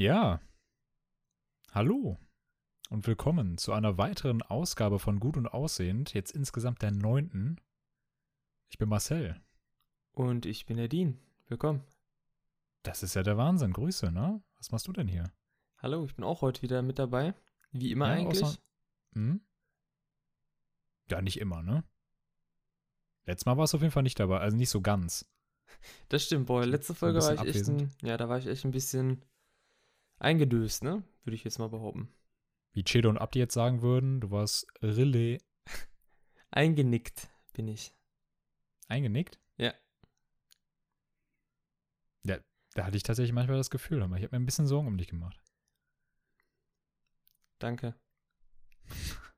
Ja. Hallo und willkommen zu einer weiteren Ausgabe von Gut und Aussehend, jetzt insgesamt der neunten. Ich bin Marcel. Und ich bin der Dean. Willkommen. Das ist ja der Wahnsinn. Grüße, ne? Was machst du denn hier? Hallo, ich bin auch heute wieder mit dabei. Wie immer Ja, eigentlich. außer- Hm? Ja, nicht immer, ne? Letztes Mal warst du auf jeden Fall nicht dabei, also nicht so ganz. Das stimmt, boah. Letzte Folge war ich bisschen echt ein, ja, da war ich echt ein bisschen eingedöst, ne? Würde ich jetzt mal behaupten. Wie Chedo und Abdi jetzt sagen würden, du warst Rille Eingenickt bin ich. eingenickt. Ja. Ja, da hatte ich tatsächlich manchmal das Gefühl, aber ich habe mir ein bisschen Sorgen um dich gemacht. Danke.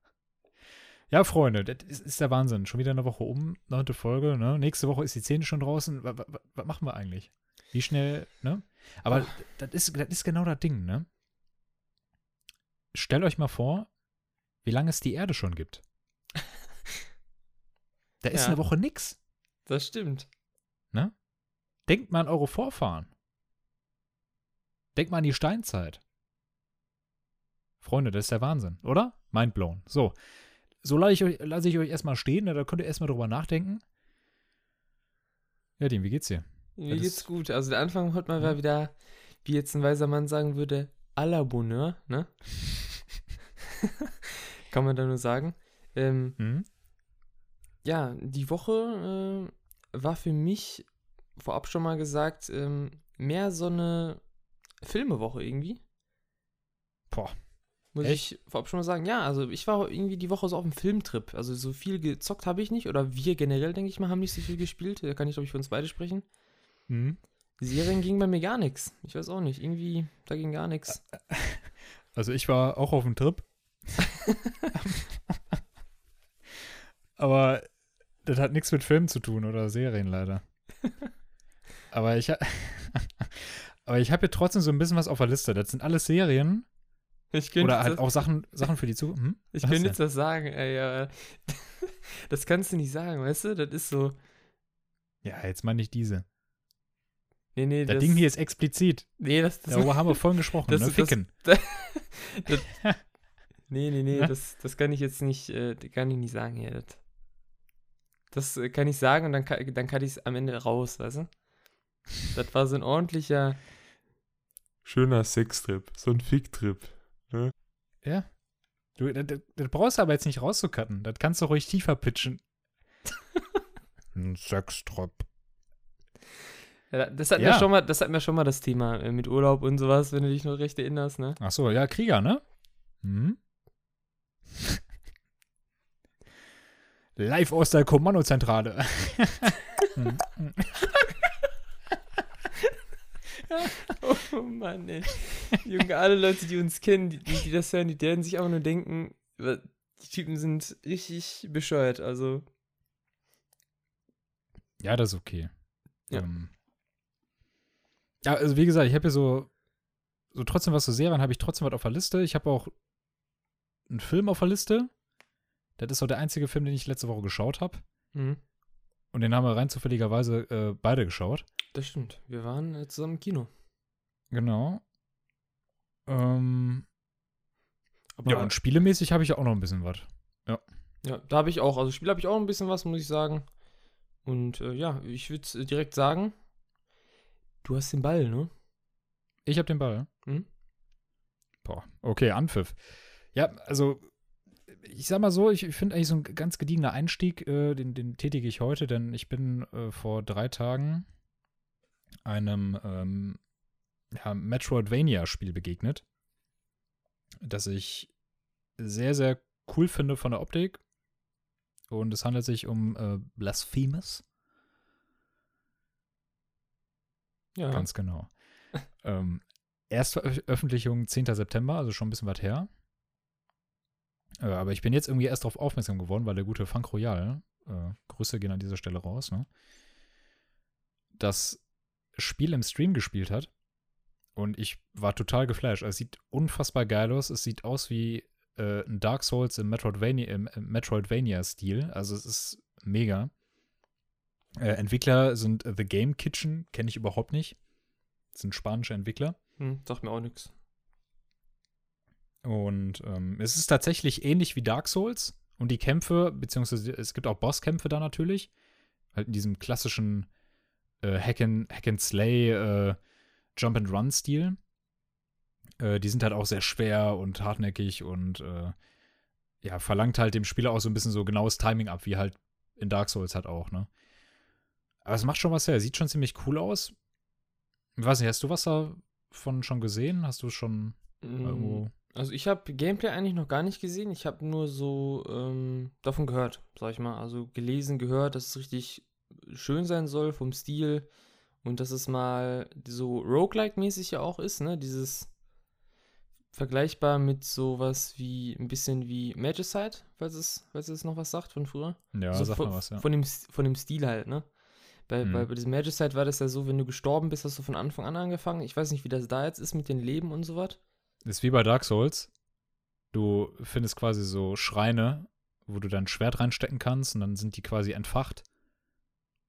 Ja, Freunde, das ist, ist der Wahnsinn. Schon wieder eine Woche um, neunte Folge, ne? Nächste Woche ist die Zehnte schon draußen. Was, was, was machen wir eigentlich? Wie schnell, ne? Aber das ist, das ist genau das Ding, ne? Stellt euch mal vor, wie lange es die Erde schon gibt. Da ist Ja. eine Woche nix, Das stimmt. ne? Denkt mal an eure Vorfahren. Denkt mal an die Steinzeit. Freunde, das ist der Wahnsinn, oder? Mindblown. So. So lasse ich euch, lasse ich euch erstmal stehen, ne? da könnt ihr erstmal drüber nachdenken. Ja, Dean, wie geht's dir? Mir das geht's gut. Also der Anfang heute mal Ja. war wieder, wie jetzt ein weiser Mann sagen würde, à la Bonheur, ne? Kann man da nur sagen. Ähm, Hm? ja, die Woche äh, war für mich vorab schon mal gesagt ähm, mehr so eine Filmewoche irgendwie. Boah. Muss Echt? ich vorab schon mal sagen. Ja, also ich war irgendwie die Woche so auf dem Filmtrip. Also so viel gezockt habe ich nicht. Oder wir generell, denke ich mal, haben nicht so viel gespielt. Da kann ich, glaube ich, für uns beide sprechen. Hm? Serien ging bei mir gar nichts. Ich weiß auch nicht. Irgendwie, da ging gar nichts. Also ich war auch auf dem Trip. Aber das hat nichts mit Filmen zu tun oder Serien leider. Aber ich, aber ich habe hier trotzdem so ein bisschen was auf der Liste. Das sind alles Serien oder halt auch Sachen, Sachen für die Zukunft. Hm? ich Was könnte denn? jetzt das sagen. Ey, ja. Das kannst du nicht sagen, weißt du? Das ist so. Ja, jetzt meine ich diese. Nee, nee, Das das Ding hier ist explizit. Nee, das, das, Darüber haben wir vorhin gesprochen, das- ne? das- Ficken. Nee, nee, nee, Ne? das, das kann ich jetzt nicht, äh, kann ich nicht sagen hier. Das, das äh, kann ich sagen und dann kann, dann kann ich es am Ende raus, weißt du? Das war so ein ordentlicher. Schöner Sextrip, so ein Ficktrip. Ja. Du, das, das, das brauchst du aber jetzt nicht rauszucutten. Das kannst du ruhig tiefer pitchen. Ein Sextrip. Ja, das hat Ja. mir schon mal, das hat mir schon mal das Thema äh, mit Urlaub und sowas, wenn du dich noch recht erinnerst, ne? Ach so, ja, Krieger, ne? Hm? Live aus der Kommandozentrale. Oh Mann, ey. Junge, alle Leute, die uns kennen, die, die, das hören, die werden sich auch nur denken, die Typen sind richtig bescheuert, also. ja, das ist okay. Ja. Ähm, ja, also wie gesagt, ich habe hier so, so trotzdem was zu Serien, habe ich trotzdem was auf der Liste. Ich habe auch einen Film auf der Liste. Das ist so der einzige Film, den ich letzte Woche geschaut habe. Mhm. Und den haben wir rein zufälligerweise äh, beide geschaut. Das stimmt. Wir waren äh, zusammen im Kino. Genau. Ähm, Aber ja, und spielemäßig habe ich ja auch noch ein bisschen was. ja, da habe ich auch, also Spiel habe ich auch ein bisschen was, muss ich sagen. Und äh, ja, ich würde äh, direkt sagen, du hast den Ball, ne? Ich habe den Ball. Mhm. Boah, okay, Anpfiff. Ja, also ich sag mal so, ich finde eigentlich so ein ganz gediegener Einstieg, äh, den, den tätige ich heute, denn ich bin äh, vor drei Tagen einem ähm, ja, Metroidvania-Spiel begegnet, das ich sehr, sehr cool finde von der Optik. Und es handelt sich um äh, Blasphemous. Ja. Ganz genau. ähm, Erstveröffentlichung 10. September, also schon ein bisschen was her. Äh, aber ich bin jetzt irgendwie erst darauf aufmerksam geworden, weil der gute Funk Royal, äh, Grüße gehen an dieser Stelle raus, ne? Das Spiel im Stream gespielt hat. Und ich war total geflasht. Es sieht unfassbar geil aus. Es sieht aus wie äh, ein Dark Souls im Metroidvania, Metroidvania-Stil. Also es ist mega. Äh, Entwickler sind äh, The Game Kitchen, kenne ich überhaupt nicht. Das sind spanische Entwickler. Hm, sagt mir auch nichts. Und ähm, es ist tatsächlich ähnlich wie Dark Souls. Und die Kämpfe, beziehungsweise es gibt auch Bosskämpfe da natürlich. Halt in diesem klassischen äh, Hack, and, Hack and Slay äh, Jump and Run-Stil. Äh, die sind halt auch sehr schwer und hartnäckig und äh, ja, verlangt halt dem Spieler auch so ein bisschen so genaues Timing ab, wie halt in Dark Souls halt auch, ne? Aber es macht schon was her. Sieht schon ziemlich cool aus. Ich weiß nicht, hast du was davon schon gesehen? Hast du schon mm, irgendwo also ich habe Gameplay eigentlich noch gar nicht gesehen. Ich habe nur so ähm, davon gehört, sag ich mal. Also gelesen, gehört, dass es richtig schön sein soll vom Stil und dass es mal so Roguelike-mäßig ja auch ist, ne? Dieses vergleichbar mit sowas wie ein bisschen wie Magicide, falls es, falls es noch was sagt von früher. Ja, also sag von, mal was, ja. Von dem, von dem Stil halt, ne? Bei, Mhm. bei, bei diesem Magicide war das ja so, wenn du gestorben bist, hast du von Anfang an angefangen. Ich weiß nicht, wie das da jetzt ist mit den Leben und so was. Ist wie bei Dark Souls. Du findest quasi so Schreine, wo du dein Schwert reinstecken kannst und dann sind die quasi entfacht.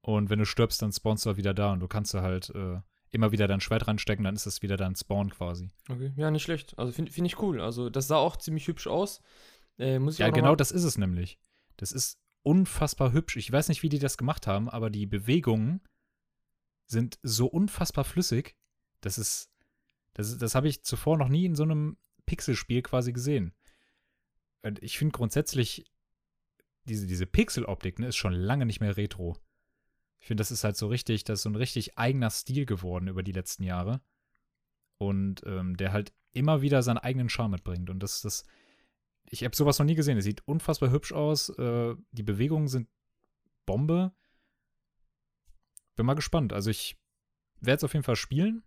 Und wenn du stirbst, dann spawnst du halt wieder da und du kannst da halt äh, immer wieder dein Schwert reinstecken, dann ist das wieder dein Spawn quasi. Okay, ja, nicht schlecht. Also finde find ich cool. Also das sah auch ziemlich hübsch aus. Äh, muss ich Ja, auch genau das ist es nämlich. Das ist unfassbar hübsch. Ich weiß nicht, wie die das gemacht haben, aber die Bewegungen sind so unfassbar flüssig. Das ist, das, das habe ich zuvor noch nie in so einem Pixelspiel quasi gesehen. Und ich finde grundsätzlich, diese, diese Pixeloptik ne, ist schon lange nicht mehr retro. Ich finde, das ist halt so richtig, das ist so ein richtig eigener Stil geworden über die letzten Jahre. Und ähm, der halt immer wieder seinen eigenen Charme mitbringt. Und das, das, ich habe sowas noch nie gesehen. Es sieht unfassbar hübsch aus. Äh, die Bewegungen sind Bombe. Bin mal gespannt. Also ich werde es auf jeden Fall spielen.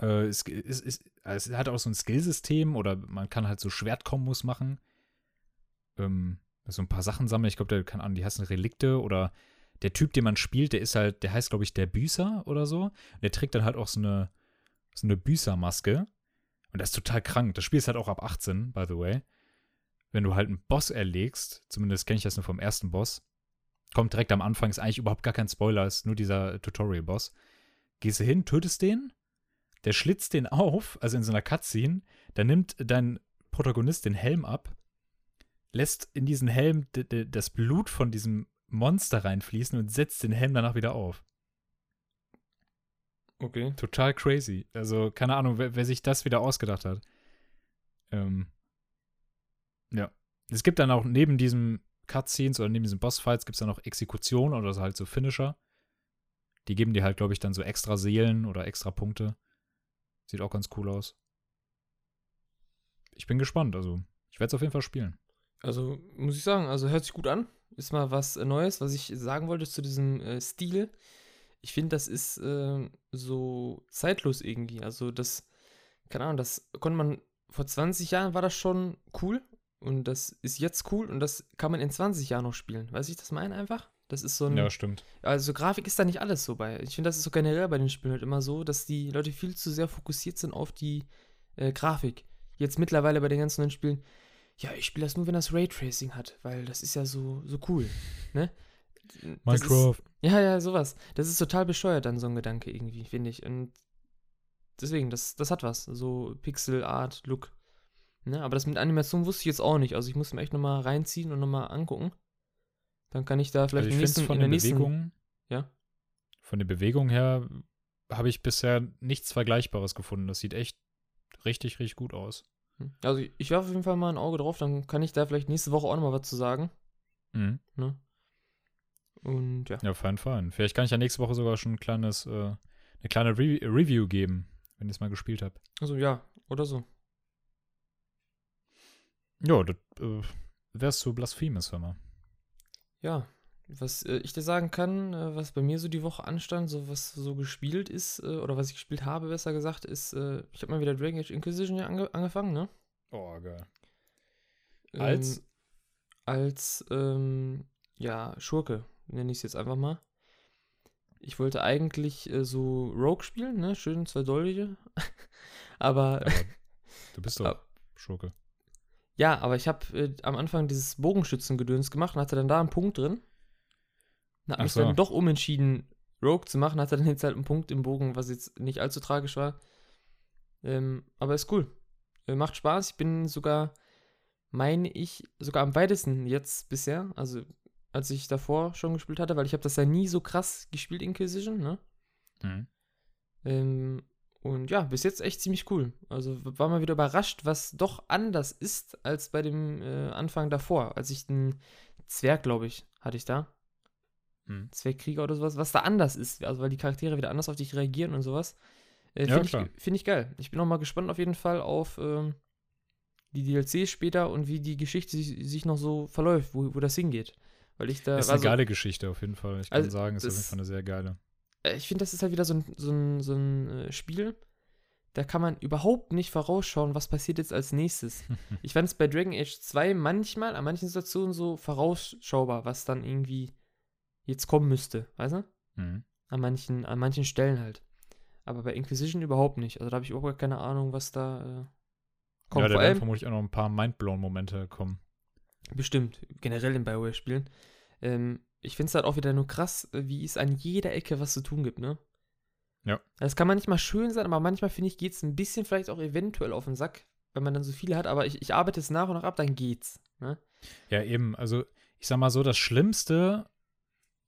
Äh, es, es, es, es hat auch so ein Skillsystem oder man kann halt so Schwertkombos machen. Ähm, so ein paar Sachen sammeln. Ich glaube, der kann an, die heißen Relikte oder der Typ, den man spielt, der ist halt, der heißt, glaube ich, der Büßer oder so. Und der trägt dann halt auch so eine, so eine Büßermaske. Und das ist total krank. Das Spiel ist halt auch ab 18, by the way. Wenn du halt einen Boss erlegst, zumindest kenne ich das nur vom ersten Boss, kommt direkt am Anfang, ist eigentlich überhaupt gar kein Spoiler, ist nur dieser Tutorial-Boss. Gehst du hin, tötest den, der schlitzt den auf, also in so einer Cutscene, dann nimmt dein Protagonist den Helm ab, lässt in diesen Helm das Blut von diesem Monster reinfließen und setzt den Helm danach wieder auf. Okay. Total crazy. Also, keine Ahnung, wer, wer sich das wieder ausgedacht hat. Ähm, ja. Es gibt dann auch neben diesem Cutscenes oder neben diesen Bossfights gibt es dann noch Exekutionen oder so halt so Finisher. Die geben dir halt, glaube ich, dann so extra Seelen oder extra Punkte. Sieht auch ganz cool aus. Ich bin gespannt, also ich werde es auf jeden Fall spielen. Also muss ich sagen, also hört sich gut an. Ist mal was äh, Neues, was ich sagen wollte zu diesem äh, Stil. Ich finde, das ist ähm, so zeitlos irgendwie. Also das, keine Ahnung, das konnte man, vor 20 Jahren war das schon cool und das ist jetzt cool und das kann man in 20 Jahren noch spielen. Weiß ich das meine einfach? Das ist so ein, stimmt. also Grafik ist da nicht alles so bei. Ich finde, das ist so generell bei den Spielen halt immer so, dass die Leute viel zu sehr fokussiert sind auf die äh, Grafik. Jetzt mittlerweile bei den ganzen neuen Spielen, ja, ich spiele das nur, wenn das Raytracing hat, weil das ist ja so, so cool, ne? Das Ist, ja, ja, sowas. Das ist total bescheuert dann so ein Gedanke irgendwie, finde ich. Und deswegen, das, das hat was. So Pixel Art, Look. Ne? Aber das mit Animation wusste ich jetzt auch nicht. Also ich muss mir echt nochmal reinziehen und nochmal angucken. Dann kann ich da vielleicht Also ich nächsten, von in der nächsten Bewegungen, Ja. von den Bewegungen her habe ich bisher nichts Vergleichbares gefunden. Das sieht echt richtig, richtig gut aus. Hm. Also ich, ich werfe auf jeden Fall mal ein Auge drauf, dann kann ich da vielleicht nächste Woche auch nochmal was zu sagen. Mhm. Ne? Und ja. Ja, fein, fein. Vielleicht kann ich ja nächste Woche sogar schon ein kleines, äh, eine kleine Re Review geben, wenn ich es mal gespielt habe. Also ja, oder so. Ja, das äh, wär's zu Blasphemes, hör mal. Ja. Was äh, ich dir sagen kann, äh, was bei mir so die Woche anstand, so was so gespielt ist, äh, oder was ich gespielt habe, besser gesagt, ist, äh, ich habe mal wieder Dragon Age Inquisition ja ange angefangen, ne? Oh, geil. Ähm, Als? als, ähm, ja, Schurke, nenne ich es jetzt einfach mal. Ich wollte eigentlich äh, so Rogue spielen, ne? Schön zwei Dolche. Aber Ja, aber du bist doch Ah. Schurke. Ja, aber ich habe äh, am Anfang dieses Bogenschützengedöns gemacht und hatte dann da einen Punkt drin. Und habe mich so. dann doch umentschieden, Rogue zu machen, hatte dann jetzt halt einen Punkt im Bogen, was jetzt nicht allzu tragisch war. Ähm, aber ist cool. Äh, macht Spaß. Ich bin sogar, meine ich, sogar am weitesten jetzt bisher. Also, als ich davor schon gespielt hatte, weil ich habe das ja nie so krass gespielt, Inquisition, ne? Mhm. Ähm, und ja, bis jetzt echt ziemlich cool. Also war mal wieder überrascht, was doch anders ist als bei dem äh, Anfang davor. Als ich den Zwerg, glaube ich, hatte ich da. Mhm. Zwergkrieger oder sowas, was da anders ist. Also weil die Charaktere wieder anders auf dich reagieren und sowas. Äh, Ja, Finde klar. ich, find ich geil. Ich bin auch mal gespannt auf jeden Fall auf ähm, die DLCs später und wie die Geschichte sich, sich noch so verläuft, wo, wo das hingeht. Weil ich da. ist eine so- geile Geschichte auf jeden Fall. Ich kann Also, sagen, ist auf jeden Fall eine sehr geile. äh, ich finde, das ist halt wieder so ein, so ein, so ein äh, Spiel, da kann man überhaupt nicht vorausschauen, was passiert jetzt als nächstes. Ich fand es bei Dragon Age 2 manchmal, an manchen Situationen so vorausschaubar, was dann irgendwie jetzt kommen müsste, weißt du? Mhm. An manchen, an manchen Stellen halt. Aber bei Inquisition überhaupt nicht. Also da habe ich überhaupt keine Ahnung, was da äh, kommt. Ja, da werden vermutlich auch noch ein paar Mindblown-Momente kommen. Bestimmt, generell in Bioware-Spielen. Ähm, ich finde es halt auch wieder nur krass, äh, wie es an jeder Ecke was zu tun gibt, ne? Ja. Das kann manchmal schön sein, aber manchmal finde ich, geht es ein bisschen vielleicht auch eventuell auf den Sack, wenn man dann so viele hat. Aber ich, ich arbeite es nach und nach ab, dann geht's. Ne? Ja, eben. Also, ich sag mal so, das schlimmste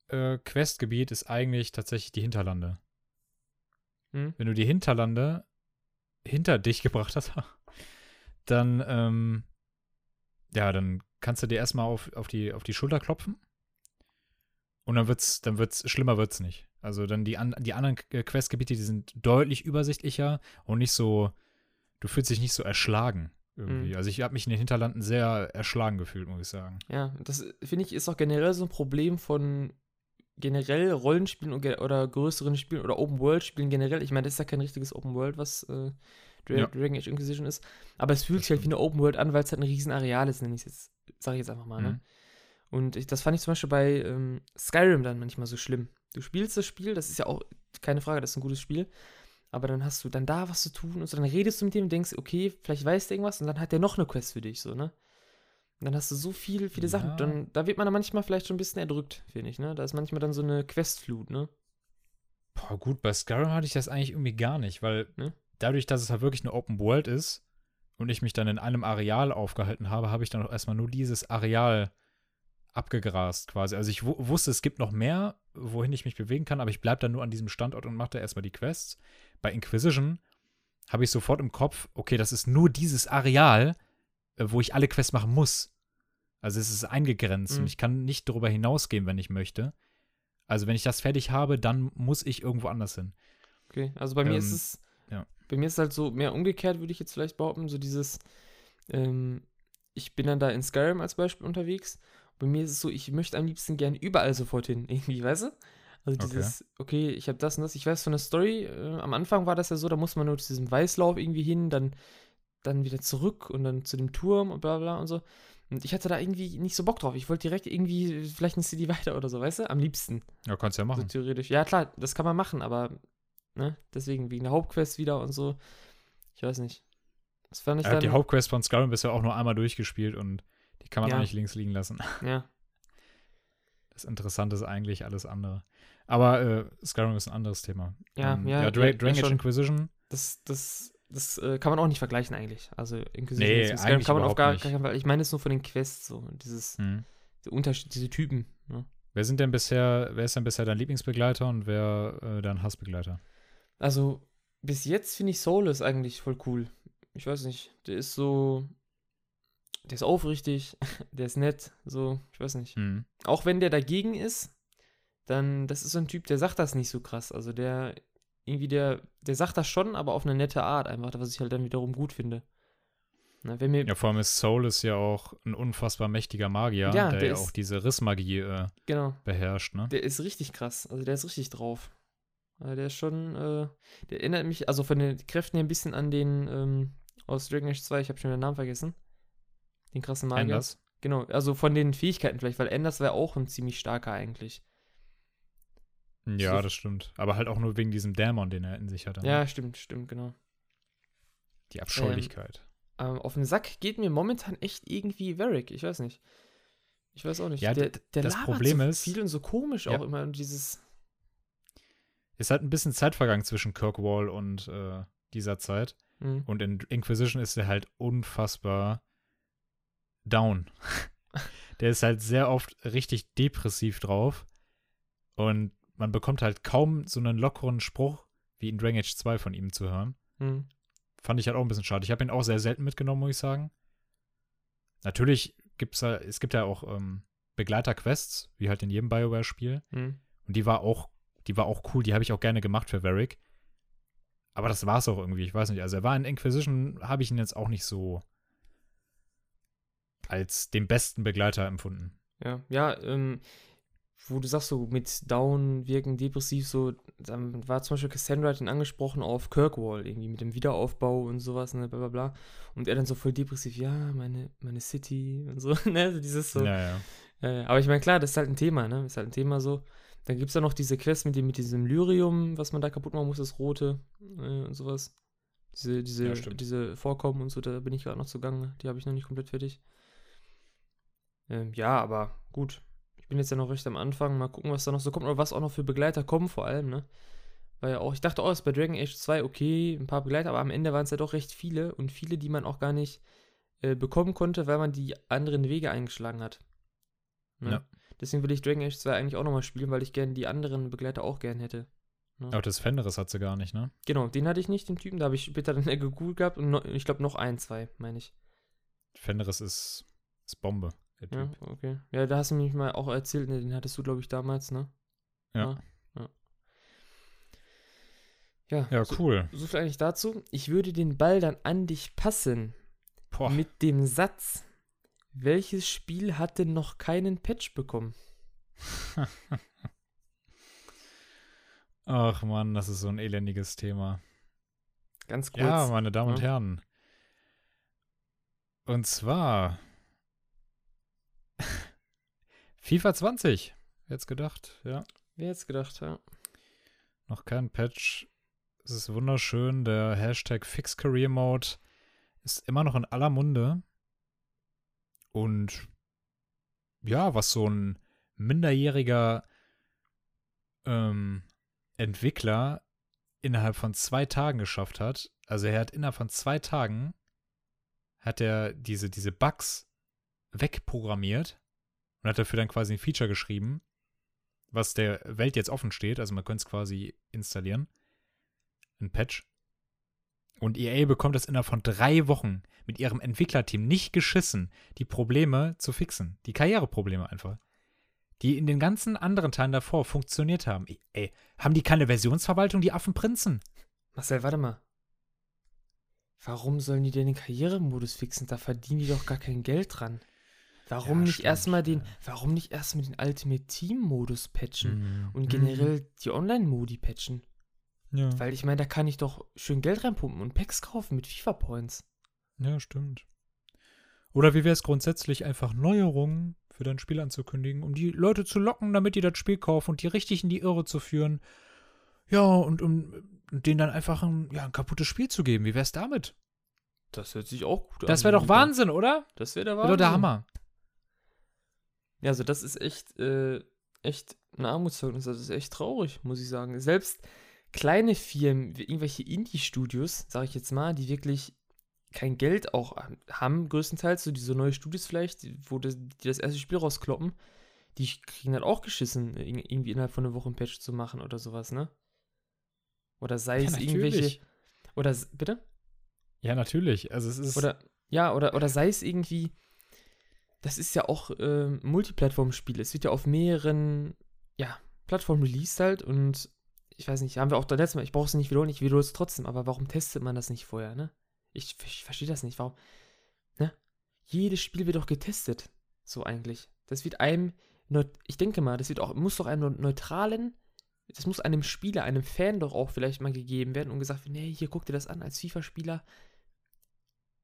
äh, Questgebiet ist eigentlich tatsächlich die Hinterlande. Hm? Wenn du die Hinterlande hinter dich gebracht hast, dann, ähm, ja, dann kannst du dir erstmal auf, auf, die, auf die Schulter klopfen. Und dann wird's, dann wird's, schlimmer wird's nicht. Also dann die, an, die anderen äh, Questgebiete, die sind deutlich übersichtlicher und nicht so, du fühlst dich nicht so erschlagen irgendwie. Mhm. Also ich habe mich in den Hinterlanden sehr erschlagen gefühlt, muss ich sagen. Ja, das äh, finde ich ist auch generell so ein Problem von generell Rollenspielen oder größeren Spielen oder Open-World-Spielen generell. Ich meine, das ist ja kein richtiges Open-World, was äh, Dra Ja. Dragon Age Inquisition ist. Aber es fühlt Das sich halt wie eine Open-World an, weil es halt ein riesen Areal ist, nenne ich es jetzt. Sag ich jetzt einfach mal, ne? Mhm. Und ich, das fand ich zum Beispiel bei ähm, Skyrim dann manchmal so schlimm. Du spielst das Spiel, das ist ja auch keine Frage, das ist ein gutes Spiel. Aber dann hast du dann da was zu tun und so, dann redest du mit dem und denkst, okay, vielleicht weiß der irgendwas und dann hat der noch eine Quest für dich, so, ne? Und dann hast du so viel, viele Sachen. Ja. Dann, da wird man dann manchmal vielleicht schon ein bisschen erdrückt, finde ich, ne? Da ist manchmal dann so eine Questflut, ne? Boah, gut, bei Skyrim hatte ich das eigentlich irgendwie gar nicht, weil Ne? dadurch, dass es halt wirklich eine Open World ist und ich mich dann in einem Areal aufgehalten habe, habe ich dann auch erstmal nur dieses Areal abgegrast quasi. Also ich wu wusste, es gibt noch mehr, wohin ich mich bewegen kann, aber ich bleibe dann nur an diesem Standort und mache da erstmal die Quests. Bei Inquisition habe ich sofort im Kopf, okay, das ist nur dieses Areal, äh, wo ich alle Quests machen muss. Also es ist eingegrenzt Mhm. und ich kann nicht darüber hinausgehen, wenn ich möchte. Also wenn ich das fertig habe, dann muss ich irgendwo anders hin. Okay, also bei mir ist Ähm, es. Bei mir ist es halt so mehr umgekehrt, würde ich jetzt vielleicht behaupten, so dieses, ähm, ich bin dann da in Skyrim als Beispiel unterwegs. Bei mir ist es so, ich möchte am liebsten gern überall sofort hin, irgendwie, weißt du? Also Okay. dieses, okay, ich habe das und das. Ich weiß von der Story, äh, am Anfang war das ja so, da muss man nur zu diesem Weißlauf irgendwie hin, dann, dann wieder zurück und dann zu dem Turm und bla bla und so. Und ich hatte da irgendwie nicht so Bock drauf. Ich wollte direkt irgendwie vielleicht eine City weiter oder so, weißt du? Am liebsten. Ja, kannst ja So machen. theoretisch. Ja, klar, das kann man machen, aber ne, deswegen wegen der Hauptquest wieder und so. Ich weiß nicht. Das fand ich Er hat die dann. Hauptquest von Skyrim bisher auch nur einmal durchgespielt und die kann man Ja. auch nicht links liegen lassen. Ja, Das Interessante ist eigentlich alles andere. Aber äh, Skyrim ist ein anderes Thema. Ja, ähm, ja, ja, Dra ja, Dragon ja, Age. Inquisition. das, das, das äh, kann man auch nicht vergleichen eigentlich. Also Inquisition Nee, Skyrim eigentlich kann man überhaupt gar, nicht. gar. Ich meine es nur von den Quests so. Dieses, Hm. diese Unterschied, diese Typen. Ne? Wer sind denn bisher, wer ist denn bisher dein Lieblingsbegleiter und wer äh, dein Hassbegleiter? Also, bis jetzt finde ich Solus eigentlich voll cool. Ich weiß nicht. Der ist so. Der ist aufrichtig, der ist nett, so, ich weiß nicht. Hm. auch wenn der dagegen ist, dann, das ist so ein Typ, der sagt das nicht so krass. Also der, irgendwie der, der sagt das schon, aber auf eine nette Art einfach, was ich halt dann wiederum gut finde. Na, wenn mir, Ja, vor allem ist Soul ist ja auch ein unfassbar mächtiger Magier, Ja, der, der ja ist- auch diese Rissmagie äh, genau, beherrscht, ne? der ist richtig krass. Also der ist richtig drauf. Also der ist schon, äh, der erinnert mich, also von den Kräften her ein bisschen an den, ähm, aus Dragon Age 2, ich habe schon den Namen vergessen. Den krassen Magier. Anders. Genau, also von den Fähigkeiten vielleicht, weil Anders wäre auch ein ziemlich starker eigentlich. Ja, So- das stimmt. Aber halt auch nur wegen diesem Dämon, den er in sich hatte. ne? Ja, stimmt, stimmt, genau. Die Abscheulichkeit. Ähm, auf den Sack geht mir momentan echt irgendwie Varric. Ich weiß nicht. Ich weiß auch nicht. Ja, der, der das Problem so ist- viel und so komisch Ja. auch immer und dieses. Ist halt ein bisschen Zeit vergangen zwischen Kirkwall und äh, dieser Zeit. Mhm. Und in Inquisition ist er halt unfassbar down. der ist halt sehr oft richtig depressiv drauf. Und man bekommt halt kaum so einen lockeren Spruch wie in Dragon Age 2 von ihm zu hören. Mhm. Fand ich halt auch ein bisschen schade. Ich habe ihn auch sehr selten mitgenommen, muss ich sagen. Natürlich gibt's da, es gibt ja auch ähm, Begleiter-Quests, wie halt in jedem Bioware-Spiel. Mhm. Und die war auch, die war auch cool, die habe ich auch gerne gemacht für Varric. Aber das war es auch irgendwie, ich weiß nicht. Also er war in Inquisition, habe ich ihn jetzt auch nicht so als den besten Begleiter empfunden. Ja, ja, ähm, wo du sagst, so mit Down wirken, depressiv, so, dann war zum Beispiel Cassandra ihn angesprochen auf Kirkwall, irgendwie mit dem Wiederaufbau und sowas, ne, bla bla bla. Und er dann so voll depressiv, ja, meine, meine City und so, ne, so dieses so. Ja, ja. Äh, aber ich meine, klar, das ist halt ein Thema, ne? Ist halt ein Thema so. Dann gibt es ja noch diese Quest mit, dem, mit diesem Lyrium, was man da kaputt machen muss, das Rote äh, und sowas. Diese, diese, Ja, diese Vorkommen und so, da bin ich gerade noch zugange. Die habe ich noch nicht komplett fertig. Ähm, ja, aber gut. Ich bin jetzt ja noch recht am Anfang. Mal gucken, was da noch so kommt oder was auch noch für Begleiter kommen, vor allem, ne? Weil ja auch, ich dachte auch, es ist bei Dragon Age 2 okay, ein paar Begleiter, aber am Ende waren es ja doch recht viele und viele, die man auch gar nicht äh, bekommen konnte, weil man die anderen Wege eingeschlagen hat. Ne? Ja. Deswegen will ich Dragon Age 2 eigentlich auch nochmal spielen, weil ich gerne die anderen Begleiter auch gern hätte. Aber das Fenris hat sie gar nicht, ne? Genau, den hatte ich nicht, den Typen, da habe ich später dann gegoogelt gehabt und noch, ich glaube noch ein, zwei, meine ich. Fenris ist, ist Bombe, der Ja, Typ. okay. Ja, da hast du mich mal auch erzählt, ne, den hattest du, glaube ich, damals, ne? Ja. Ja, ja. Ja, so, cool. so viel eigentlich dazu. Ich würde den Ball dann an dich passen Boah. mit dem Satz, welches Spiel hat denn noch keinen Patch bekommen? Ach man, das ist so ein elendiges Thema. Ganz kurz. Ja, meine Damen und Ja. Herren. Und zwar FIFA 20. Jetzt gedacht, ja. Wer hätte gedacht, ja. Noch kein Patch. Es ist wunderschön. Der Hashtag Fix Career Mode ist immer noch in aller Munde. Und ja, was so ein minderjähriger ähm, Entwickler innerhalb von zwei Tagen geschafft hat. Also er hat innerhalb von zwei Tagen hat er diese, diese Bugs wegprogrammiert und hat dafür dann quasi ein Feature geschrieben, was der Welt jetzt offen steht. Also man könnte es quasi installieren. Ein Patch. Und EA bekommt es innerhalb von drei Wochen mit ihrem Entwicklerteam nicht geschissen, die Probleme zu fixen. Die Karriereprobleme einfach. Die in den ganzen anderen Teilen davor funktioniert haben. Ey, haben die keine Versionsverwaltung, die Affenprinzen? Marcel, warte mal. Warum sollen die denn den Karrieremodus fixen? Da verdienen die doch gar kein Geld dran. Warum Ja, nicht erstmal den, warum nicht erstmal den Ultimate Team Modus patchen Mhm. und generell die Online-Modi patchen? Ja. Weil ich meine, da kann ich doch schön Geld reinpumpen und Packs kaufen mit FIFA-Points. ja, stimmt. Oder wie wäre es grundsätzlich, einfach Neuerungen für dein Spiel anzukündigen, um die Leute zu locken, damit die das Spiel kaufen und die richtig in die Irre zu führen? Ja, und um denen dann einfach ein, ja, ein kaputtes Spiel zu geben. Wie wär's damit? Das hört sich auch gut an. Das wäre doch. Wahnsinn, oder? Das wäre der Wäre Wahnsinn. doch der Hammer. Ja, also das ist echt, äh, echt ein Armutszeugnis. Das ist echt traurig, muss ich sagen. Selbst kleine Firmen, irgendwelche Indie-Studios, sage ich jetzt mal, die wirklich kein Geld auch haben, größtenteils, so diese neue Studios vielleicht, wo das, die das erste Spiel rauskloppen, die kriegen halt auch geschissen, ir- irgendwie innerhalb von einer Woche ein Patch zu machen oder sowas, ne? Oder sei Ja, es irgendwelche. natürlich. Oder, s- bitte? Ja, natürlich. Also es ist. Oder, ja, oder, oder sei es irgendwie, das ist ja auch ähm, Multiplattform-Spiel. Es wird ja auf mehreren, ja, Plattformen released halt und ich weiß nicht, haben wir auch da letztes Mal, ich brauche es nicht wiederholen, ich wiederhole es trotzdem, aber warum testet man das nicht vorher, ne? Ich, ich verstehe das nicht, warum, ne? Jedes Spiel wird doch getestet, so eigentlich. Das wird einem, ich denke mal, das wird auch, muss doch einem neutralen, das muss einem Spieler, einem Fan doch auch vielleicht mal gegeben werden und gesagt werden, nee, hier guck dir das an als FIFA-Spieler,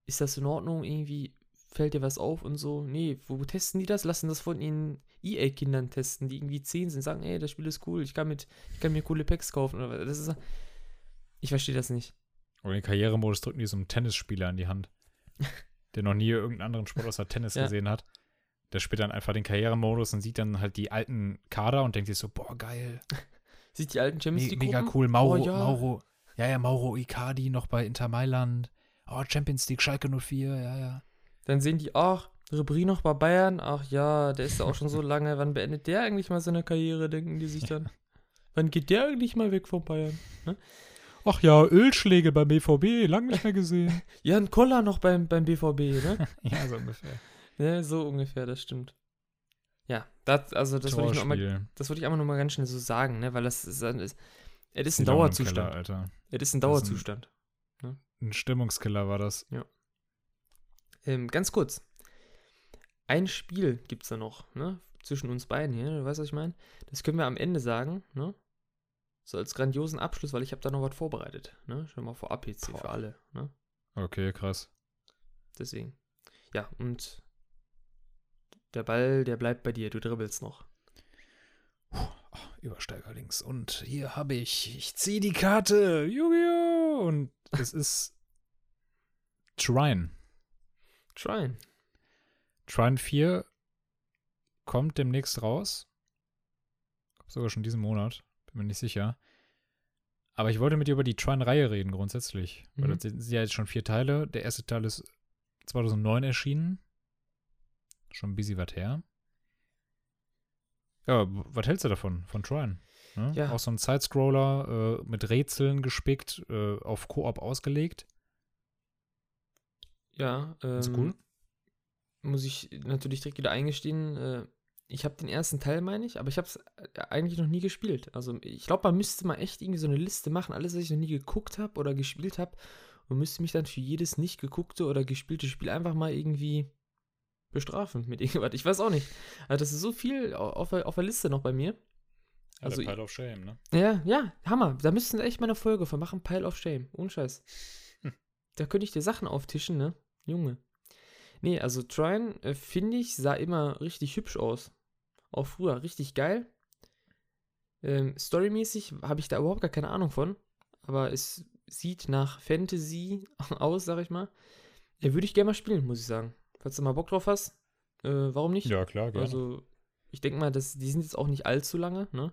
ist das in Ordnung? Irgendwie fällt dir was auf und so? Nee, wo testen die das? Lassen das von ihren EA-Kindern testen, die irgendwie 10 sind, sagen, ey, das Spiel ist cool, ich kann, mit, ich kann mir coole Packs kaufen. Oder was. das ist, ich verstehe das nicht. Oder den Karrieremodus drücken die so einem Tennisspieler in die Hand, der noch nie irgendeinen anderen Sport außer Tennis Ja. gesehen hat. Der spielt dann einfach den Karrieremodus und sieht dann halt die alten Kader und denkt sich so, boah, geil. Sieht die alten Champions Me League mega Gruppen? cool. Mauro, Oh, ja. Mauro, ja, ja, Mauro Icardi noch bei Inter Mailand. Oh, Champions League, Schalke 04, ja, ja. Dann sehen die, ach, Ribéry noch bei Bayern, ach ja, der ist ja auch schon so lange, wann beendet der eigentlich mal seine Karriere, denken die sich dann. Wann geht der eigentlich mal weg von Bayern? Ne? Ach ja, Ölschläge beim BVB, lang nicht mehr gesehen. Jan Koller noch beim, beim BVB, ne? ja, so ungefähr. Ja, so ungefähr, das stimmt. Ja, das, also das würde ich, noch mal, das würd ich einfach nur mal ganz schnell so sagen, ne? Weil das ist, ist es ist ein Dauerzustand. Keller, Alter. Es ist ein Dauerzustand. Ein, ne? ein, Stimmungskiller war das. Ja. Ähm, ganz kurz. Ein Spiel gibt es da noch, ne? Zwischen uns beiden hier, du weißt, was ich meine? Das können wir am Ende sagen, ne? So als grandiosen Abschluss, weil ich habe da noch was vorbereitet, ne? Schon mal vorab jetzt hier für alle, ne? Okay, krass. Deswegen. Ja, und der Ball, der bleibt bei dir, du dribbelst noch. Oh, Übersteiger links. Und hier habe ich, ich ziehe die Karte, Yu-Gi-Oh! Und es ist Trine. Trine. Trine 4 kommt demnächst raus. Sogar schon diesen Monat. Bin mir nicht sicher. Aber ich wollte mit dir über die Trine-Reihe reden, grundsätzlich. Mhm. Weil das sind ja jetzt schon vier Teile. Der erste Teil ist 2009 erschienen. Schon ein bisschen was her. Ja, was hältst du davon, von Trine? Ne? Ja. Auch so ein Sidescroller äh, mit Rätseln gespickt, äh, auf Koop ausgelegt. Ja, ähm, ist cool. Muss ich natürlich direkt wieder eingestehen. Äh, ich habe den ersten Teil, meine ich, aber ich habe es äh, eigentlich noch nie gespielt. Also ich glaube, man müsste mal echt irgendwie so eine Liste machen, alles, was ich noch nie geguckt habe oder gespielt habe, und müsste mich dann für jedes nicht geguckte oder gespielte Spiel einfach mal irgendwie bestrafen mit irgendwas. Ich weiß auch nicht. Also das ist so viel auf, auf der Liste noch bei mir. Also ja, Pile of Shame, ne? Ja, ja, Hammer. Da müssten echt mal eine Folge von machen, Pile of Shame. Ohne Scheiß. Hm. Da könnte ich dir Sachen auftischen, ne? Junge. Nee, also Trine, äh, finde ich, sah immer richtig hübsch aus. Auch früher, richtig geil. Ähm, storymäßig habe ich da überhaupt gar keine Ahnung von. Aber es sieht nach Fantasy aus, sag ich mal. Ja, würde ich gerne mal spielen, muss ich sagen. Falls du mal Bock drauf hast, äh, warum nicht? Ja, klar, gerne. Also, ich denke mal, das, die sind jetzt auch nicht allzu lange, ne?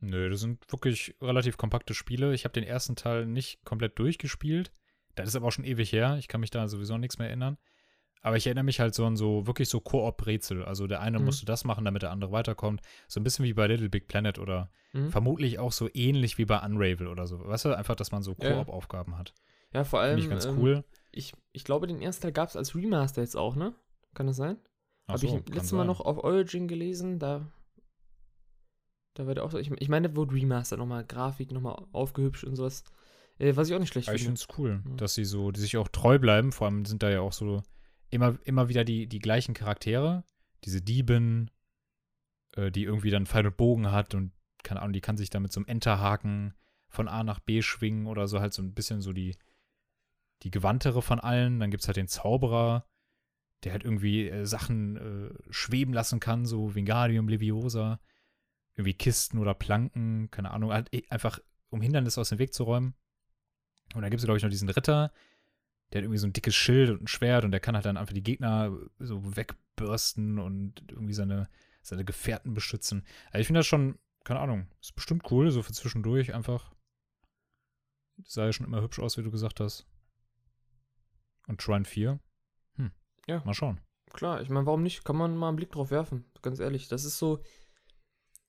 Nö, das sind wirklich relativ kompakte Spiele. Ich habe den ersten Teil nicht komplett durchgespielt. Das ist aber auch schon ewig her. Ich kann mich da sowieso nichts mehr erinnern. Aber ich erinnere mich halt so an so wirklich so Koop-Rätsel. Also der eine mhm. musste das machen, damit der andere weiterkommt. So ein bisschen wie bei Little Big Planet oder mhm. vermutlich auch so ähnlich wie bei Unravel oder so. Weißt du, einfach, dass man so Koop-Aufgaben hat. Ja, vor allem. Finde ich ganz ähm, cool. Ich, ich glaube, den ersten Teil gab es als Remaster jetzt auch, ne? Kann das sein? Habe so, ich letztes Mal noch auf Origin gelesen, da da wird auch so, ich, ich meine, wurde Remaster nochmal Grafik nochmal aufgehübscht und sowas. Äh, was ich auch nicht schlecht finde. Ich finde es cool, ja. dass sie so, die sich auch treu bleiben. Vor allem sind da ja auch so immer, immer wieder die, die gleichen Charaktere. Diese Diebin, äh, die irgendwie dann Pfeil und Bogen hat und, keine Ahnung, die kann sich dann mit so einem Enterhaken von A nach B schwingen oder so halt so ein bisschen so die, die gewandtere von allen. Dann gibt es halt den Zauberer, der halt irgendwie äh, Sachen äh, schweben lassen kann, so Vingadium Leviosa. Irgendwie Kisten oder Planken, keine Ahnung, halt eh, einfach um Hindernisse aus dem Weg zu räumen. Und dann gibt es, glaube ich, noch diesen Ritter, der hat irgendwie so ein dickes Schild und ein Schwert und der kann halt dann einfach die Gegner so wegbürsten und irgendwie seine, seine Gefährten beschützen. Also ich finde das schon, keine Ahnung, ist bestimmt cool, so für zwischendurch einfach. Sah ja schon immer hübsch aus, wie du gesagt hast. Und Shrine 4? Hm. Ja. Mal schauen. Klar, ich meine, warum nicht? Kann man mal einen Blick drauf werfen. Ganz ehrlich. Das ist so,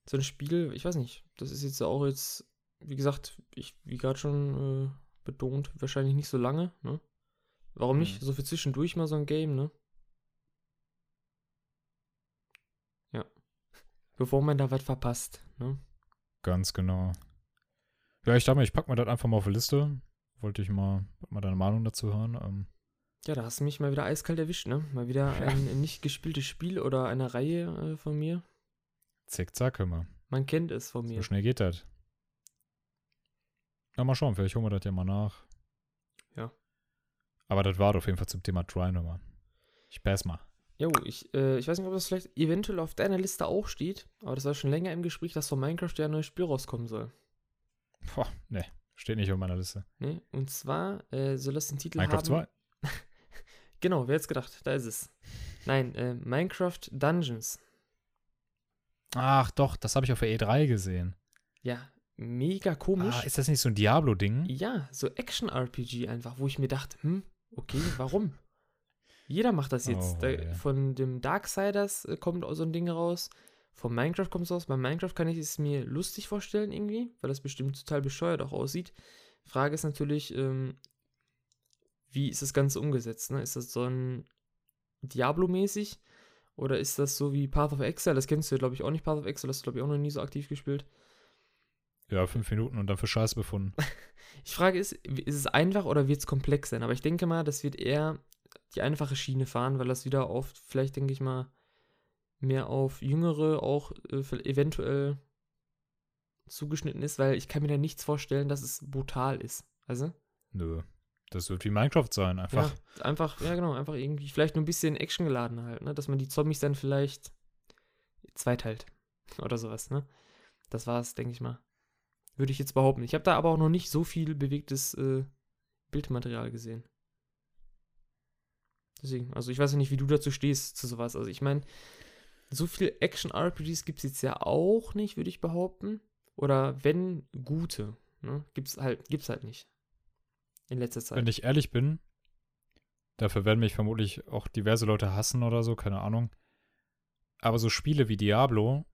so ein Spiel, ich weiß nicht. Das ist jetzt auch jetzt, wie gesagt, ich, wie gerade schon äh, betont, wahrscheinlich nicht so lange, ne? Warum hm. nicht? So für zwischendurch mal so ein Game, ne? Ja. Bevor man da was verpasst, ne? Ganz genau. Ja, ich dachte mal, ich packe mir das einfach mal auf die Liste. Wollte ich mal, mal deine Meinung dazu hören. Ähm, ja, da hast du mich mal wieder eiskalt erwischt, ne? Mal wieder ja. ein nicht gespieltes Spiel oder eine Reihe äh, von mir. Zick, zack, hör mal. Man kennt es von mir. So schnell geht das. Na, mal schauen, vielleicht holen wir das ja mal nach. Ja. Aber das war auf jeden Fall zum Thema Try nochmal. Ich pass mal. Jo, ich, äh, ich weiß nicht, ob das vielleicht eventuell auf deiner Liste auch steht, aber das war schon länger im Gespräch, dass von Minecraft ja ein neues Spiel rauskommen soll. Boah, ne, steht nicht auf meiner Liste. Nee, und zwar äh, soll das den Titel Minecraft haben. 2. genau, wer hätte gedacht, da ist es. Nein, äh, Minecraft Dungeons. Ach doch, das habe ich auf der E3 gesehen. Ja, mega komisch. Ah, ist das nicht so ein Diablo-Ding? Ja, so Action-RPG einfach, wo ich mir dachte, hm, okay, warum? Jeder macht das jetzt. Oh, da, ja. von dem Darksiders äh, kommt auch so ein Ding raus. Von Minecraft kommt es raus. Bei Minecraft kann ich es mir lustig vorstellen irgendwie, weil das bestimmt total bescheuert auch aussieht. Frage ist natürlich, ähm, wie ist das Ganze umgesetzt? Ne? Ist das so ein Diablo-mäßig? Oder ist das so wie Path of Exile? Das kennst du ja, glaube ich, auch nicht. Path of Exile hast du, glaube ich, auch noch nie so aktiv gespielt. Ja, fünf Minuten und dann für Scheiße befunden. Ich frage ist, ist es einfach oder wird es komplex sein? Aber ich denke mal, das wird eher die einfache Schiene fahren, weil das wieder auf, vielleicht denke ich mal, mehr auf Jüngere auch äh, eventuell zugeschnitten ist, weil ich kann mir da nichts vorstellen, dass es brutal ist. Also, Nö. Das wird wie Minecraft sein, einfach. ja, einfach, ja genau, einfach irgendwie, vielleicht nur ein bisschen Action geladen halt, ne? Dass man die Zombies dann vielleicht zweiteilt oder sowas, ne? Das war's, denke ich mal. Würde ich jetzt behaupten. Ich habe da aber auch noch nicht so viel bewegtes äh, Bildmaterial gesehen. Deswegen, also ich weiß ja nicht, wie du dazu stehst zu sowas. Also ich meine, so viel Action-RPGs gibt es jetzt ja auch nicht, würde ich behaupten. Oder wenn gute, ne? Gibt's halt, gibt's halt nicht. In letzter Zeit. Wenn ich ehrlich bin, dafür werden mich vermutlich auch diverse Leute hassen oder so, keine Ahnung. Aber so Spiele wie Diablo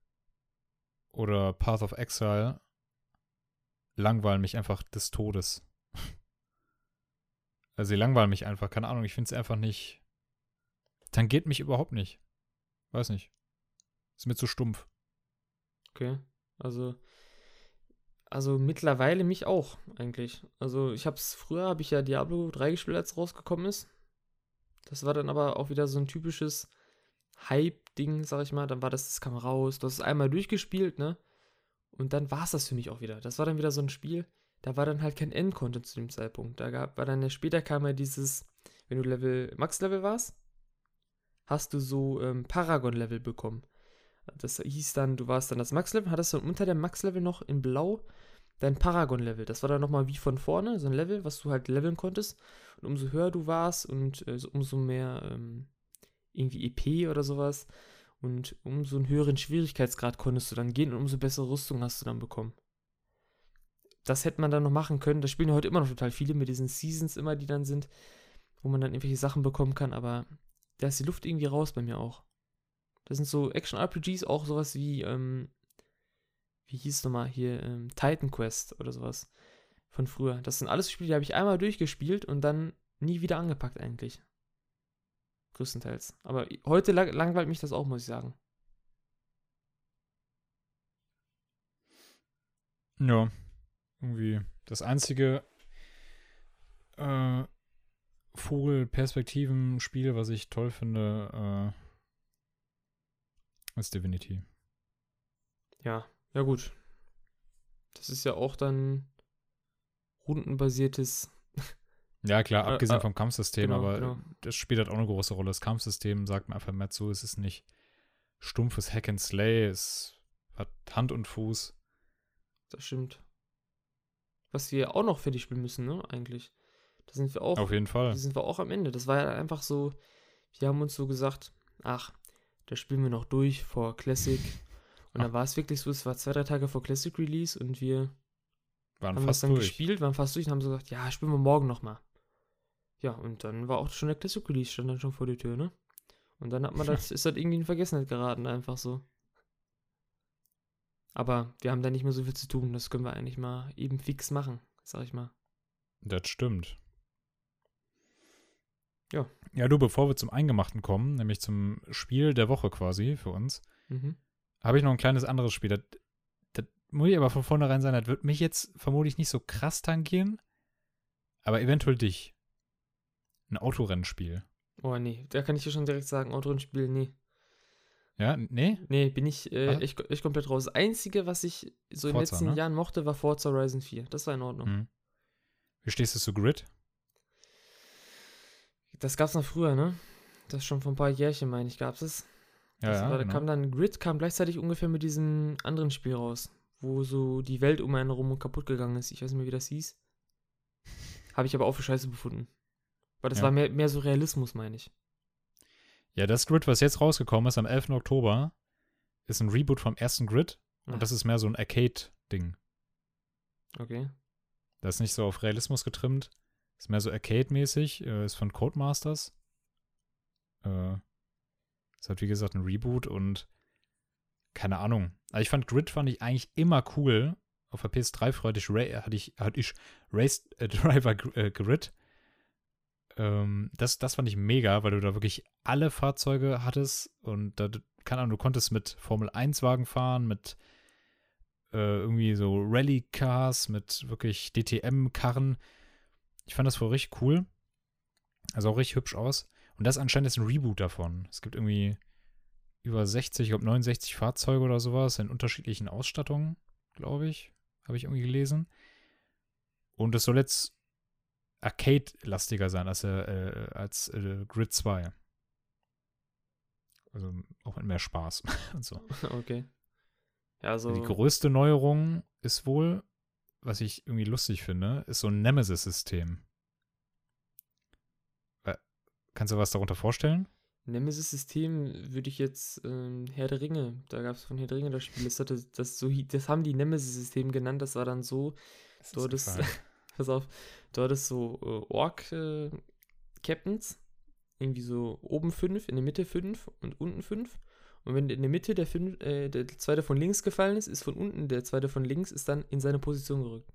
oder Path of Exile langweilen mich einfach des Todes. Also sie langweilen mich einfach, keine Ahnung, ich finde es einfach nicht. Tangiert mich überhaupt nicht. Weiß nicht. Ist mir zu stumpf. Okay. Also, also mittlerweile mich auch eigentlich. Also ich hab's früher habe ich ja Diablo 3 gespielt, als es rausgekommen ist. Das war dann aber auch wieder so ein typisches Hype-Ding, sag ich mal. Dann war das, das kam raus, du hast es einmal durchgespielt, ne? Und dann war es das für mich auch wieder. Das war dann wieder so ein Spiel, da war dann halt kein Endcontent zu dem Zeitpunkt. Da gab, war dann später kam ja dieses, wenn du Level, Max-Level warst, hast du so ähm, Paragon-Level bekommen. Das hieß dann, du warst dann das Max-Level, hattest dann unter dem Max-Level noch in Blau dein Paragon-Level. Das war dann nochmal wie von vorne, so ein Level, was du halt leveln konntest. Und umso höher du warst und äh, so, umso mehr ähm, irgendwie EP oder sowas und umso einen höheren Schwierigkeitsgrad konntest du dann gehen und umso bessere Rüstung hast du dann bekommen. Das hätte man dann noch machen können. Das spielen ja heute immer noch total viele mit diesen Seasons immer, die dann sind, wo man dann irgendwelche Sachen bekommen kann, aber da ist die Luft irgendwie raus bei mir auch. Das sind so Action-RPGs, auch sowas wie, ähm, wie hieß es nochmal hier, ähm, Titan Quest oder sowas von früher. Das sind alles Spiele, die habe ich einmal durchgespielt und dann nie wieder angepackt eigentlich. Größtenteils. Aber heute lang langweilt mich das auch, muss ich sagen. Ja, irgendwie das einzige äh, Vogelperspektiven-Spiel, was ich toll finde, äh, ist Divinity. Ja, ja gut. Das ist ja auch dann rundenbasiertes. Ja, klar, Äh, abgesehen äh, vom Kampfsystem, genau, aber genau. das spielt halt auch eine große Rolle. Das Kampfsystem sagt mir einfach mehr zu, es ist nicht stumpfes Hack and Slay, es hat Hand und Fuß. Das stimmt. Was wir auch noch fertig spielen müssen, ne, eigentlich. Da sind wir auch Auf jeden Fall. Da sind wir auch am Ende. Das war ja einfach so, wir haben uns so gesagt, ach, da spielen wir noch durch vor Classic. Und dann war es wirklich so, es war zwei, drei Tage vor Classic Release und wir Waren haben das fast dann durch. gespielt, waren fast durch und haben so gesagt, ja, spielen wir morgen nochmal. Ja, und dann war auch schon der Classic Release, stand dann schon vor der Tür, ne? Und dann hat man das, ist das irgendwie in Vergessenheit geraten, einfach so. Aber wir haben da nicht mehr so viel zu tun, das können wir eigentlich mal eben fix machen, sag ich mal. Das stimmt. Ja. Ja, du, bevor wir zum Eingemachten kommen, nämlich zum Spiel der Woche quasi für uns, Mhm. habe ich noch ein kleines anderes Spiel. Das, das muss ich aber von vornherein sein, das wird mich jetzt vermutlich nicht so krass tangieren, aber eventuell dich. Ein Autorennspiel. Oh nee, da kann ich dir schon direkt sagen, Autorennspiel, nee. Ja, nee? Nee, bin ich äh, echt, echt komplett raus. Das Einzige, was ich so in den Forza, letzten ne? Jahren mochte, war Forza Horizon 4. Das war in Ordnung. Hm. Wie stehst du zu Grid? Das gab's noch früher, ne? Das schon vor ein paar Jährchen, meine ich, gab's es. Ja, das ja, da genau. kam dann Grid kam gleichzeitig ungefähr mit diesem anderen Spiel raus, wo so die Welt um einen herum kaputt gegangen ist. Ich weiß nicht mehr, wie das hieß. Habe ich aber auch für scheiße befunden. Weil das Ja. war mehr, mehr so Realismus, meine ich. Ja, das Grid, was jetzt rausgekommen ist am 11. Oktober, ist ein Reboot vom ersten Grid und das ist mehr so ein Arcade-Ding. Okay. Das ist nicht so auf Realismus getrimmt. Ist mehr so Arcade-mäßig. Äh, ist von Codemasters. Äh, ist halt wie gesagt ein Reboot und keine Ahnung. Also ich fand Grid fand ich eigentlich immer cool. Auf der PS3 früher hatte ich, Ra hatte ich, hatte ich Race äh, Driver äh, Grid. Ähm, das, das fand ich mega, weil du da wirklich alle Fahrzeuge hattest und da, keine Ahnung, du konntest mit Formel 1 Wagen fahren, mit äh, irgendwie so Rallye-Cars, mit wirklich DTM-Karren. Ich fand das voll richtig cool. Also auch richtig hübsch aus. Und das anscheinend ist ein Reboot davon. Es gibt irgendwie über 60, ich glaube 69 Fahrzeuge oder sowas in unterschiedlichen Ausstattungen, glaube ich. Habe ich irgendwie gelesen. Und es soll jetzt Arcade-lastiger sein als, äh, als äh, Grid 2. Also auch mit mehr Spaß und so. Okay. Ja, also. Die größte Neuerung ist wohl, was ich irgendwie lustig finde, ist so ein Nemesis-System. Äh, Kannst du was darunter vorstellen? Nemesis-System würde ich jetzt ähm, Herr der Ringe, da gab es von Herr der Ringe das Spiel, das, hatte, das, so, das haben die Nemesis-System genannt, das war dann so, Das ist, egal. pass auf, dort ist so äh, Ork-Captains, irgendwie so oben fünf, in der Mitte fünf und unten fünf. Und wenn in der Mitte der, fünf, äh, der zweite von links gefallen ist, ist von unten der zweite von links, ist dann in seine Position gerückt.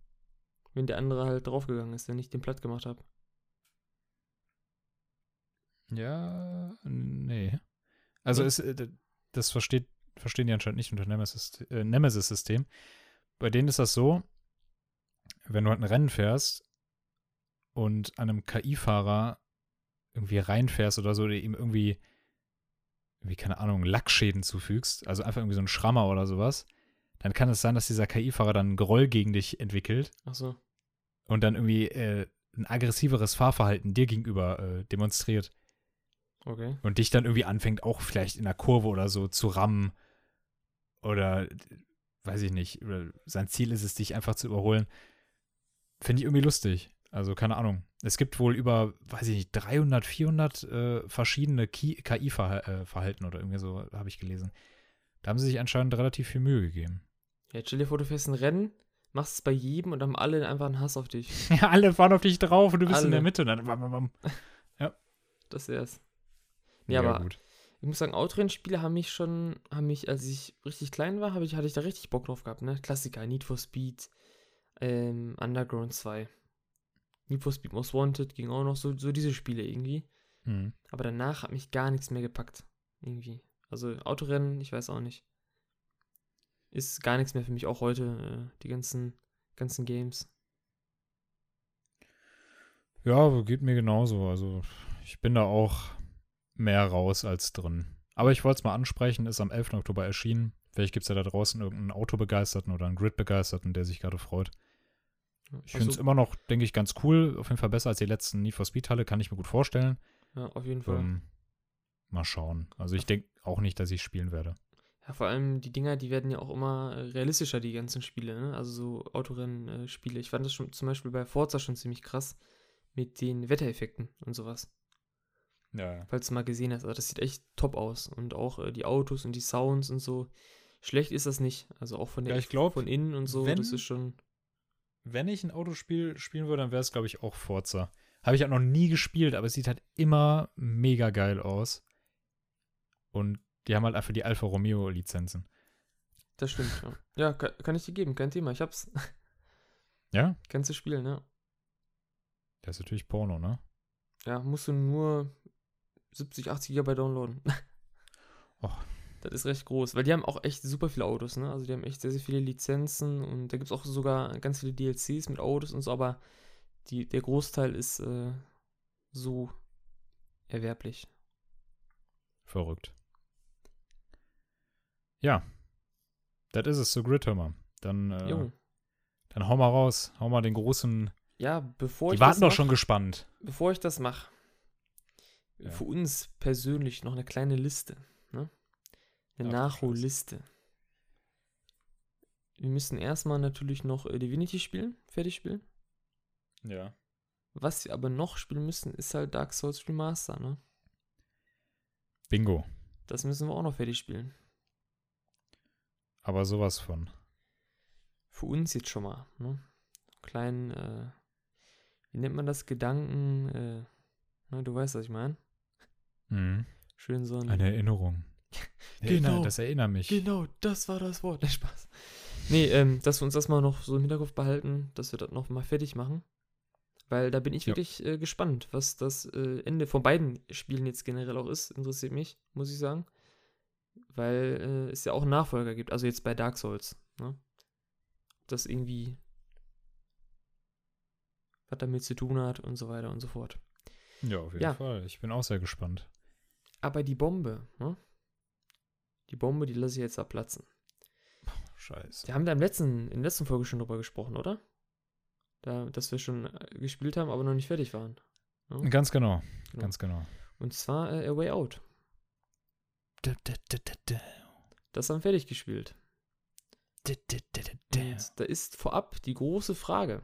Wenn der andere halt draufgegangen ist, wenn ich den platt gemacht habe. Ja, nee. Also ist, äh, das versteht, verstehen die anscheinend nicht unter Nemesis- äh, Nemesis-System. Bei denen ist das so, wenn du halt ein Rennen fährst und einem KI-Fahrer irgendwie reinfährst oder so, oder ihm irgendwie, irgendwie, keine Ahnung, Lackschäden zufügst, also einfach irgendwie so ein Schrammer oder sowas, dann kann es sein, dass dieser KI-Fahrer dann einen Groll gegen dich entwickelt Achso. und dann irgendwie äh, ein aggressiveres Fahrverhalten dir gegenüber äh, demonstriert Okay. und dich dann irgendwie anfängt, auch vielleicht in der Kurve oder so zu rammen. Oder weiß ich nicht, sein Ziel ist es, dich einfach zu überholen. Finde ich irgendwie lustig. Also keine Ahnung. Es gibt wohl über, weiß ich nicht, 300, 400 äh, verschiedene KI-Verhalten oder irgendwie so, habe ich gelesen. Da haben sie sich anscheinend relativ viel Mühe gegeben. Ja, stell dir vor, du fährst ein Rennen, machst es bei jedem und haben alle einfach einen Hass auf dich. Ja, alle fahren auf dich drauf und du bist in Alle. der Mitte. Und dann, wam, wam, wam. Das wär's. Mega aber gut. ich muss sagen, Autorennspiele haben mich schon, haben mich, als ich richtig klein war, ich, hatte ich da richtig Bock drauf gehabt, ne? Klassiker, Need for Speed, ähm, Underground 2. Need for Speed Most Wanted ging auch noch so, so diese Spiele irgendwie. Mhm. Aber danach hat mich gar nichts mehr gepackt. Irgendwie. Also Autorennen, ich weiß auch nicht. Ist gar nichts mehr für mich, auch heute, äh, die ganzen, ganzen Games. Ja, geht mir genauso. Also ich bin da auch mehr raus als drin. Aber ich wollte es mal ansprechen, ist am 11. Oktober erschienen. Vielleicht gibt es ja da draußen irgendeinen Autobegeisterten oder einen Grid-Begeisterten, der sich gerade freut. Ich finde es Also, immer noch, denke ich, ganz cool. Auf jeden Fall besser als die letzten Need for Speed-Halle, kann ich mir gut vorstellen. ja, auf jeden Fall. Ähm, mal schauen. Also ich denke auch nicht, dass ich spielen werde. Ja, vor allem die Dinger, die werden ja auch immer äh, realistischer, die ganzen Spiele, ne? Also so Autorennen-Spiele. ich fand das schon zum Beispiel bei Forza schon ziemlich krass mit den Wettereffekten und sowas. Ja, Falls du mal gesehen hast. Also das sieht echt top aus. Und auch äh, die Autos und die Sounds und so. Schlecht ist das nicht. Also auch von der Ja, ich glaub, von innen und so. wenn- das ist schon. Wenn ich ein Autospiel spielen würde, dann wäre es, glaube ich, auch Forza. Habe ich halt noch nie gespielt, aber es sieht halt immer mega geil aus. Und die haben halt einfach die Alfa Romeo-Lizenzen. Das stimmt, ja. Ja, kann, kann ich dir geben, kein Thema. Ich hab's. Ja? Kannst du spielen, ja. Das ist natürlich Porno, ne? Ja, musst du nur 70, 80 GB downloaden. Och. Das ist recht groß, weil die haben auch echt super viele Autos, ne? Also die haben echt sehr, sehr viele Lizenzen und da gibt es auch sogar ganz viele DLCs mit Autos und so, aber die, der Großteil ist äh, so erwerblich. Verrückt. Ja. Das ist es, so Grid, hör mal. Dann, äh, dann hau mal raus. Hau mal den großen. Ja, bevor Die ich warten das doch schon gespannt. bevor ich das mache, Ja. für uns persönlich noch eine kleine Liste? Eine Nachholliste. Wir müssen erstmal natürlich noch äh, Divinity spielen, fertig spielen. Ja. Was wir aber noch spielen müssen, ist halt Dark Souls Remaster, ne? Bingo. Das müssen wir auch noch fertig spielen. Aber sowas von. Für uns jetzt schon mal, ne? kleinen, äh, wie nennt man das, Gedanken, äh, na, du weißt, was ich meine. Mhm. Schön so ein. Eine Erinnerung. Genau. Erinner- Das erinnert mich. Genau, das war das Wort. Nee, Spaß. Nee, ähm, dass wir uns das mal noch so im Hinterkopf behalten, dass wir das noch mal fertig machen. Weil da bin ich Ja. wirklich äh, gespannt, was das äh, Ende von beiden Spielen jetzt generell auch ist. Interessiert mich, muss ich sagen. Weil äh, es ja auch einen Nachfolger gibt. Also jetzt bei Dark Souls. Ne? Das irgendwie was damit zu tun hat und so weiter und so fort. Ja, auf jeden Ja. Fall. Ich bin auch sehr gespannt. Aber die Bombe, ne? Die Bombe, die lasse ich jetzt abplatzen. Scheiße. Wir haben da im letzten, in der letzten Folge schon drüber gesprochen, oder? Da, dass wir schon äh, gespielt haben, aber noch nicht fertig waren. Ganz genau. Genau. Ganz genau. Und zwar äh, A Way Out. Da, da, da, da, da. Das haben wir fertig gespielt. Und da ist vorab die große Frage,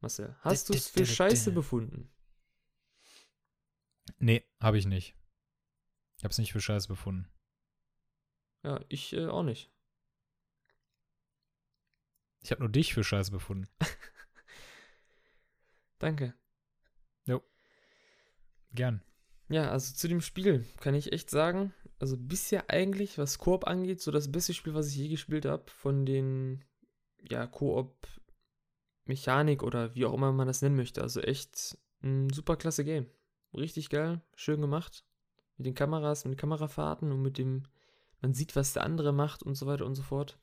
Marcel. Hast du es für scheiße befunden? Nee, habe ich nicht. Ich habe es nicht für scheiße befunden. Ja, ich äh, auch nicht. Ich habe nur dich für scheiße befunden. Danke. Gern. Ja, also zu dem Spiel kann ich echt sagen, also bisher eigentlich, was Koop angeht, so das beste Spiel, was ich je gespielt habe, von den, ja, Koop-Mechanik oder wie auch immer man das nennen möchte. Also echt ein super klasse Game. Richtig geil, schön gemacht. Mit den Kameras, mit den Kamerafahrten und mit dem, man sieht, was der andere macht und so weiter und so fort.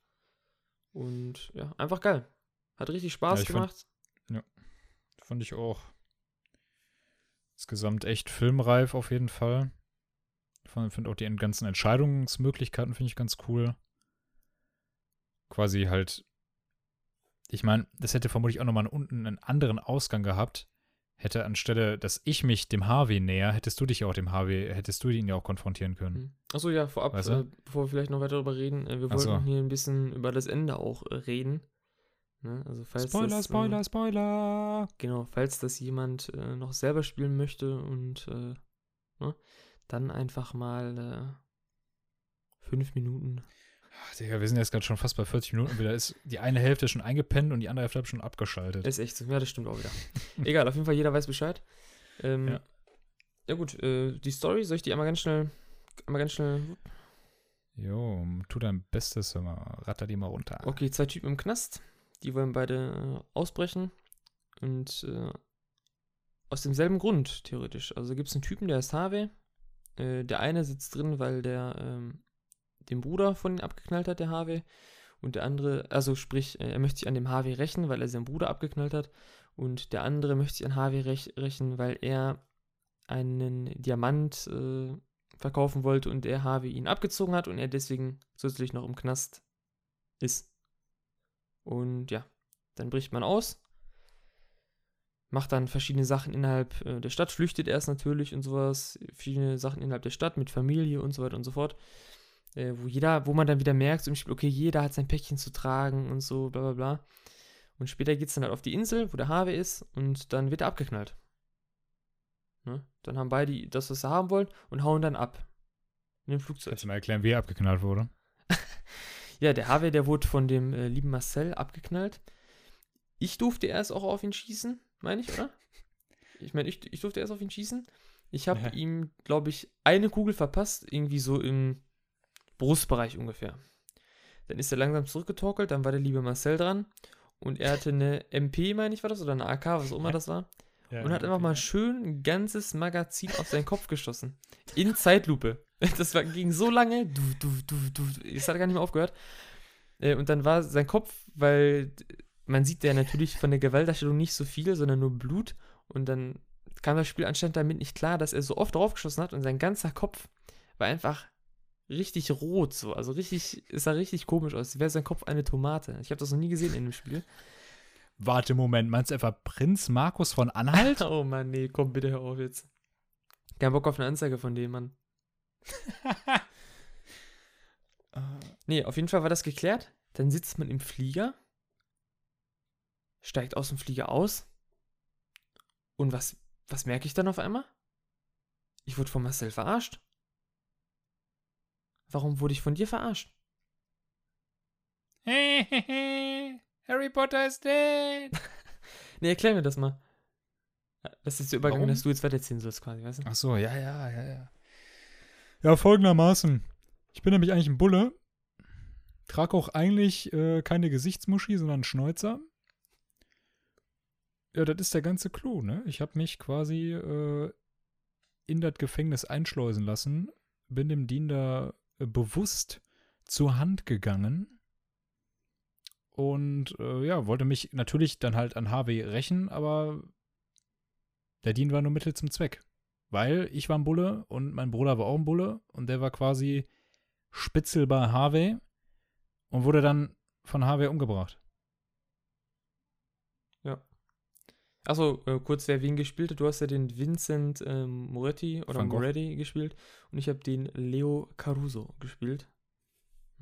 Und ja, einfach geil. Hat richtig Spaß Ja, ich fand- gemacht. Fand ich auch. Insgesamt echt filmreif auf jeden Fall. Ich finde auch die ganzen Entscheidungsmöglichkeiten finde ich ganz cool. Quasi halt, ich meine, das hätte vermutlich auch nochmal unten einen anderen Ausgang gehabt. Hätte anstelle, dass ich mich dem Harvey näher, hättest du dich auch dem Harvey, hättest du ihn ja auch konfrontieren können. Mhm. Achso, ja, vorab, Weißt du? äh, bevor wir vielleicht noch weiter darüber reden, äh, wir Ach so. wollten hier ein bisschen über das Ende auch äh, reden. Ne? Also falls Spoiler, das, Spoiler, Äh, Spoiler. genau, falls das jemand äh, noch selber spielen möchte und äh, ne, dann einfach mal äh, fünf Minuten. Ach, Digga, wir sind jetzt gerade schon fast bei 40 Minuten wieder. Ist die eine Hälfte schon eingepennt und die andere Hälfte schon abgeschaltet. Ist echt so. Ja, das stimmt auch wieder. Egal, auf jeden Fall, jeder weiß Bescheid. Ähm, ja. Ja. gut, äh, die Story, soll ich die einmal ganz schnell, einmal ganz schnell Jo, tu dein Bestes, mal, ratter die mal runter. Okay, zwei Typen im Knast. Die wollen beide äh, ausbrechen. Und äh, aus demselben Grund, theoretisch. Also gibt es einen Typen, der heißt Harvey. Äh, der eine sitzt drin, weil der ähm, den Bruder von ihm abgeknallt hat, der Harvey. Und der andere, also sprich, äh, er möchte sich an dem Harvey rächen, weil er seinen Bruder abgeknallt hat. Und der andere möchte sich an Harvey rächen, weil er einen Diamant äh, verkaufen wollte und der Harvey ihn abgezogen hat und er deswegen zusätzlich noch im Knast ist. Und ja, dann bricht man aus, macht dann verschiedene Sachen innerhalb äh, der Stadt, flüchtet erst natürlich und sowas, verschiedene Sachen innerhalb der Stadt mit Familie und so weiter und so fort. Äh, wo jeder, wo man dann wieder merkt, so im Spiel, okay, jeder hat sein Päckchen zu tragen und so, bla bla bla. Und später geht es dann halt auf die Insel, wo der Harvey ist, und dann wird er abgeknallt. Ne? Dann haben beide das, was sie haben wollen, und hauen dann ab. In dem Flugzeug. Kannst du mal erklären, wie er abgeknallt wurde? Ja, der Harvey, der wurde von dem äh, lieben Marcel abgeknallt. Ich durfte erst auch auf ihn schießen, meine ich, oder? Ich meine, ich, ich durfte erst auf ihn schießen. Ich habe Ja. ihm, glaube ich, eine Kugel verpasst, irgendwie so im Brustbereich ungefähr. Dann ist er langsam zurückgetorkelt, dann war der liebe Marcel dran und er hatte eine MP, meine ich, war das, oder eine AK, was auch immer das war, und hat einfach mal schön ein ganzes Magazin auf seinen Kopf geschossen. In Zeitlupe. Das war, ging so lange. Du, du, du, du. Es hat gar nicht mehr aufgehört. Äh, Und dann war sein Kopf, weil man sieht ja natürlich von der Gewaltdarstellung nicht so viel, sondern nur Blut. Und dann kam das Spiel anscheinend damit nicht klar, dass er so oft draufgeschossen hat und sein ganzer Kopf war einfach richtig rot so. Also richtig, es sah richtig komisch aus. Als wäre sein Kopf eine Tomate. Ich habe das noch nie gesehen in dem Spiel. Warte, Moment, meinst du etwa Prinz Markus von Anhalt? Oh Mann, nee, komm bitte hör auf jetzt. Kein Bock auf eine Anzeige von dem Mann. Nee, auf jeden Fall war das geklärt. Dann sitzt man im Flieger, steigt aus dem Flieger aus. Und was, was merke ich dann auf einmal? Ich wurde von Marcel verarscht. Warum wurde ich von dir verarscht? Harry Potter ist dead. Nee, erklär mir das mal. Das ist der Übergang, Warum? dass du jetzt weiterziehen sollst, quasi, weißt du? Ach so, ja, ja, ja, ja. Ja, folgendermaßen. Ich bin nämlich eigentlich ein Bulle. Trage auch eigentlich äh, keine Gesichtsmuschi, sondern einen Schnäuzer. Ja, das ist der ganze Clou, ne? Ich habe mich quasi äh, in das Gefängnis einschleusen lassen, bin dem Diener bewusst zur Hand gegangen und äh, ja, wollte mich natürlich dann halt an HW rächen, aber der Dean war nur Mittel zum Zweck. Weil ich war ein Bulle und mein Bruder war auch ein Bulle und der war quasi Spitzel bei Harvey und wurde dann von Harvey umgebracht. Achso, äh, kurz, wer wen gespielt hat. Du hast ja den Vincent ähm, Moretti oder. Moretti gespielt und ich habe den Leo Caruso gespielt.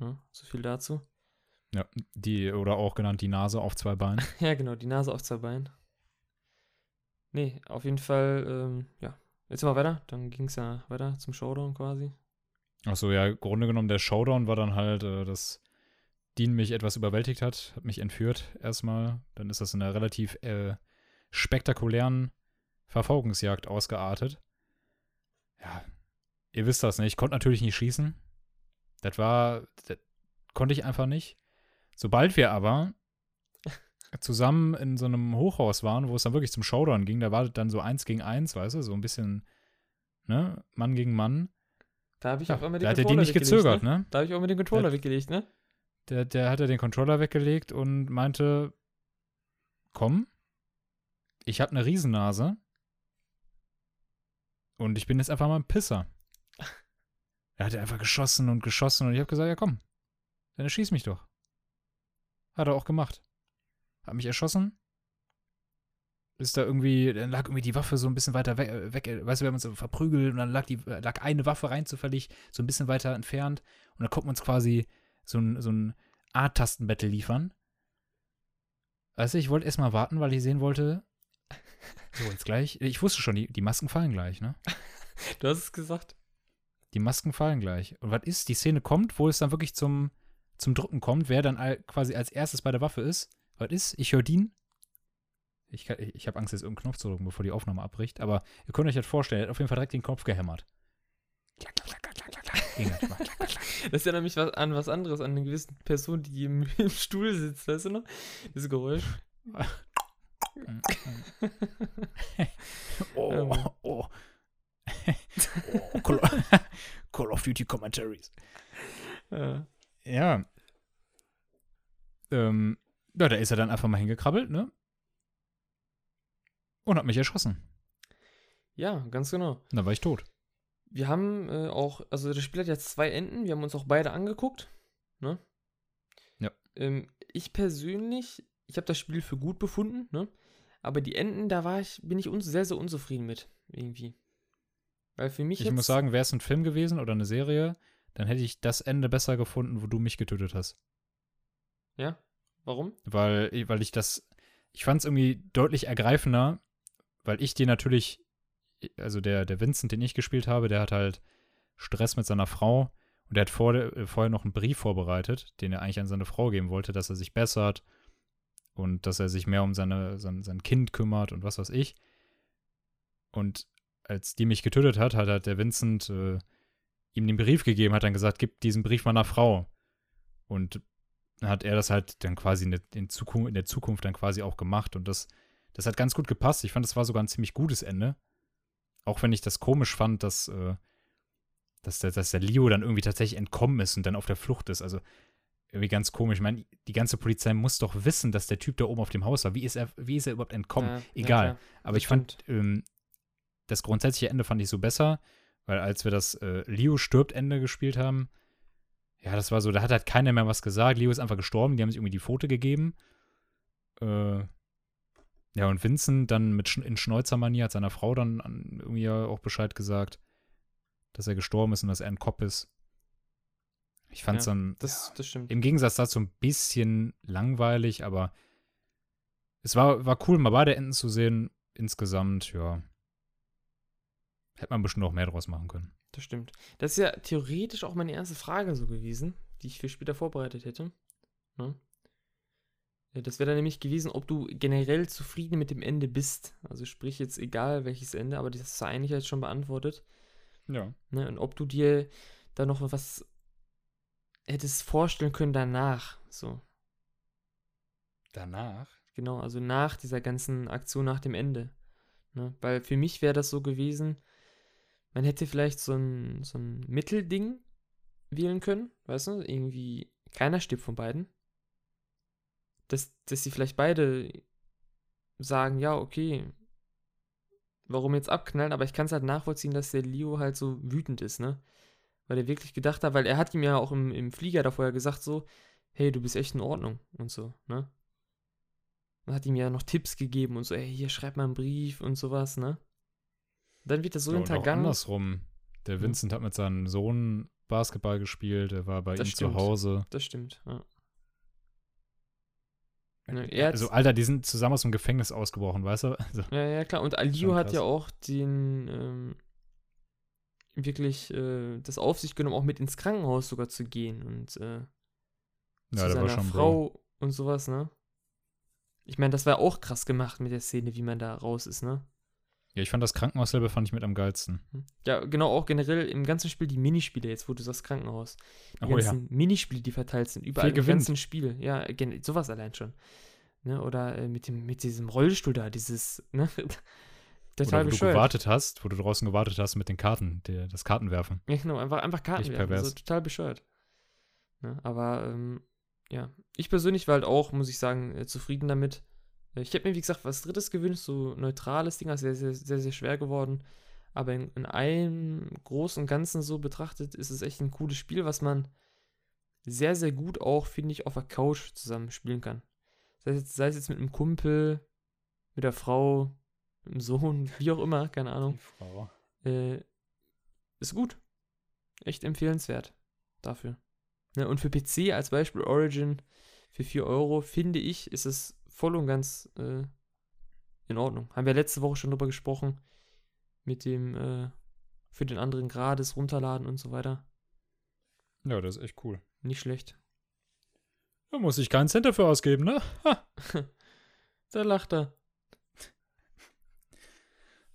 Ja, so viel dazu. Ja, die, oder auch genannt die Nase auf zwei Beinen. Ja, genau, die Nase auf zwei Beinen. Nee, auf jeden Fall, ähm, ja. Jetzt mal weiter. Dann ging es ja weiter zum Showdown quasi. Achso, ja, im Grunde genommen, der Showdown war dann halt, äh, dass Dean mich etwas überwältigt hat, hat mich entführt erstmal. Dann ist das in einer relativ äh, spektakulären Verfolgungsjagd ausgeartet. Ja, ihr wisst das, ne? Ich konnte natürlich nicht schießen. Das war, das konnte ich einfach nicht. Sobald wir aber zusammen in so einem Hochhaus waren, wo es dann wirklich zum Showdown ging, da war das dann so eins gegen eins, weißt du, so ein bisschen, ne, Mann gegen Mann. Da habe ich Ja, auch immer den da hat er die Controller nicht weggelegt, gezögert, ne? ne? Da habe ich auch immer den Controller Der- weggelegt, ne? Der, der hat ja den Controller weggelegt und meinte, komm, ich habe eine Riesennase und ich bin jetzt einfach mal ein Pisser. Er hat einfach geschossen und geschossen und ich habe gesagt, ja komm, dann erschieß mich doch. Hat er auch gemacht. Hat mich erschossen. Ist da irgendwie, dann lag irgendwie die Waffe so ein bisschen weiter weg, weg weißt du, wir haben uns verprügelt und dann lag, die, lag eine Waffe rein zufällig so ein bisschen weiter entfernt und dann konnten wir uns quasi so ein, so ein A-Tasten-Battle liefern. Weißt du, ich wollte erstmal warten, weil ich sehen wollte, so jetzt gleich, ich wusste schon, die, die Masken fallen gleich, ne? Du hast es gesagt. Die Masken fallen gleich. Und was ist? Die Szene kommt, wo es dann wirklich zum, zum Drücken kommt, wer dann all, quasi als erstes bei der Waffe ist. Was ist? Ich höre Dean. Ich, kann- ich habe Angst, jetzt irgendeinen Knopf zu drücken, bevor die Aufnahme abbricht. Aber ihr könnt euch das vorstellen, er hat auf jeden Fall direkt den Knopf gehämmert. Klack, klack, klack, klack, klack, klack. Ging das mal. Klack, klack, klack. Das erinnert mich was an was anderes, an eine gewisse Person, die im, im Stuhl sitzt, weißt du noch? Dieses Geräusch. Oh, Ähm. oh. oh Call, Call of Duty Commentaries. Ja. Ja. Ähm, ja, da ist er dann einfach mal hingekrabbelt, ne? Und hat mich erschossen. ja, ganz genau. Und dann war ich tot. Wir haben äh, auch, also das Spiel hat jetzt zwei Enden, wir haben uns auch beide angeguckt. Ne? Ja. Ähm, ich persönlich, ich habe das Spiel für gut befunden, ne? Aber die Enden, da war ich, bin ich uns sehr, sehr unzufrieden mit, irgendwie. Weil für mich Ich muss sagen, wäre es ein Film gewesen oder eine Serie, dann hätte ich das Ende besser gefunden, wo du mich getötet hast. Ja, warum? Weil, weil ich das, ich fand es irgendwie deutlich ergreifender, weil ich dir natürlich, also der, der Vincent, den ich gespielt habe, der hat halt Stress mit seiner Frau und der hat vor, äh, vorher noch einen Brief vorbereitet, den er eigentlich an seine Frau geben wollte, dass er sich bessert und dass er sich mehr um seine, sein, sein Kind kümmert und was weiß ich. Und als die mich getötet hat, hat halt der Vincent äh, ihm den Brief gegeben, hat dann gesagt, gib diesen Brief meiner Frau. Und hat er das halt dann quasi in der, in Zukunft, in der Zukunft dann quasi auch gemacht. Und das, das hat ganz gut gepasst. Ich fand, das war sogar ein ziemlich gutes Ende. Auch wenn ich das komisch fand, dass, äh, dass, der, dass der Leo dann irgendwie tatsächlich entkommen ist und dann auf der Flucht ist. Also irgendwie ganz komisch. Ich meine, die ganze Polizei muss doch wissen, dass der Typ da oben auf dem Haus war. Wie ist er, wie ist er überhaupt entkommen? Ja, ja, Egal. klar. Aber ich fand, ähm, das grundsätzliche Ende fand ich so besser, weil als wir das äh, Leo stirbt Ende gespielt haben, ja, das war so, da hat halt keiner mehr was gesagt. Leo ist einfach gestorben, die haben sich irgendwie die Pfote gegeben. Äh, ja, und Vincent dann mit Sch in Schnäuzermanier hat seiner Frau dann an, irgendwie ja auch Bescheid gesagt, dass er gestorben ist und dass er ein Kopf ist. Ich fand es Ja, dann Das, das stimmt. im Gegensatz dazu ein bisschen langweilig, aber es war, war cool, mal beide Enden zu sehen. Insgesamt, ja. Hätte man bestimmt auch mehr draus machen können. Das stimmt. Das ist ja theoretisch auch meine erste Frage so gewesen, die ich für später vorbereitet hätte. Ne? Das wäre dann nämlich gewesen, ob du generell zufrieden mit dem Ende bist. Also sprich jetzt egal welches Ende, aber das hast du eigentlich jetzt schon beantwortet. Ja. Ne? Und ob du dir da noch was hättest vorstellen können danach. So, Danach? genau, also nach dieser ganzen Aktion nach dem Ende. Ne? Weil für mich wäre das so gewesen, man hätte vielleicht so ein, so ein Mittelding wählen können, weißt du? Irgendwie keiner stirbt von beiden. Dass, dass sie vielleicht beide sagen, ja, okay, warum jetzt abknallen, aber ich kann es halt nachvollziehen, dass der Leo halt so wütend ist, ne? Weil er wirklich gedacht hat, weil er hat ihm ja auch im, im Flieger davor ja gesagt so, hey, du bist echt in Ordnung und so, ne? Und hat ihm ja noch Tipps gegeben und so, ey, hier schreib mal einen Brief und sowas, ne? Dann wird das so Ja, und hintergangen. andersrum. Der Mhm. Vincent hat mit seinem Sohn Basketball gespielt, er war bei Das ihm stimmt. zu Hause. Das stimmt, ja. Ne, hat- Also, Alter, die sind zusammen aus dem Gefängnis ausgebrochen, weißt du? Also, Ja, ja, klar. Und Alio hat ja auch den ähm, wirklich äh, das auf sich genommen, auch mit ins Krankenhaus sogar zu gehen und äh, ja, zu seiner. Frau und sowas, ne? Ich meine, das war auch krass gemacht mit der Szene, wie man da raus ist, ne? Ja, ich fand das Krankenhauslevel fand ich mit am geilsten. Hm. Ja, genau, auch generell im ganzen Spiel die Minispiele, jetzt wo du sagst Krankenhaus. Die Oh ja. ganzen Minispiele, die verteilt sind, überall im gewinnt. ganzen Spiel. Ja, sowas allein schon. Ne? Oder äh, mit, dem, mit diesem Rollstuhl da, dieses, ne? Total Oder wo du bescheuert. gewartet hast, wo du draußen gewartet hast mit den Karten, der, das Kartenwerfen. Ja, genau, einfach, einfach Karten werfen. pervers. Also total bescheuert. Ne? Aber ähm, ja, ich persönlich war halt auch, muss ich sagen, äh, zufrieden damit. Ich hätte mir, wie gesagt, was Drittes gewünscht, so neutrales Ding, also sehr, sehr, sehr, sehr schwer geworden. Aber in, in einem Großen und Ganzen so betrachtet, ist es echt ein cooles Spiel, was man sehr, sehr gut auch, finde ich, auf der Couch zusammen spielen kann. Sei es, jetzt, sei es jetzt mit einem Kumpel, mit der Frau, mit dem Sohn, wie auch immer, keine Ahnung. Frau. Äh, ist gut. Echt empfehlenswert dafür. Ne, und für PC als Beispiel Origin für 4 Euro, finde ich, ist es voll und ganz äh, in Ordnung. Haben wir letzte Woche schon drüber gesprochen. Mit dem äh, für den anderen Grades runterladen und so weiter. Ja, das ist echt cool. Nicht schlecht. Da muss ich keinen Cent dafür ausgeben, ne? Ha. Da lacht er.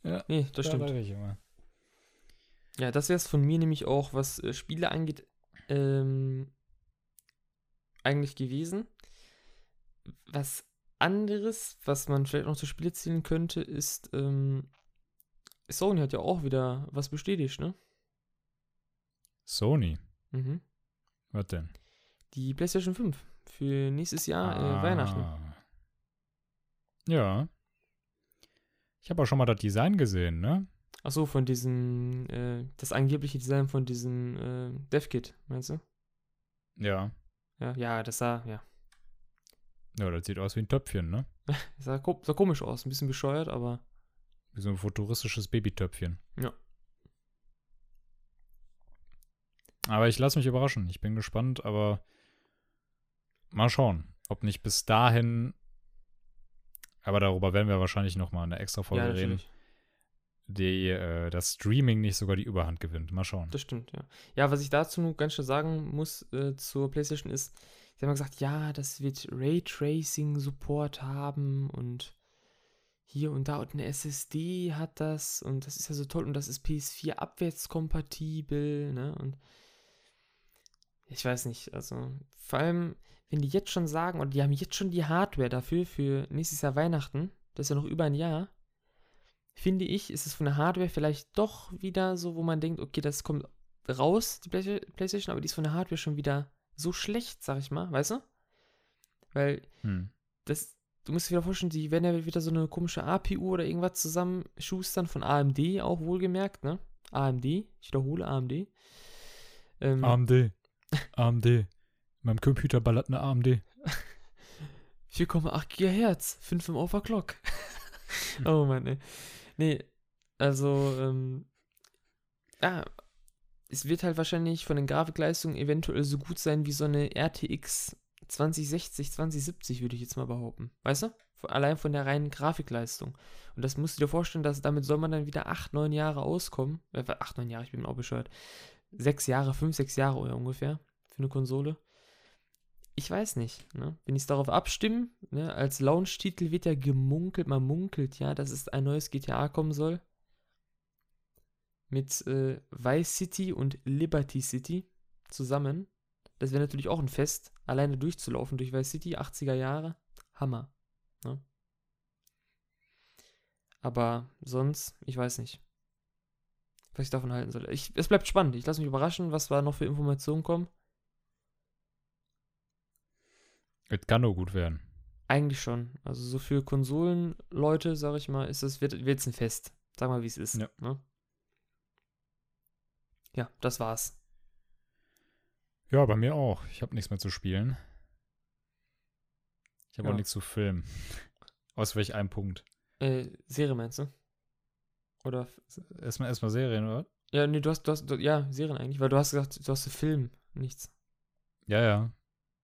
Ja, Nee, das Da stimmt. ich immer. Ja, das wäre es von mir nämlich auch, was äh, Spiele angeht, ähm, eigentlich gewesen. Was anderes, was man vielleicht noch zu Spiele zählen könnte, ist, ähm, Sony hat ja auch wieder was bestätigt, ne? Sony. Mhm. Was denn? Die PlayStation 5 für nächstes Jahr äh, Weihnachten. Ah. Ja. Ich habe auch schon mal das Design gesehen, ne? Achso, von diesem, äh, das angebliche Design von diesem äh, DevKit, meinst du? Ja. Ja, ja, das sah, ja, Ja, das sieht aus wie ein Töpfchen, ne? das sah, sah komisch aus, ein bisschen bescheuert, aber Wie so ein futuristisches Babytöpfchen. Ja. Aber ich lasse mich überraschen. Ich bin gespannt, aber mal schauen, ob nicht bis dahin. Aber darüber werden wir wahrscheinlich noch mal in einer extra Folge ja, reden. Die, äh, das Streaming nicht sogar die Überhand gewinnt. Mal schauen. Das stimmt, ja. Ja, was ich dazu nur ganz schnell sagen muss äh, zur PlayStation ist, sie haben gesagt, ja, das wird Raytracing-Support haben und hier und da und eine SSD hat das und das ist ja so toll und das ist PS4 abwärtskompatibel, ne? Und ich weiß nicht, also vor allem, wenn die jetzt schon sagen, oder die haben jetzt schon die Hardware dafür für nächstes Jahr Weihnachten, das ist ja noch über ein Jahr, finde ich, ist es von der Hardware vielleicht doch wieder so, wo man denkt, okay, das kommt raus, die Play PlayStation, aber die ist von der Hardware schon wieder so schlecht, sag ich mal, weißt du? Weil Hm. das, du musst dir wieder vorstellen, die werden ja wieder so eine komische APU oder irgendwas zusammenschustern von AMD, auch wohlgemerkt, ne? AMD, ich wiederhole AMD. Ähm, AMD. AMD. In meinem Computer ballert eine AMD. 4,8 Gigahertz, 5 im Overclock. oh Mann, ey. Nee, also, ähm, ja, es wird halt wahrscheinlich von den Grafikleistungen eventuell so gut sein wie so eine RTX 2060, 2070, würde ich jetzt mal behaupten. Weißt du? Von- Allein von der reinen Grafikleistung. Und das musst du dir vorstellen, dass damit soll man dann wieder 8, 9 Jahre auskommen. Äh, 8, 9 Jahre, ich bin auch bescheuert. 6 Jahre, 5, 6 Jahre ungefähr für eine Konsole. Ich weiß nicht, ne? Wenn ich es darauf abstimme, ne? als Launch-Titel wird ja gemunkelt, man munkelt ja, dass es ein neues GTA kommen soll. Mit äh, Vice City und Liberty City zusammen. Das wäre natürlich auch ein Fest, alleine durchzulaufen durch Vice City, 80er Jahre. Hammer. Ne? Aber sonst, ich weiß nicht, was ich davon halten soll. Ich, es bleibt spannend. Ich lasse mich überraschen, was da noch für Informationen kommen. Es kann nur gut werden. Eigentlich schon. Also so für Konsolenleute, sag ich mal, ist es wird wird's ein Fest. Sag mal, wie es ist. Ja. Ne? ja, das war's. Ja, bei mir auch. Ich habe nichts mehr zu spielen. Ich habe Ja. auch nichts zu filmen. Aus welch einem Punkt. Äh, Serie meinst du? Oder Erstmal erstmal Serien, oder? ja, nee, du hast, du hast, du, ja, Serien eigentlich, weil du hast gesagt, du hast einen Film, nichts. Ja, ja.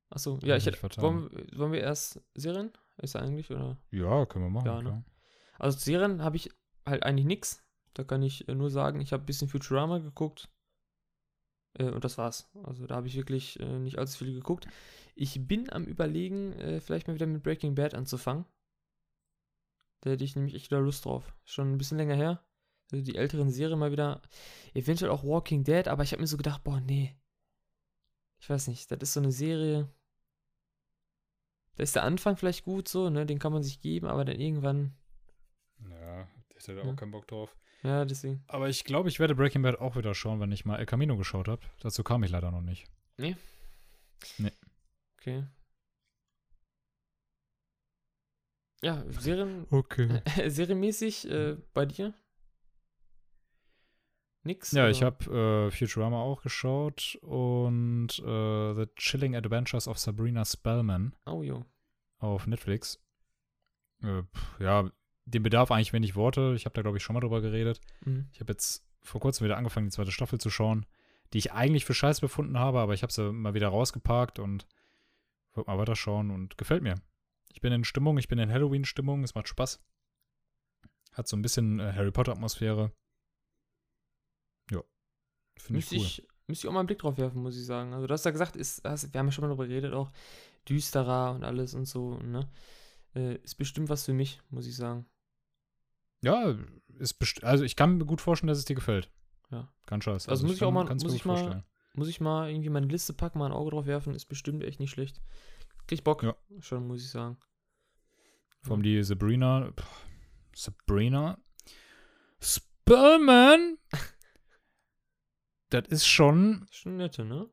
Achso, ja, ich hätte, wollen, wollen wir erst Serien? Ist er eigentlich, oder? Ja, können wir machen, Ja, ne? Also Serien habe ich halt eigentlich nix. Da kann ich äh, nur sagen, ich habe ein bisschen Futurama geguckt. Äh, und das war's. Also da habe ich wirklich äh, nicht allzu viel geguckt. Ich bin am überlegen, äh, vielleicht mal wieder mit Breaking Bad anzufangen. Da hätte ich nämlich echt wieder Lust drauf. Schon ein bisschen länger her. Also die älteren Serien mal wieder. Eventuell auch Walking Dead, aber ich habe mir so gedacht, boah, nee. Ich weiß nicht, das ist so eine Serie. Da ist der Anfang vielleicht gut so, ne? Den kann man sich geben, aber dann irgendwann. Ja, ich hätte da Ja. auch keinen Bock drauf. Ja, deswegen. Aber ich glaube, ich werde Breaking Bad auch wieder schauen, wenn ich mal El Camino geschaut habe. Dazu kam ich leider noch nicht. Okay. Ja, Serien, Okay. serienmäßig äh, bei dir? Nix? Ja, ich oder? habe äh, Futurama auch geschaut und äh, The Chilling Adventures of Sabrina Spellman Oh, jo. auf Netflix. Äh, ja, dem bedarf eigentlich wenig Worte. Ich habe da, glaube ich, schon mal drüber geredet. Mhm. Ich habe jetzt vor kurzem wieder angefangen, die zweite Staffel zu schauen, die ich eigentlich für scheiß befunden habe, aber ich habe sie mal wieder rausgeparkt und wollte mal weiterschauen und gefällt mir. Ich bin in Stimmung, ich bin in Halloween-Stimmung, es macht Spaß. Hat so ein bisschen äh, Harry Potter-Atmosphäre. Finde ich Müsste cool. ich, müsste ich auch mal einen Blick drauf werfen, muss ich sagen. Also, du hast ja gesagt, ist, hast, wir haben ja schon mal darüber geredet, auch düsterer und alles und so, ne? Äh, ist bestimmt was für mich, muss ich sagen. Ja, ist also ich kann mir gut vorstellen, dass es dir gefällt. Ja. Ganz scheiß. Also muss ich auch kann- mal- muss ich mal- vorstellen. Muss ich mal irgendwie meine Liste packen, mal ein Auge drauf werfen, ist bestimmt echt nicht schlecht. Krieg ich Bock. Ja. Schon, muss ich sagen. Vor allem die Sabrina. Sabrina. Spellman! das ist schon. Schon nette, ne?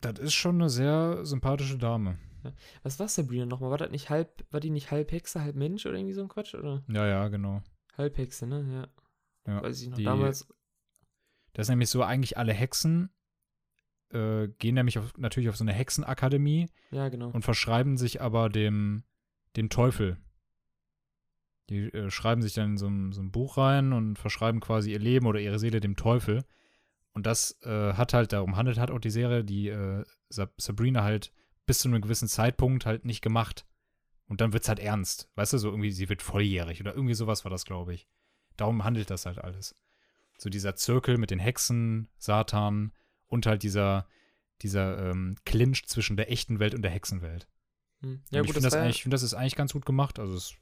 Das ist schon eine sehr sympathische Dame. Was war Sabrina nochmal? War das nicht halb, war die nicht halb Hexe, halb Mensch oder irgendwie so ein Quatsch? Oder? Ja, ja, genau. Halbhexe, ne? Ja. Ja, Weiß ich noch. die- Damals. Das ist nämlich so, eigentlich alle Hexen äh, gehen nämlich auf, natürlich auf so eine Hexenakademie Ja, genau. und verschreiben sich aber dem, dem Teufel. Die äh, schreiben sich dann in so ein, so ein Buch rein und verschreiben quasi ihr Leben oder ihre Seele dem Teufel. Und das äh, hat halt, darum handelt hat auch die Serie, die äh, Sab Sabrina halt bis zu einem gewissen Zeitpunkt halt nicht gemacht. Und dann wird's halt ernst. Weißt du, so irgendwie, sie wird volljährig oder irgendwie sowas war das, glaube ich. Darum handelt das halt alles. So dieser Zirkel mit den Hexen, Satan und halt dieser, dieser ähm, Clinch zwischen der echten Welt und der Hexenwelt. Hm. Ja, Ja, ich gut, finde das, das, ja, find, das ist eigentlich ganz gut gemacht. Also es,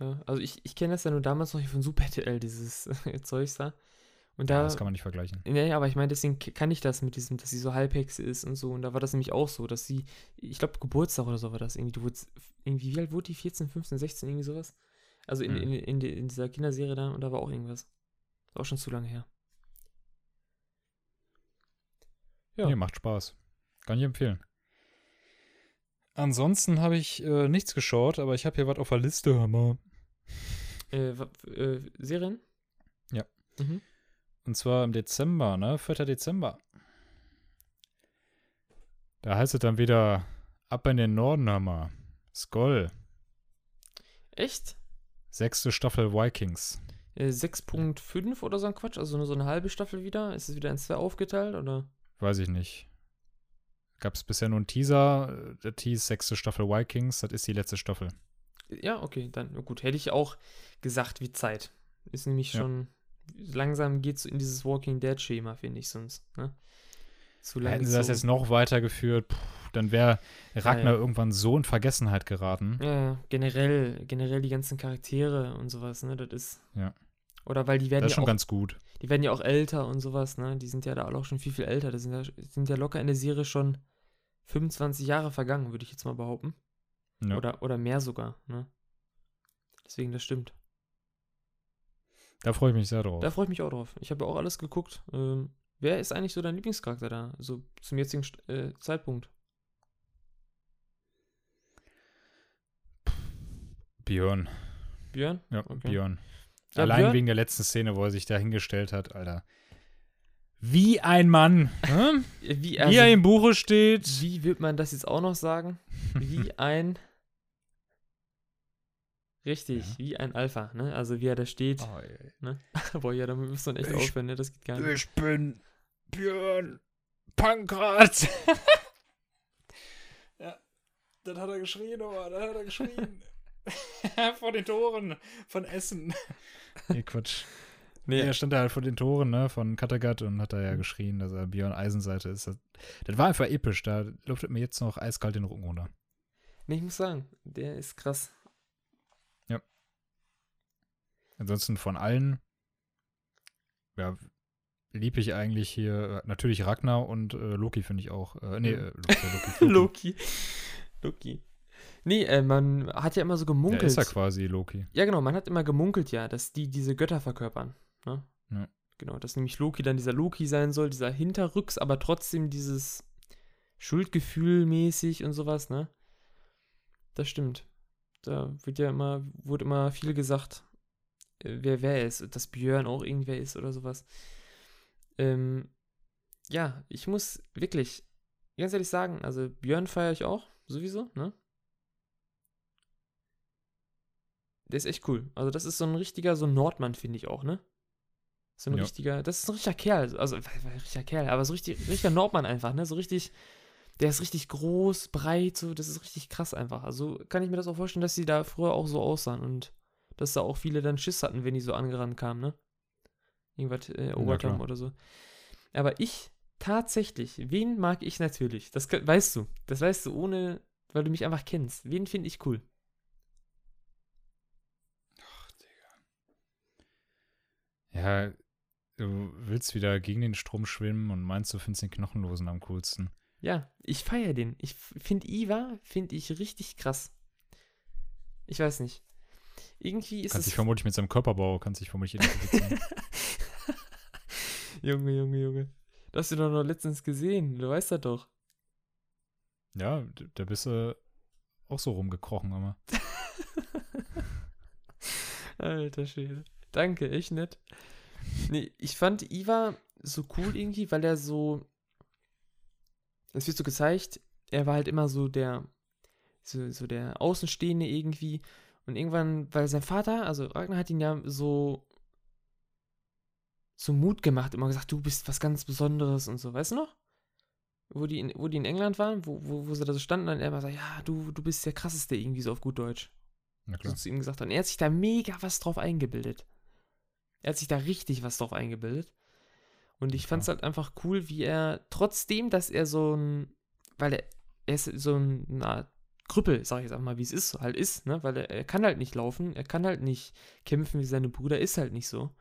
ja, Also ich, ich kenne das ja nur damals noch hier von Super RTL, dieses Zeugs da. Und ja, da. das kann man nicht vergleichen. Nee, aber ich meine, deswegen kann ich das mit diesem, dass sie so Halbhexe ist und so. Und da war das nämlich auch so, dass sie, ich glaube, Geburtstag oder so war das irgendwie. Du wurdest, irgendwie, wie alt wurde die? 14, 15, 16, irgendwie sowas? Also in, Hm. in, in, in dieser Kinderserie da und da war auch irgendwas. Ist auch schon zu lange her. Ja. Nee, macht Spaß. Kann ich empfehlen. Ansonsten habe ich äh, nichts geschaut, aber ich habe hier was auf der Liste, hör mal. Äh, äh, Serien? Ja. Mhm. Und zwar im Dezember, ne? 4. Dezember. Da heißt es dann wieder ab in den Norden, mal. Skoll. Echt? Sechste Staffel Vikings. Äh, 6.5 oder so ein Quatsch? Also nur so eine halbe Staffel wieder? Ist es wieder in zwei aufgeteilt oder? Weiß ich nicht. Gab es bisher nur einen Teaser. äh, Der Tease, sechste Staffel Vikings. Das ist die letzte Staffel. Ja, okay, dann gut. Hätte ich auch gesagt, wie Zeit. Ist nämlich Ja. Langsam geht es in dieses Walking Dead-Schema, finde ich sonst. Ne? Zu lange Hätten sie das jetzt noch weitergeführt, puh, dann wäre Ragnar ja. irgendwann so in Vergessenheit geraten. Ja, generell, generell die ganzen Charaktere und sowas, ne, das ist. Ja. Oder weil die werden Das ist ja schon auch, ganz gut. die werden ja auch älter und sowas, ne? Die sind ja da auch schon viel, viel älter. Das sind ja, sind ja locker in der Serie schon 25 Jahre vergangen, würde ich jetzt mal behaupten. Ja. Oder, oder mehr sogar, ne? Deswegen, das stimmt. Da freue ich mich sehr drauf. Da freue ich mich auch drauf. Ich habe ja auch alles geguckt. Ähm, wer ist eigentlich so dein Lieblingscharakter da? So zum jetzigen äh, Zeitpunkt. Björn. Björn? Ja, Okay. Björn. Ja, Allein Björn- wegen der letzten Szene, wo er sich da hingestellt hat, Alter. Wie ein Mann. Hm? Wie, Wie also, er im Buche steht. wie wird man das jetzt auch noch sagen? Wie ein. Richtig, Ja. wie ein Alpha, ne? Also wie er da steht. Oh, ey. Boah, ja, damit müssen wir echt Ich- aufhören, ne? Das geht gar nicht. Ich bin Björn Pankrat. ja, das hat er geschrien, aber das hat er geschrien. vor den Toren von Essen. Nee, Quatsch. Nee, er stand da halt vor den Toren, ne, von Kattegat und hat da ja geschrien, dass er Björn Eisenseite ist. Das, das war einfach episch. Da luftet mir jetzt noch eiskalt den Rücken runter. Nee, ich muss sagen, der ist krass. Ansonsten von allen, ja, lieb ich eigentlich hier, äh, natürlich Ragnar und äh, Loki finde ich auch. Äh, nee, Ja. äh, Loki, Loki. Loki. Loki. Nee, äh, man hat ja immer so Der gemunkelt. ist ja quasi Loki. Ja, genau, man hat immer gemunkelt ja, dass die diese Götter verkörpern. Ne? Ja. Genau, dass nämlich Loki dann dieser Loki sein soll, dieser Hinterrücks, aber trotzdem dieses Schuldgefühl mäßig und sowas, ne? Das stimmt. Da wird ja immer, wurde immer viel gesagt, wer wer ist, dass Björn auch irgendwer ist oder sowas. Ähm, ja, ich muss wirklich ganz ehrlich sagen, also Björn feiere ich auch, sowieso, ne? Der ist echt cool. Also das ist so ein richtiger, so ein Nordmann, finde ich auch, ne? So ein Ja. richtiger, das ist ein richtiger Kerl. Also, äh, richtiger Kerl, aber so richtig, richtiger Nordmann einfach, ne? So richtig, der ist richtig groß, breit, so, das ist richtig krass einfach. Also kann ich mir das auch vorstellen, dass sie da früher auch so aussahen und dass da auch viele dann Schiss hatten, wenn die so angerannt kamen, ne? Irgendwas äh, erobert haben klar. oder so. Aber ich, tatsächlich, wen mag ich natürlich? Das weißt du. Das weißt du, ohne, weil du mich einfach kennst. Wen finde ich cool? Ja, du willst wieder gegen den Strom schwimmen und meinst, du findest den Knochenlosen am coolsten. Ja, ich feiere den. Ich finde Iva, finde ich richtig krass. Ich weiß nicht. Irgendwie ist Kannst dich es. vermutlich mit seinem Körperbau, kannst dich vermutlich identifizieren. Junge, Junge, Junge. Du hast ihn doch noch letztens gesehen. Du weißt das doch. ja, da bist du auch so rumgekrochen immer. Alter Schwede. Danke, echt nett. Nee, ich fand Iva so cool irgendwie, weil er so. Es wird so gezeigt, er war halt immer so der. So, so der Außenstehende irgendwie. Und irgendwann, weil sein Vater, also Ragnar hat ihn ja so. so Mut gemacht, immer gesagt, du bist was ganz Besonderes und so, weißt du noch? Wo die in, wo die in England waren, wo, wo, wo sie da so standen und er immer sagt, ja, du, du bist der krasseste irgendwie so auf gut Deutsch Na so klar. zu ihm gesagt hat. Und er hat sich da mega was drauf eingebildet. Er hat sich da richtig was drauf eingebildet. Und ich Ja. fand es halt einfach cool, wie er, trotzdem, dass er so ein, weil er, er ist so ein, Art Krüppel, sag ich jetzt einfach mal, wie es ist, halt ist, ne? Weil er, er kann halt nicht laufen, er kann halt nicht kämpfen wie seine Brüder, ist halt nicht so.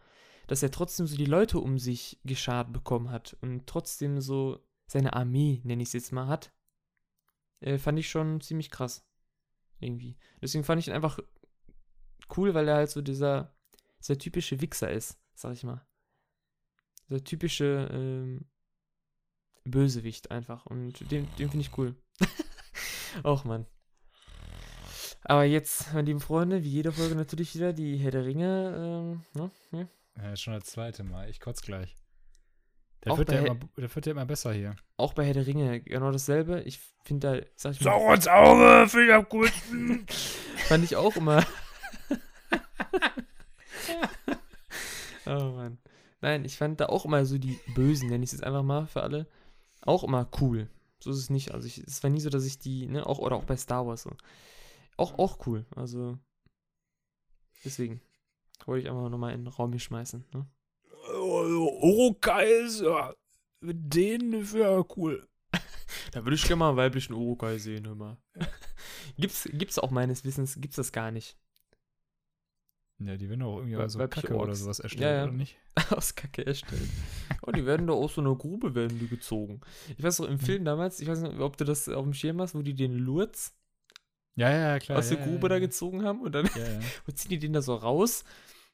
Dass er trotzdem so die Leute um sich geschart bekommen hat und trotzdem so seine Armee, nenne ich es jetzt mal, hat, äh, fand ich schon ziemlich krass. Irgendwie. Deswegen fand ich ihn einfach cool, weil er halt so dieser, dieser typische Wichser ist, sag ich mal. Der typische ähm, Bösewicht einfach. Und den, den finde ich cool. Auch, Mann. Aber jetzt, meine lieben Freunde, wie jede Folge natürlich wieder die Herr der Ringe. Ähm, ne? Ja. Ja, schon das zweite Mal. Ich kotz gleich. Der wird, ja immer, der wird ja immer besser hier. Auch bei Herr der Ringe genau dasselbe. Ich finde da, sag ich mal, Saurons Auge, finde ich am coolsten. fand ich auch immer. oh Mann. Nein, ich fand da auch immer so die Bösen, nenne ich es jetzt einfach mal für alle, auch immer cool. So ist es nicht. Also ich, es war nie so, dass ich die, ne, auch, oder auch bei Star Wars so. Auch, auch cool. Also deswegen wollte ich einfach nochmal in den Raum hier schmeißen. Ne? Orokais, ja. Den wäre cool. Da würde ich gerne mal einen weiblichen Urukai sehen, hör mal. gibt's, gibt's auch meines Wissens, gibt's das gar nicht. Ja, die werden auch irgendwie Wei- so weibliche Kacke oder Orks. sowas erstellt, Ja, ja. oder nicht? Aus Kacke erstellt. Oh, die werden da aus so einer Grube werden die gezogen. Ich weiß noch, im Film damals, ich weiß nicht, ob du das auf dem Schirm hast, wo die den Lurz Ja, ja, klar. aus der ja, Grube ja, da gezogen haben und dann und ziehen die den da so raus,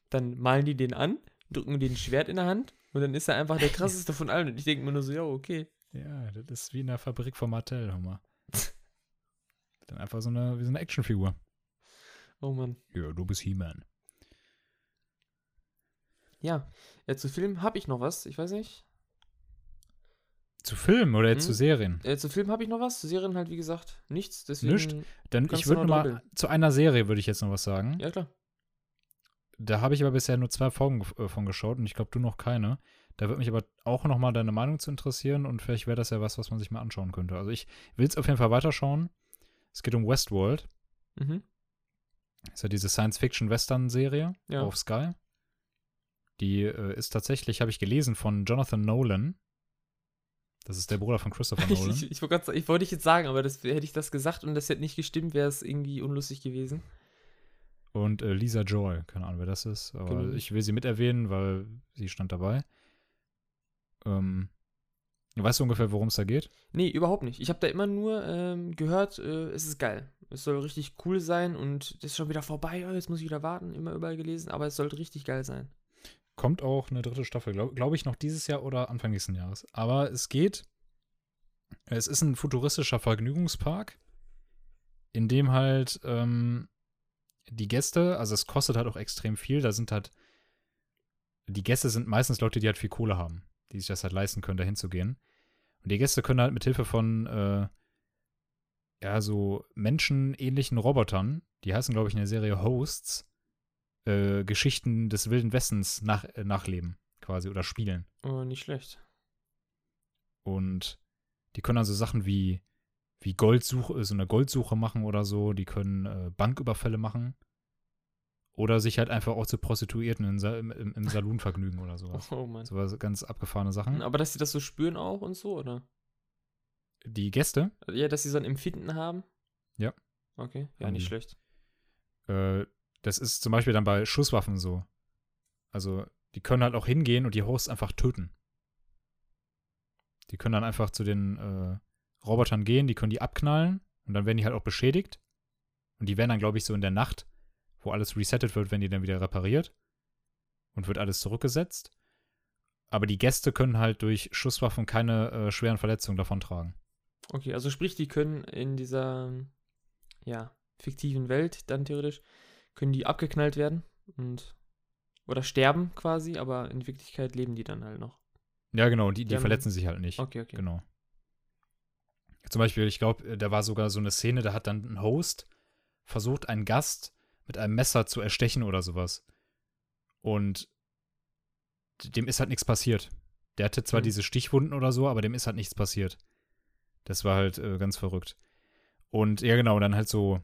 dann malen die den an, drücken den Schwert in der Hand und dann ist er einfach der krasseste von allen. Und ich denke mir nur so, ja, okay. Ja, das ist wie in der Fabrik von Mattel, mal. Dann einfach so eine, wie so eine Actionfigur. Oh Mann. Ja, du bist He-Man. Ja, ja zu Film habe ich noch was, ich weiß nicht. Zu Filmen oder jetzt Hm? zu Serien? Äh, zu Film habe ich noch was, zu Serien halt wie gesagt nichts. Deswegen, Nischt. Dann ich würde mal doppeln. zu einer Serie würde ich jetzt noch was sagen. Ja, klar. Da habe ich aber bisher nur zwei Folgen äh, von geschaut und ich glaube, du noch keine. Da würde mich aber auch noch mal deine Meinung zu interessieren und vielleicht wäre das ja was, was man sich mal anschauen könnte. Also ich will es auf jeden Fall weiterschauen. Es geht um Westworld. Mhm. Ist ja diese Science-Fiction-Western-Serie Ja. auf Sky. Die äh, ist tatsächlich, habe ich gelesen, von Jonathan Nolan. Das ist der Bruder von Christopher Ich, Nolan. ich, ich, sa- ich wollte ich jetzt sagen, aber das, hätte ich das gesagt und das hätte nicht gestimmt, wäre es irgendwie unlustig gewesen. Und äh, Lisa Joy, keine Ahnung, wer das ist, aber Genau. ich will sie mit erwähnen, weil sie stand dabei. Ähm, weißt du ungefähr, worum es da geht? Nee, überhaupt nicht. Ich habe da immer nur ähm, gehört, äh, es ist geil. Es soll richtig cool sein und das ist schon wieder vorbei. Oh, jetzt muss ich wieder warten. Immer überall gelesen, aber es sollte richtig geil sein. Kommt auch eine dritte Staffel, glaube glaub ich, noch dieses Jahr oder Anfang nächsten Jahres. Aber es geht. Es ist ein futuristischer Vergnügungspark, in dem halt ähm, die Gäste, also es kostet halt auch extrem viel. Da sind halt. Die Gäste sind meistens Leute, die halt viel Kohle haben, die sich das halt leisten können, da hinzugehen. Und die Gäste können halt mit Hilfe von äh, ja, so menschenähnlichen Robotern, die heißen, glaube ich, in der Serie Hosts, äh, Geschichten des Wilden Westens nach, äh, nachleben, quasi, oder spielen. Oh, nicht schlecht. Und die können also Sachen wie, wie Goldsuche, so eine Goldsuche machen oder so, die können äh, Banküberfälle machen. Oder sich halt einfach auch zu Prostituierten im, im, im, im Saloon vergnügen oder sowas. Oh Mann. So was ganz abgefahrene Sachen. Aber dass sie das so spüren auch und so, oder? Die Gäste, Ja, dass sie so ein Empfinden haben? Ja. Okay, ja, nicht die. schlecht. äh, das ist zum Beispiel dann bei Schusswaffen so. Also, die können halt auch hingehen und die Hosts einfach töten. Die können dann einfach zu den äh, Robotern gehen, die können die abknallen und dann werden die halt auch beschädigt. Und die werden dann, glaube ich, so in der Nacht, wo alles resettet wird, werden die dann wieder repariert und wird alles zurückgesetzt. Aber die Gäste können halt durch Schusswaffen keine äh, schweren Verletzungen davontragen. Okay, also sprich, die können in dieser, ja, fiktiven Welt dann theoretisch, können die abgeknallt werden und oder sterben quasi, aber in Wirklichkeit leben die dann halt noch. Ja, genau, die, Die die verletzen sich halt nicht. Okay, okay. Genau. Zum Beispiel, ich glaube, da war sogar so eine Szene, da hat dann ein Host versucht, einen Gast mit einem Messer zu erstechen oder sowas. Und dem ist halt nichts passiert. Der hatte zwar Mhm. diese Stichwunden oder so, aber dem ist halt nichts passiert. Das war halt äh, ganz verrückt. Und ja, genau, dann halt so,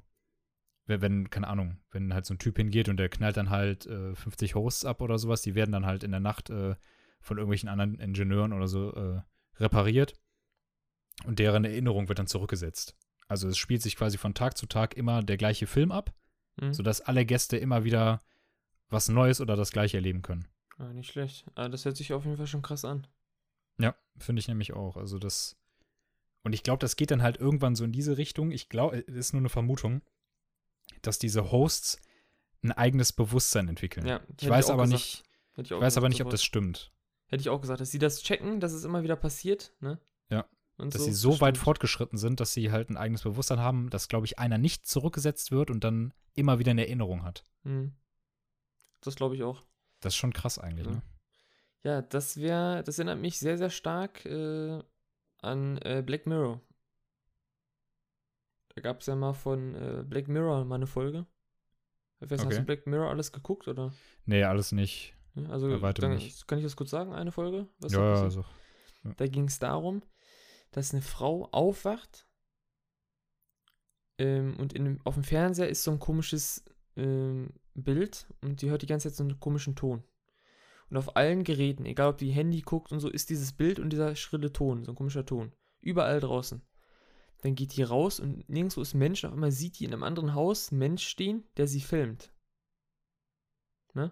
wenn, wenn, keine Ahnung, wenn halt so ein Typ hingeht und der knallt dann halt äh, 50 Hosts ab oder sowas, die werden dann halt in der Nacht äh, von irgendwelchen anderen Ingenieuren oder so äh, repariert und deren Erinnerung wird dann zurückgesetzt. Also es spielt sich quasi von Tag zu Tag immer der gleiche Film ab, Mhm. sodass alle Gäste immer wieder was Neues oder das gleiche erleben können. Ah, nicht schlecht. Ah, das hört sich auf jeden Fall schon krass an. Ja, finde ich nämlich auch. Also das und ich glaube, das geht dann halt irgendwann so in diese Richtung. Ich glaube, es ist nur eine Vermutung, dass diese Hosts ein eigenes Bewusstsein entwickeln. Ja, ich weiß auch aber gesagt. nicht, ich ich weiß aber gesagt nicht, ob das stimmt. Hätte ich auch gesagt, dass sie das checken, dass es immer wieder passiert, ne? Ja. Und dass sie so weit bestimmt. fortgeschritten sind, dass sie halt ein eigenes Bewusstsein haben, dass, glaube ich, einer nicht zurückgesetzt wird und dann immer wieder eine Erinnerung hat. Mhm. Das glaube ich auch. Das ist schon krass eigentlich, Ja. ne? Ja, das wäre, das erinnert mich sehr, sehr stark äh, an äh, Black Mirror. Da gab es ja mal von äh, Black Mirror mal eine Folge. Weiß, Hast Okay. du Black Mirror alles geguckt, oder? Nee, alles nicht. Ja, Also, dann, nicht. kann ich das kurz sagen, eine Folge? Was da ja, passiert? also. Da ging es darum, dass eine Frau aufwacht ähm, und in, auf dem Fernseher ist so ein komisches ähm, Bild und die hört die ganze Zeit so einen komischen Ton. Und auf allen Geräten, egal ob die Handy guckt und so, ist dieses Bild und dieser schrille Ton, so ein komischer Ton. Überall draußen. Dann geht die raus und nirgendwo ist Mensch. Und auf einmal sieht die in einem anderen Haus einen Mensch stehen, der sie filmt. Ne?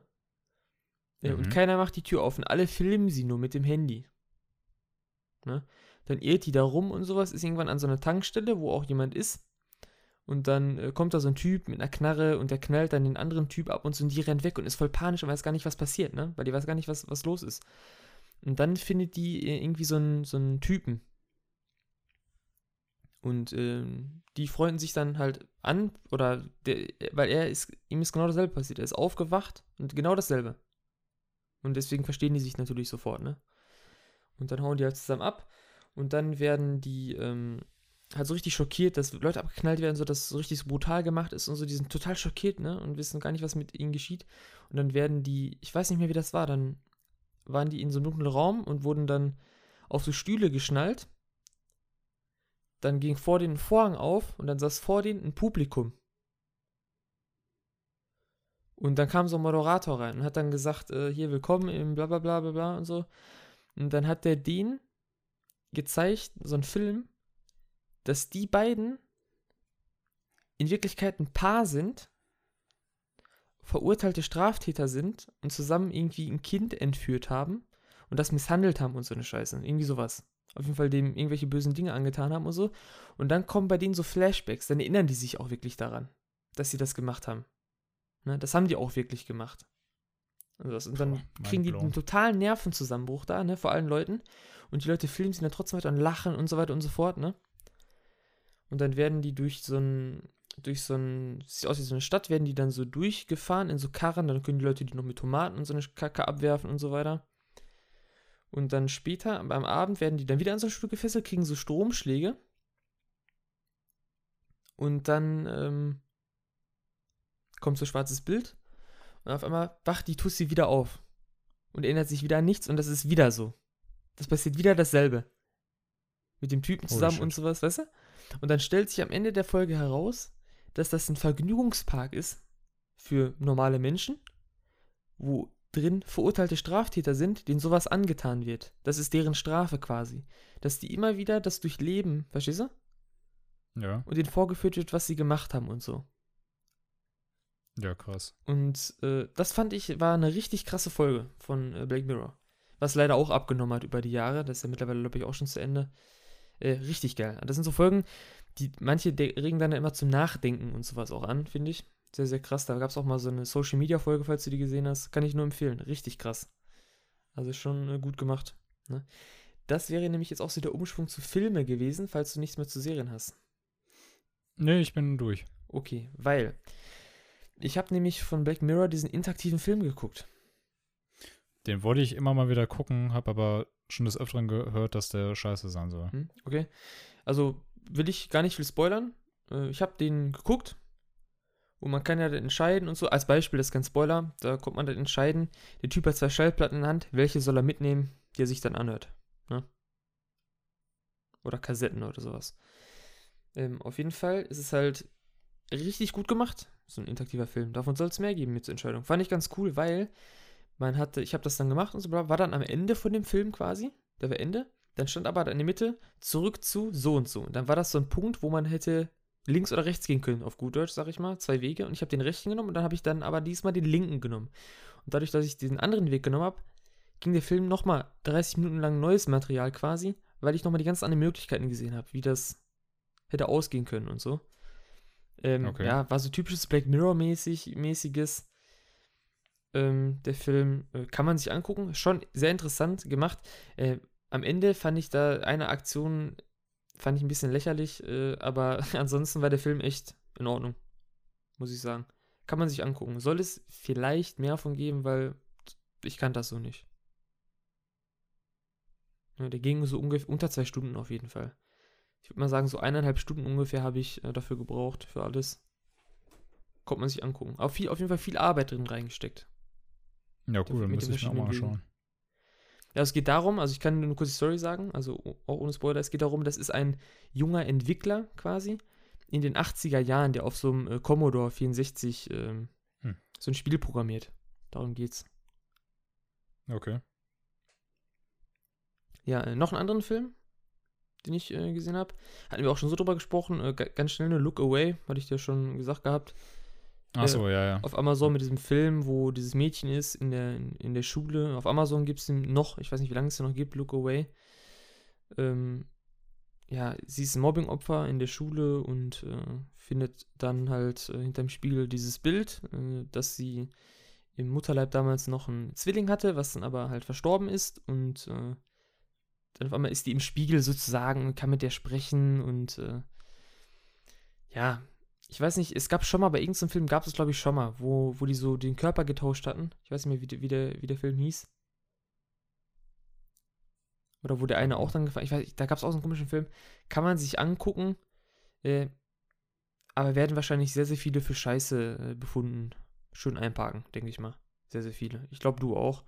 Und Mhm. keiner macht die Tür auf und alle filmen sie nur mit dem Handy. Ne? Dann irrt die da rum und sowas, ist irgendwann an so einer Tankstelle, wo auch jemand ist. Und dann äh, kommt da so ein Typ mit einer Knarre und der knallt dann den anderen Typ ab und so und die rennt weg und ist voll panisch und weiß gar nicht, was passiert, ne? Weil die weiß gar nicht, was, was los ist. Und dann findet die äh, irgendwie so einen, so einen Typen. Und ähm, die freunden sich dann halt an, oder der, weil er ist, ihm ist genau dasselbe passiert. Er ist aufgewacht und genau dasselbe. Und deswegen verstehen die sich natürlich sofort, ne? Und dann hauen die halt zusammen ab. Und dann werden die ähm, halt so richtig schockiert, dass Leute abgeknallt werden, so dass so richtig so brutal gemacht ist und so. Die sind total schockiert, ne? Und wissen gar nicht, was mit ihnen geschieht. Und dann werden die, ich weiß nicht mehr, wie das war, dann waren die in so einem dunklen Raum und wurden dann auf so Stühle geschnallt. Dann ging vor denen ein Vorhang auf und dann saß vor denen ein Publikum. Und dann kam so ein Moderator rein und hat dann gesagt, äh, hier willkommen im bla bla bla bla bla und so. Und dann hat der den gezeigt, so ein Film, dass die beiden in Wirklichkeit ein Paar sind, verurteilte Straftäter sind und zusammen irgendwie ein Kind entführt haben und das misshandelt haben und so eine Scheiße. Irgendwie sowas. Auf jeden Fall dem irgendwelche bösen Dinge angetan haben und so. Und dann kommen bei denen so Flashbacks, dann erinnern die sich auch wirklich daran, dass sie das gemacht haben. Ne, das haben die auch wirklich gemacht. Also das, und dann Puh, kriegen die einen totalen Nervenzusammenbruch da, ne, vor allen Leuten. Und die Leute filmen sich dann trotzdem weiter und lachen und so weiter und so fort, ne. Und dann werden die durch so ein, durch so ein, sieht aus wie so eine Stadt, werden die dann so durchgefahren in so Karren, dann können die Leute die noch mit Tomaten und so eine Kacke abwerfen und so weiter. Und dann später, beim Abend, werden die dann wieder an so ein Stück gefesselt, kriegen so Stromschläge. Und dann ähm, kommt so ein schwarzes Bild. Und auf einmal wacht die Tussi wieder auf. Und erinnert sich wieder an nichts und das ist wieder so. Das passiert wieder dasselbe. Mit dem Typen zusammen shit. und sowas, weißt du? Und dann stellt sich am Ende der Folge heraus, dass das ein Vergnügungspark ist für normale Menschen, wo drin verurteilte Straftäter sind, denen sowas angetan wird. Das ist deren Strafe quasi. Dass die immer wieder das durchleben, verstehst du? Ja, Und denen vorgeführt wird, was sie gemacht haben und so. ja, krass. Und äh, das fand ich, war eine richtig krasse Folge von äh, Black Mirror. Was leider auch abgenommen hat über die Jahre. Das ist ja mittlerweile, glaube ich, auch schon zu Ende. Äh, richtig geil. Das sind so Folgen, die manche regen dann ja immer zum Nachdenken und sowas auch an, finde ich. Sehr, sehr krass. Da gab es auch mal so eine Social Media Folge, falls du die gesehen hast. Kann ich nur empfehlen. Richtig krass. Also schon äh, gut gemacht. Ne? Das wäre nämlich jetzt auch so der Umschwung zu Filme gewesen, falls du nichts mehr zu Serien hast. Nee, ich bin durch. Okay, weil ich habe nämlich von Black Mirror diesen interaktiven Film geguckt. Den wollte ich immer mal wieder gucken, habe aber schon des Öfteren gehört, dass der scheiße sein soll. Hm, okay. Also will ich gar nicht viel spoilern. Äh, ich habe den geguckt. Und man kann ja dann entscheiden und so. Als Beispiel, das ist kein Spoiler. Da kommt man dann entscheiden. Der Typ hat zwei Schallplatten in der Hand. Welche soll er mitnehmen, die er sich dann anhört? Ne? Oder Kassetten oder sowas. Ähm, auf jeden Fall ist es halt richtig gut gemacht. So ein interaktiver Film. Davon soll es mehr geben mit Entscheidung. Fand ich ganz cool, weil man hatte, ich habe das dann gemacht und so, war dann am Ende von dem Film quasi. Der war Ende. Dann stand aber in der Mitte zurück zu so und so. Und dann war das so ein Punkt, wo man hätte links oder rechts gehen können, auf gut Deutsch, sag ich mal. Zwei Wege. Und ich habe den rechten genommen und dann habe ich dann aber diesmal den linken genommen. Und dadurch, dass ich diesen anderen Weg genommen habe, ging der Film nochmal 30 Minuten lang neues Material quasi, weil ich nochmal die ganz anderen Möglichkeiten gesehen habe, wie das hätte ausgehen können und so. Ähm, Okay. Ja, war so typisches Black Mirror-mäßig, mäßiges. Ähm, der Film äh, kann man sich angucken. Schon sehr interessant gemacht. Äh, am Ende fand ich da eine Aktion, fand ich ein bisschen lächerlich, äh, aber ansonsten war der Film echt in Ordnung. Muss ich sagen. Kann man sich angucken. Soll es vielleicht mehr von geben, weil ich kann das so nicht. Ja, der ging so ungefähr unter zwei Stunden auf jeden Fall. Ich würde mal sagen, so eineinhalb Stunden ungefähr habe ich äh, dafür gebraucht, für alles. Kommt man sich angucken. Auf, viel, auf jeden Fall viel Arbeit drin reingesteckt. Ja, cool, dann muss ich mir auch mal anschauen. Ja, es geht darum, also ich kann nur eine kurze Story sagen, also auch ohne Spoiler, es geht darum, das ist ein junger Entwickler quasi in den 80er Jahren, der auf so einem äh, Commodore 64 ähm, Hm. so ein Spiel programmiert. Darum geht's. Okay. Ja, äh, noch einen anderen Film, den ich äh, gesehen habe. Hatten wir auch schon so drüber gesprochen. Äh, ganz schnell eine Look Away, hatte ich dir schon gesagt gehabt. Achso, ja, ja. Auf Amazon mit diesem Film, wo dieses Mädchen ist in der, in der Schule. Auf Amazon gibt es noch, ich weiß nicht, wie lange es den noch gibt, Look Away. Ähm, ja, sie ist ein Mobbing-Opfer in der Schule und äh, findet dann halt äh, hinterm Spiegel dieses Bild, äh, dass sie im Mutterleib damals noch einen Zwilling hatte, was dann aber halt verstorben ist und äh, dann auf einmal ist die im Spiegel sozusagen und kann mit der sprechen und äh, ja, ich weiß nicht, es gab schon mal bei irgendeinem Film, gab es glaube ich schon mal, wo, wo die so den Körper getauscht hatten. Ich weiß nicht mehr, wie, wie, der, wie der Film hieß. Oder wo der eine auch dann gefallen, ich weiß, da gab es auch so einen komischen Film. Kann man sich angucken, äh, aber werden wahrscheinlich sehr, sehr viele für Scheiße äh, befunden. Schön einparken, denke ich mal. Sehr, sehr viele. Ich glaube, du auch.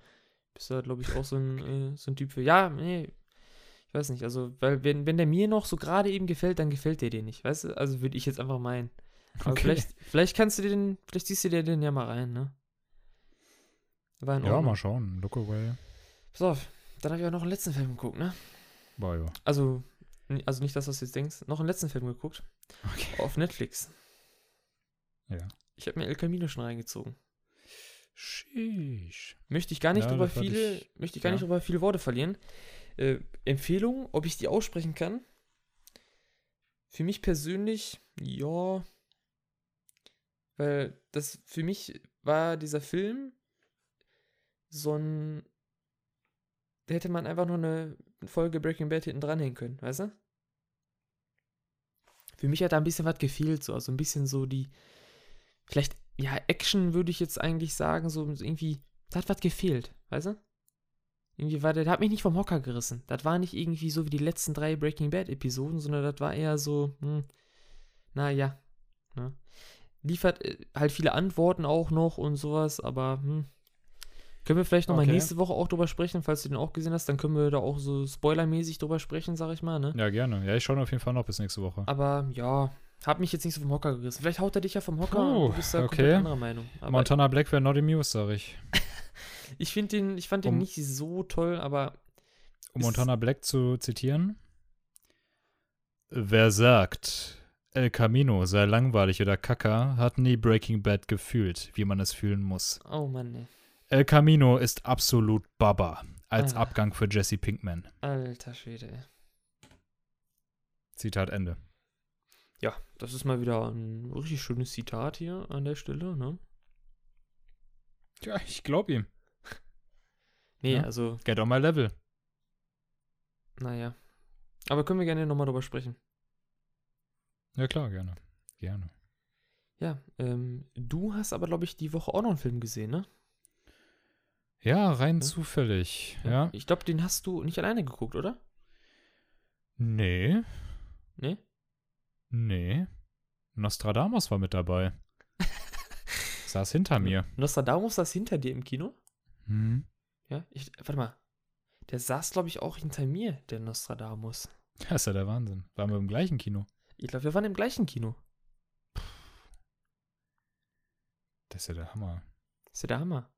Bist da, glaube ich, auch so ein, äh, so ein Typ für. Ja, nee, ich weiß nicht. Also, weil, wenn, wenn der mir noch so gerade eben gefällt, dann gefällt der dir nicht. Weißt du? Also, würde ich jetzt einfach meinen. Aber okay. vielleicht, vielleicht kannst du dir den, vielleicht siehst du dir den ja mal rein, ne? ja, mal schauen. Look away. Pass auf, dann habe ich auch noch einen letzten Film geguckt, ne? Boah, ja. Also, also nicht das, was du jetzt denkst. Noch einen letzten Film geguckt. Okay. Auf Netflix. Ja. Ich habe mir El Camino schon reingezogen. Sheesh. Möchte ich gar nicht ja, drüber viele, ich, möchte ich gar ja. nicht drüber viele Worte verlieren. Äh, Empfehlung, ob ich die aussprechen kann. Für mich persönlich, ja. Weil das für mich war dieser Film so ein da hätte man einfach nur eine Folge Breaking Bad hinten dranhängen können, weißt du? Für mich hat da ein bisschen was gefehlt, so, also ein bisschen so die, vielleicht, ja, Action würde ich jetzt eigentlich sagen, so irgendwie, da hat was gefehlt, weißt du? Irgendwie war der, der hat mich nicht vom Hocker gerissen. Das war nicht irgendwie so wie die letzten drei Breaking Bad Episoden, sondern das war eher so, hm, naja, ne? Liefert äh, halt viele Antworten auch noch und sowas, aber, hm, können wir vielleicht nochmal okay. nächste Woche auch drüber sprechen, falls du den auch gesehen hast, dann können wir da auch so spoilermäßig drüber sprechen, sag ich mal, ne? Ja, gerne. Ja, ich schaue auf jeden Fall noch bis nächste Woche. Aber ja, hab mich jetzt nicht so vom Hocker gerissen. Vielleicht haut er dich ja vom Hocker Puh, du bist da okay. anderer Meinung. Aber Montana Black wäre not amused, sag ich. ich finde den, ich fand den um, nicht so toll, aber. Um Montana Black zu zitieren. Wer sagt, El Camino sei langweilig oder kacker, hat nie Breaking Bad gefühlt, wie man es fühlen muss. Oh Mann, ey. El Camino ist absolut Baba als ah. Abgang für Jesse Pinkman. Alter Schwede. Zitat Ende. Ja, das ist mal wieder ein richtig schönes Zitat hier an der Stelle, ne? Ja, ich glaube ihm. nee, ja. also. Get on my level. Naja. Aber können wir gerne nochmal drüber sprechen. Ja, klar, gerne. Gerne. Ja, ähm, du hast aber, glaube ich, die Woche auch noch einen Film gesehen, ne? Ja, rein ja. zufällig. Ja. Ich glaube, den hast du nicht alleine geguckt, oder? Nee. Nee? Nee. Nostradamus war mit dabei. saß hinter mir. Nostradamus saß hinter dir im Kino? Hm. Ja, ich, warte mal. Der saß, glaube ich, auch hinter mir, der Nostradamus. Das ist ja der Wahnsinn. Waren wir im gleichen Kino? Ich glaube, wir waren im gleichen Kino. Das ist ja der Hammer. Das ist ja der Hammer.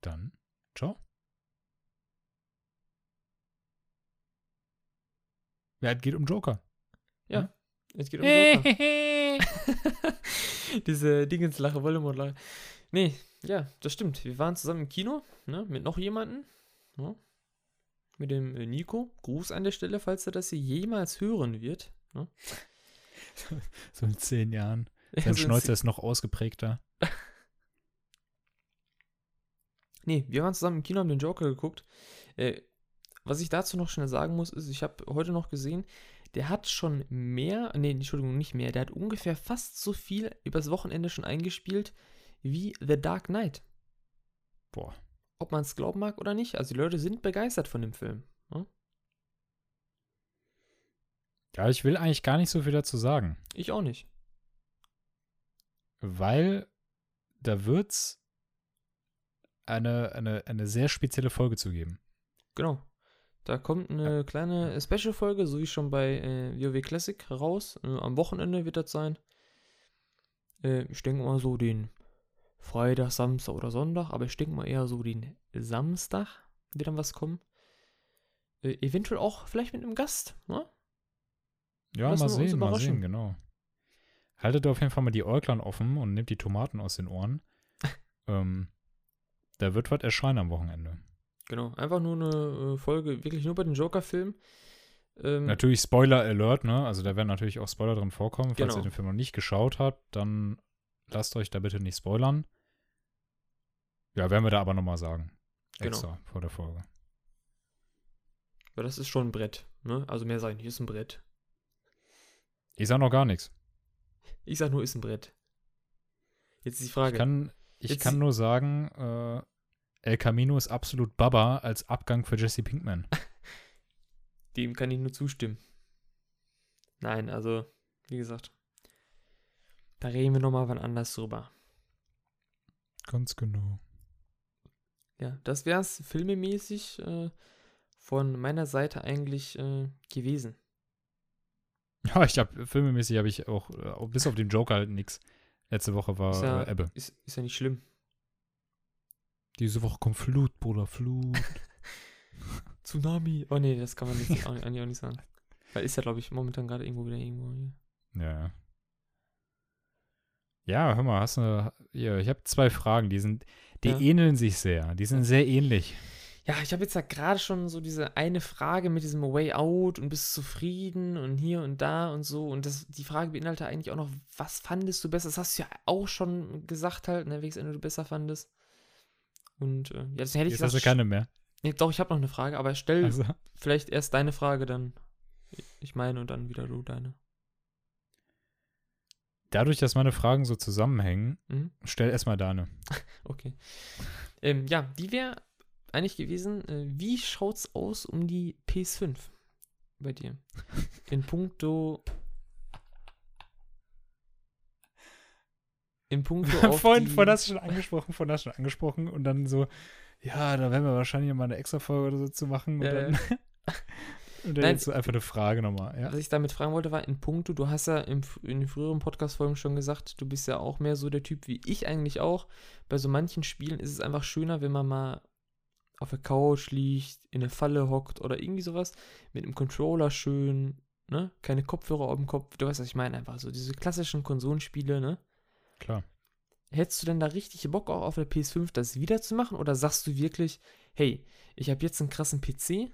Dann, ciao. Ja, es geht um Joker. Ja, hm? es geht um Joker. Diese Dingenslache, Voldemort-Lache. Nee, ja, das stimmt. Wir waren zusammen im Kino, ne, mit noch jemandem. Ne, mit dem äh, Nico. Gruß an der Stelle, falls er das hier jemals hören wird. Ne? so in zehn Jahren. Sein ja, so Schnäuzer ist noch ausgeprägter. Nee, wir waren zusammen im Kino, haben den Joker geguckt. Äh, was ich dazu noch schnell sagen muss, ist, ich habe heute noch gesehen, der hat schon mehr, nee, Entschuldigung, nicht mehr, der hat ungefähr fast so viel übers Wochenende schon eingespielt wie The Dark Knight. Boah. Ob man es glauben mag oder nicht, also die Leute sind begeistert von dem Film. Hm? Ja, ich will eigentlich gar nicht so viel dazu sagen. Ich auch nicht. Weil da wird's eine, eine, eine sehr spezielle Folge zu geben. Genau. Da kommt eine ja. kleine Special-Folge, so wie schon bei äh, WoW Classic raus. Äh, am Wochenende wird das sein. Äh, ich denke mal so den Freitag, Samstag oder Sonntag, aber ich denke mal eher so den Samstag. wird dann was kommen. Äh, eventuell auch vielleicht mit einem Gast, ne? Ja, Lassen mal sehen, mal sehen, genau. Haltet auf jeden Fall mal die Äuglein offen und nehmt die Tomaten aus den Ohren. ähm, da wird was erscheinen am Wochenende. Genau, einfach nur eine äh, Folge, wirklich nur bei den Joker-Filmen. Ähm, Natürlich Spoiler Alert, ne? Also da werden natürlich auch Spoiler drin vorkommen. Falls Genau. ihr den Film noch nicht geschaut habt, dann lasst euch da bitte nicht spoilern. Ja, werden wir da aber nochmal sagen. Genau. Extra vor der Folge. Ja, das ist schon ein Brett, ne? Also mehr sagen, hier ist ein Brett. Ich sag noch gar nichts. Ich sag nur, ist ein Brett. Jetzt ist die Frage. Ich kann, ich Jetzt- kann nur sagen, äh, El Camino ist absolut Baba als Abgang für Jesse Pinkman. Dem kann ich nur zustimmen. Nein, also, wie gesagt, da reden wir nochmal wann anders drüber. Ganz genau. Ja, das wär's filmemäßig äh, von meiner Seite eigentlich äh, gewesen. Ja, ich habe filmemäßig habe ich auch, äh, bis auf den Joker halt nix. Letzte Woche war Ist ja- äh, Ebbe. Ist, ist ja nicht schlimm. Diese Woche kommt Flut, Bruder, Flut. Tsunami. Oh nee, das kann man jetzt auch, auch nicht sagen. Weil ist ja, glaube ich, momentan gerade irgendwo wieder irgendwo hier. ja, ja. Ja, hör mal, hast du hier, ich habe zwei Fragen, die sind, die Ja. ähneln sich sehr. Die sind sehr ähnlich. Ja, ich habe jetzt ja gerade schon so diese eine Frage mit diesem Way Out und bist du zufrieden und hier und da und so. Und das, die Frage beinhaltet eigentlich auch noch, was fandest du besser? Das hast du ja auch schon gesagt halt, ne, welches Ende du besser fandest. Und äh, ja, das hätte ich Jetzt hast du gesagt. keine mehr. Nee, doch, ich habe noch eine Frage, aber stell Also, vielleicht erst deine Frage, dann ich meine und dann wieder du deine. Dadurch, dass meine Fragen so zusammenhängen, Mhm. stell erstmal deine. Okay. Ähm, ja, die wäre eigentlich gewesen, äh, wie schaut's aus um die PS5 bei dir? In puncto. In puncto vorhin, die, vorhin hast du schon angesprochen, hast du schon angesprochen und dann so, ja, da werden wir wahrscheinlich mal eine extra Folge oder so zu machen. Und Ja, und dann Nein. jetzt einfach eine Frage nochmal, ja. Was ich damit fragen wollte, war in puncto, du hast ja im, in den früheren Podcast-Folgen schon gesagt, du bist ja auch mehr so der Typ wie ich eigentlich auch. Bei so manchen Spielen ist es einfach schöner, wenn man mal auf der Couch liegt, in der Falle hockt oder irgendwie sowas, mit einem Controller schön, ne? Keine Kopfhörer auf dem Kopf, du weißt, was ich meine, einfach so diese klassischen Konsolenspiele, ne? Klar. Hättest du denn da richtig Bock auch auf der PS5 das wieder zu machen oder sagst du wirklich, hey, ich habe jetzt einen krassen PC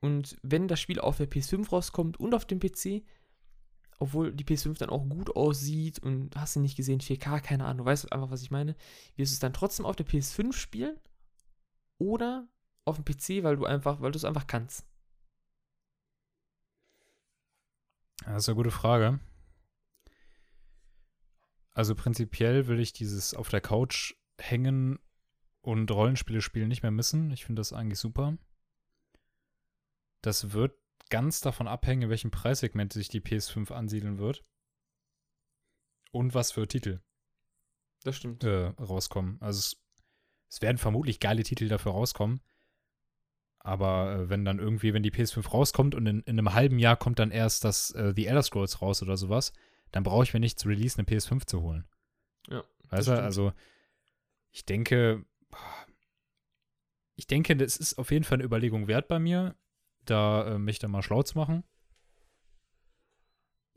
und wenn das Spiel auf der PS5 rauskommt und auf dem PC, obwohl die PS5 dann auch gut aussieht und hast du nicht gesehen, 4K, keine Ahnung, du weißt einfach, was ich meine, wirst du es dann trotzdem auf der PS5 spielen oder auf dem PC, weil du einfach, weil du es einfach kannst? Das ist eine gute Frage. Also prinzipiell will ich dieses auf der Couch hängen und Rollenspiele spielen nicht mehr missen. Ich finde das eigentlich super. Das wird ganz davon abhängen, in welchem Preissegment sich die PS5 ansiedeln wird. Und was für Titel Das stimmt. äh, rauskommen. Also es, es werden vermutlich geile Titel dafür rauskommen. Aber äh, wenn dann irgendwie, wenn die PS5 rauskommt und in, in einem halben Jahr kommt dann erst das äh, The Elder Scrolls raus oder sowas, dann brauche ich mir nicht zu Release eine PS5 zu holen. Ja, Weißt du, also ich denke, ich denke, das ist auf jeden Fall eine Überlegung wert bei mir, da äh, mich dann mal schlau zu machen.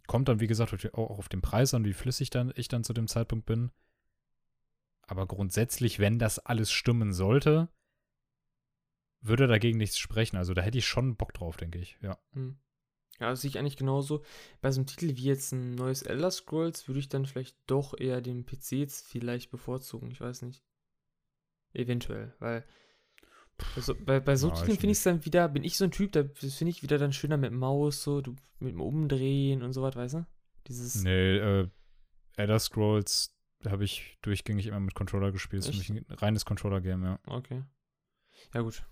Kommt dann, wie gesagt, auch auf den Preis an, wie flüssig dann ich dann zu dem Zeitpunkt bin. Aber grundsätzlich, wenn das alles stimmen sollte, würde dagegen nichts sprechen. Also da hätte ich schon Bock drauf, denke ich. Ja. Hm. Ja, das sehe ich eigentlich genauso. Bei so einem Titel wie jetzt ein neues Elder Scrolls würde ich dann vielleicht doch eher den PC jetzt vielleicht bevorzugen. Ich weiß nicht. Eventuell, weil bei so, bei, bei so Ja, Titeln finde ich es dann wieder, bin ich so ein Typ, da das finde ich wieder dann schöner mit Maus, so du, mit dem Umdrehen und so was, weißt du? Dieses, Nee, äh, Elder Scrolls habe ich durchgängig immer mit Controller gespielt. Das ist für mich ein reines Controller-Game, ja. okay. Ja, gut.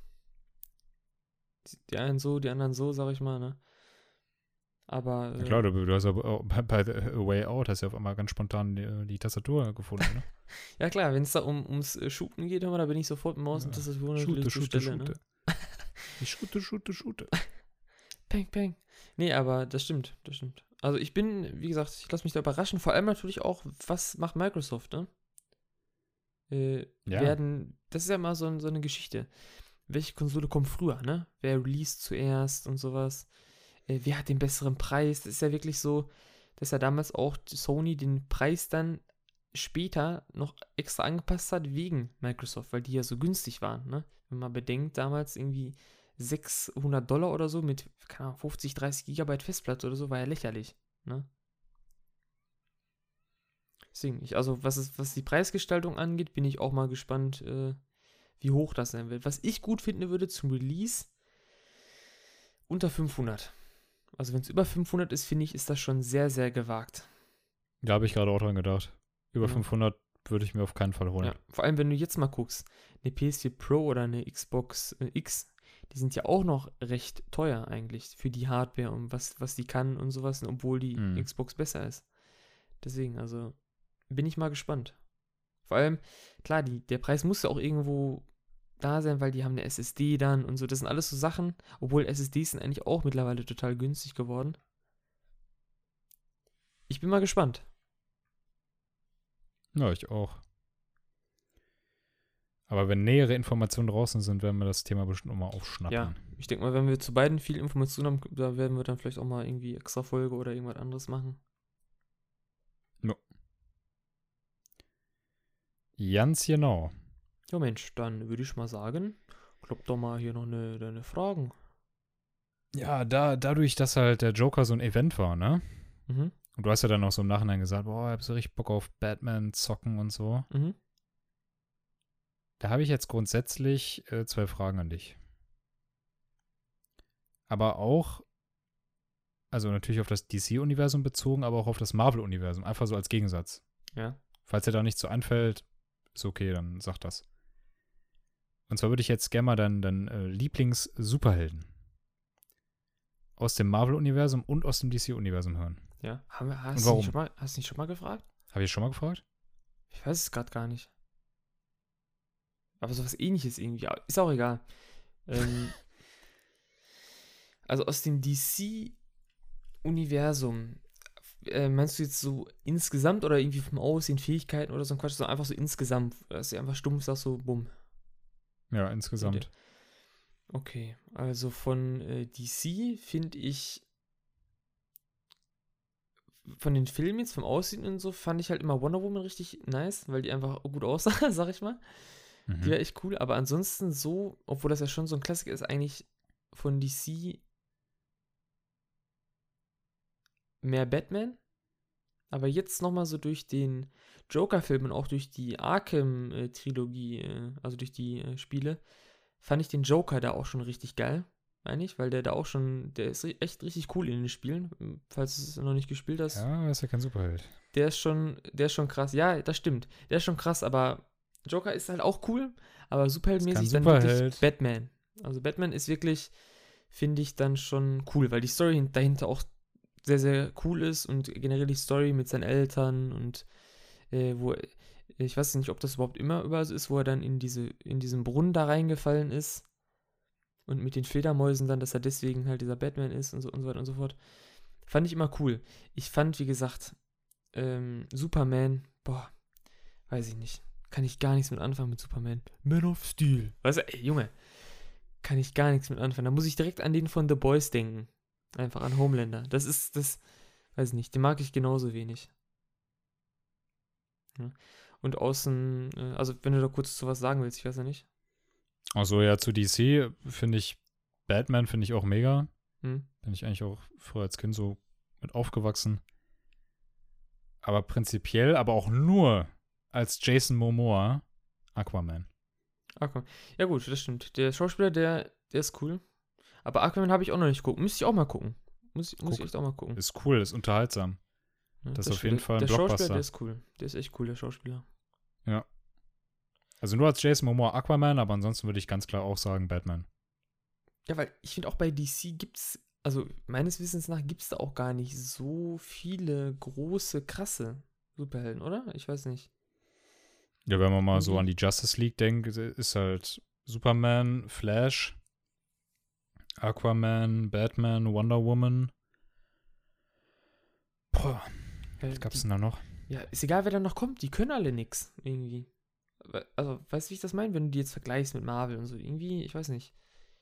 Die- Die einen so, die anderen so, sag ich mal, ne? Aber. Ja, äh, klar, du, du hast ja bei, bei The Way Out hast ja auf einmal ganz spontan die, die Tastatur gefunden, ne? Ja klar, wenn es da um, ums äh, Shooten geht, da bin ich sofort mit Maus und Ja. Tastatur Shoote, natürlich zur shoote, Stelle, ne? shoote. Ich shoote, shoote, shoote. Peng, peng. Nee, aber das stimmt, das stimmt. Also ich bin, wie gesagt, ich lasse mich da überraschen, vor allem natürlich auch, was macht Microsoft, ne? äh, Ja. werden, das ist ja mal so, so eine Geschichte. Welche Konsole kommt früher, ne? Wer released zuerst und sowas? Äh, wer hat den besseren Preis? Das ist ja wirklich so, dass ja damals auch Sony den Preis dann später noch extra angepasst hat wegen Microsoft, weil die ja so günstig waren, ne? Wenn man bedenkt, damals irgendwie 600 Dollar oder so mit, keine Ahnung, 50, 30 Gigabyte Festplatte oder so, war ja lächerlich, ne? Deswegen, ich, also was, es, was die Preisgestaltung angeht, bin ich auch mal gespannt, äh, wie hoch das sein wird. Was ich gut finden würde zum Release, unter 500. Also wenn es über 500 ist, finde ich, ist das schon sehr, sehr gewagt. Da habe ich gerade auch dran gedacht. Über Ja. 500 würde ich mir auf keinen Fall holen. Ja, vor allem, wenn du jetzt mal guckst, eine PS4 Pro oder eine Xbox äh, X, die sind ja auch noch recht teuer eigentlich für die Hardware und was, was die kann und sowas, obwohl die Mhm. Xbox besser ist. Deswegen, also bin ich mal gespannt. Vor allem, klar, die, der Preis muss ja auch irgendwo da sein, weil die haben eine SSD dann und so. Das sind alles so Sachen, obwohl SSDs sind eigentlich auch mittlerweile total günstig geworden. Ich bin mal gespannt. Ja, ich auch. Aber wenn nähere Informationen draußen sind, werden wir das Thema bestimmt nochmal aufschnappen. Ja. Ich denke mal, wenn wir zu beiden viel Informationen haben, da werden wir dann vielleicht auch mal irgendwie extra Folge oder irgendwas anderes machen. Ganz genau. Ja, Mensch, dann würde ich mal sagen, klopp doch mal hier noch eine, deine Fragen. Ja, da, dadurch, dass halt der Joker so ein Event war, ne? Mhm. Und du hast ja dann auch so im Nachhinein gesagt, boah, ich hab so richtig Bock auf Batman zocken und so. Mhm. Da habe ich jetzt grundsätzlich äh, zwei Fragen an dich. Aber auch, also natürlich auf das DC-Universum bezogen, aber auch auf das Marvel-Universum. Einfach so als Gegensatz. Ja. Falls dir da nicht so einfällt, ist okay, dann sag das. Und zwar würde ich jetzt gerne mal deinen, deinen äh, Lieblings-Superhelden aus dem Marvel-Universum und aus dem DC-Universum hören. Ja. Haben wir, hast, Und du warum? nicht schon mal, hast du nicht schon mal gefragt? Habe ich schon mal gefragt? Ich weiß es gerade gar nicht. Aber sowas ähnliches irgendwie. Ist auch egal. Ähm, also aus dem DC-Universum. Äh, meinst du jetzt so insgesamt oder irgendwie vom Aussehen, Fähigkeiten oder so ein Quatsch? So einfach so insgesamt. Dass du einfach stumpf sagst, so bumm. Ja, insgesamt. Okay, also von äh, DC finde ich von den Filmen jetzt, vom Aussehen und so, fand ich halt immer Wonder Woman richtig nice, weil die einfach gut aussah, sag ich mal. Die Mhm. war echt cool, aber ansonsten so, obwohl das ja schon so ein Klassiker ist, eigentlich von DC mehr Batman. Aber jetzt nochmal so durch den Joker-Film und auch durch die Arkham-Trilogie, äh, also durch die äh, Spiele, fand ich den Joker da auch schon richtig geil, meine ich, weil der da auch schon, der ist echt richtig cool in den Spielen, m, falls du es noch nicht gespielt hast. Ja, er ist ja kein Superheld. Der ist schon, der ist schon krass. Ja, das stimmt. Der ist schon krass, aber Joker ist halt auch cool, aber superheldmäßig dann wirklich Superheld. Batman. Also Batman ist wirklich, finde ich, dann schon cool, weil die Story hin- dahinter auch sehr, sehr cool ist und generell die Story mit seinen Eltern und äh, wo, ich weiß nicht, ob das überhaupt immer überall so ist, wo er dann in diese, in diesen Brunnen da reingefallen ist und mit den Fledermäusen dann, dass er deswegen halt dieser Batman ist und so und so weiter und so fort. Fand ich immer cool. Ich fand, wie gesagt, ähm, Superman, boah, weiß ich nicht. Kann ich gar nichts mit anfangen mit Superman. Man of Steel. Weißt du, ey, Junge, kann ich gar nichts mit anfangen. Da muss ich direkt an den von The Boys denken. Einfach an Homelander. Das ist, das, weiß ich nicht, den mag ich genauso wenig. Ja. Und außen, äh, also wenn du da kurz zu was sagen willst, ich weiß ja nicht. Also ja, zu DC finde ich Batman finde ich auch mega. Hm? Bin ich eigentlich auch früher als Kind so mit aufgewachsen. Aber prinzipiell, aber auch nur als Jason Momoa Aquaman. Aquaman. Ja gut, das stimmt. Der Schauspieler, der, der ist cool. Aber Aquaman habe ich auch noch nicht geguckt. Müsste ich auch mal gucken. Muss, ich- muss ich Guck. echt auch mal gucken. Ist cool, ist unterhaltsam. Ja, das ist auf jeden Fall ein Der Schauspieler, Blockbuster. der ist cool. Der ist echt cool, der Schauspieler. Also nur als Jason Momoa Aquaman, aber ansonsten würde ich ganz klar auch sagen Batman. Ja, weil ich finde auch bei DC gibt's, also meines Wissens nach gibt's da auch gar nicht so viele große, krasse Superhelden, oder? Ich weiß nicht. Ja, wenn man mal so Mhm. an die Justice League denkt, ist halt Superman, Flash, Aquaman, Batman, Wonder Woman. Boah, was gab's die, denn da noch? ja, ist egal, wer da noch kommt, die können alle nix irgendwie. also, weißt du, wie ich das meine? Wenn du die jetzt vergleichst mit Marvel und so, irgendwie, ich weiß nicht.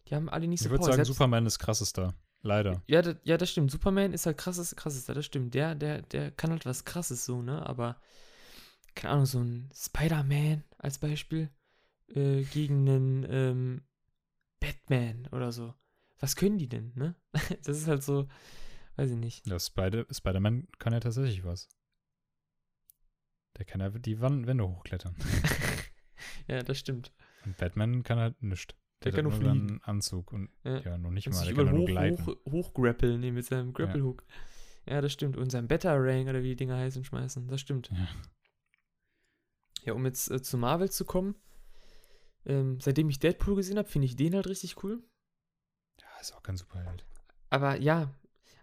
Die haben alle nicht so Ich würde sagen, Selbst- Superman ist krassester. Leider. Ja, das, ja, das stimmt. Superman ist halt krasses, krassester, das stimmt. Der, der, der kann halt was krasses so, ne? Aber, keine Ahnung, so ein Spider-Man als Beispiel äh, gegen einen ähm, Batman oder so. Was können die denn, ne? Das ist halt so, weiß ich nicht. Ja, Spider- Spider-Man kann ja tatsächlich was. Der kann ja die Wände hochklettern. ja, das stimmt. Und Batman kann halt nichts. Der hat kann nur nur fliegen. einen Anzug und Ja. ja, noch nicht Kann mal, der kann überall nur hoch, gleiten. hoch, hochgrappeln, nee, mit seinem Grapple-Hook. Ja. das stimmt. Und sein Batarang oder wie die Dinger heißen, schmeißen. Das stimmt. Ja. Ja, um jetzt äh, zu Marvel zu kommen. Ähm, seitdem ich Deadpool gesehen habe, finde ich den halt richtig cool. Ja, ist auch kein Superheld. Aber ja,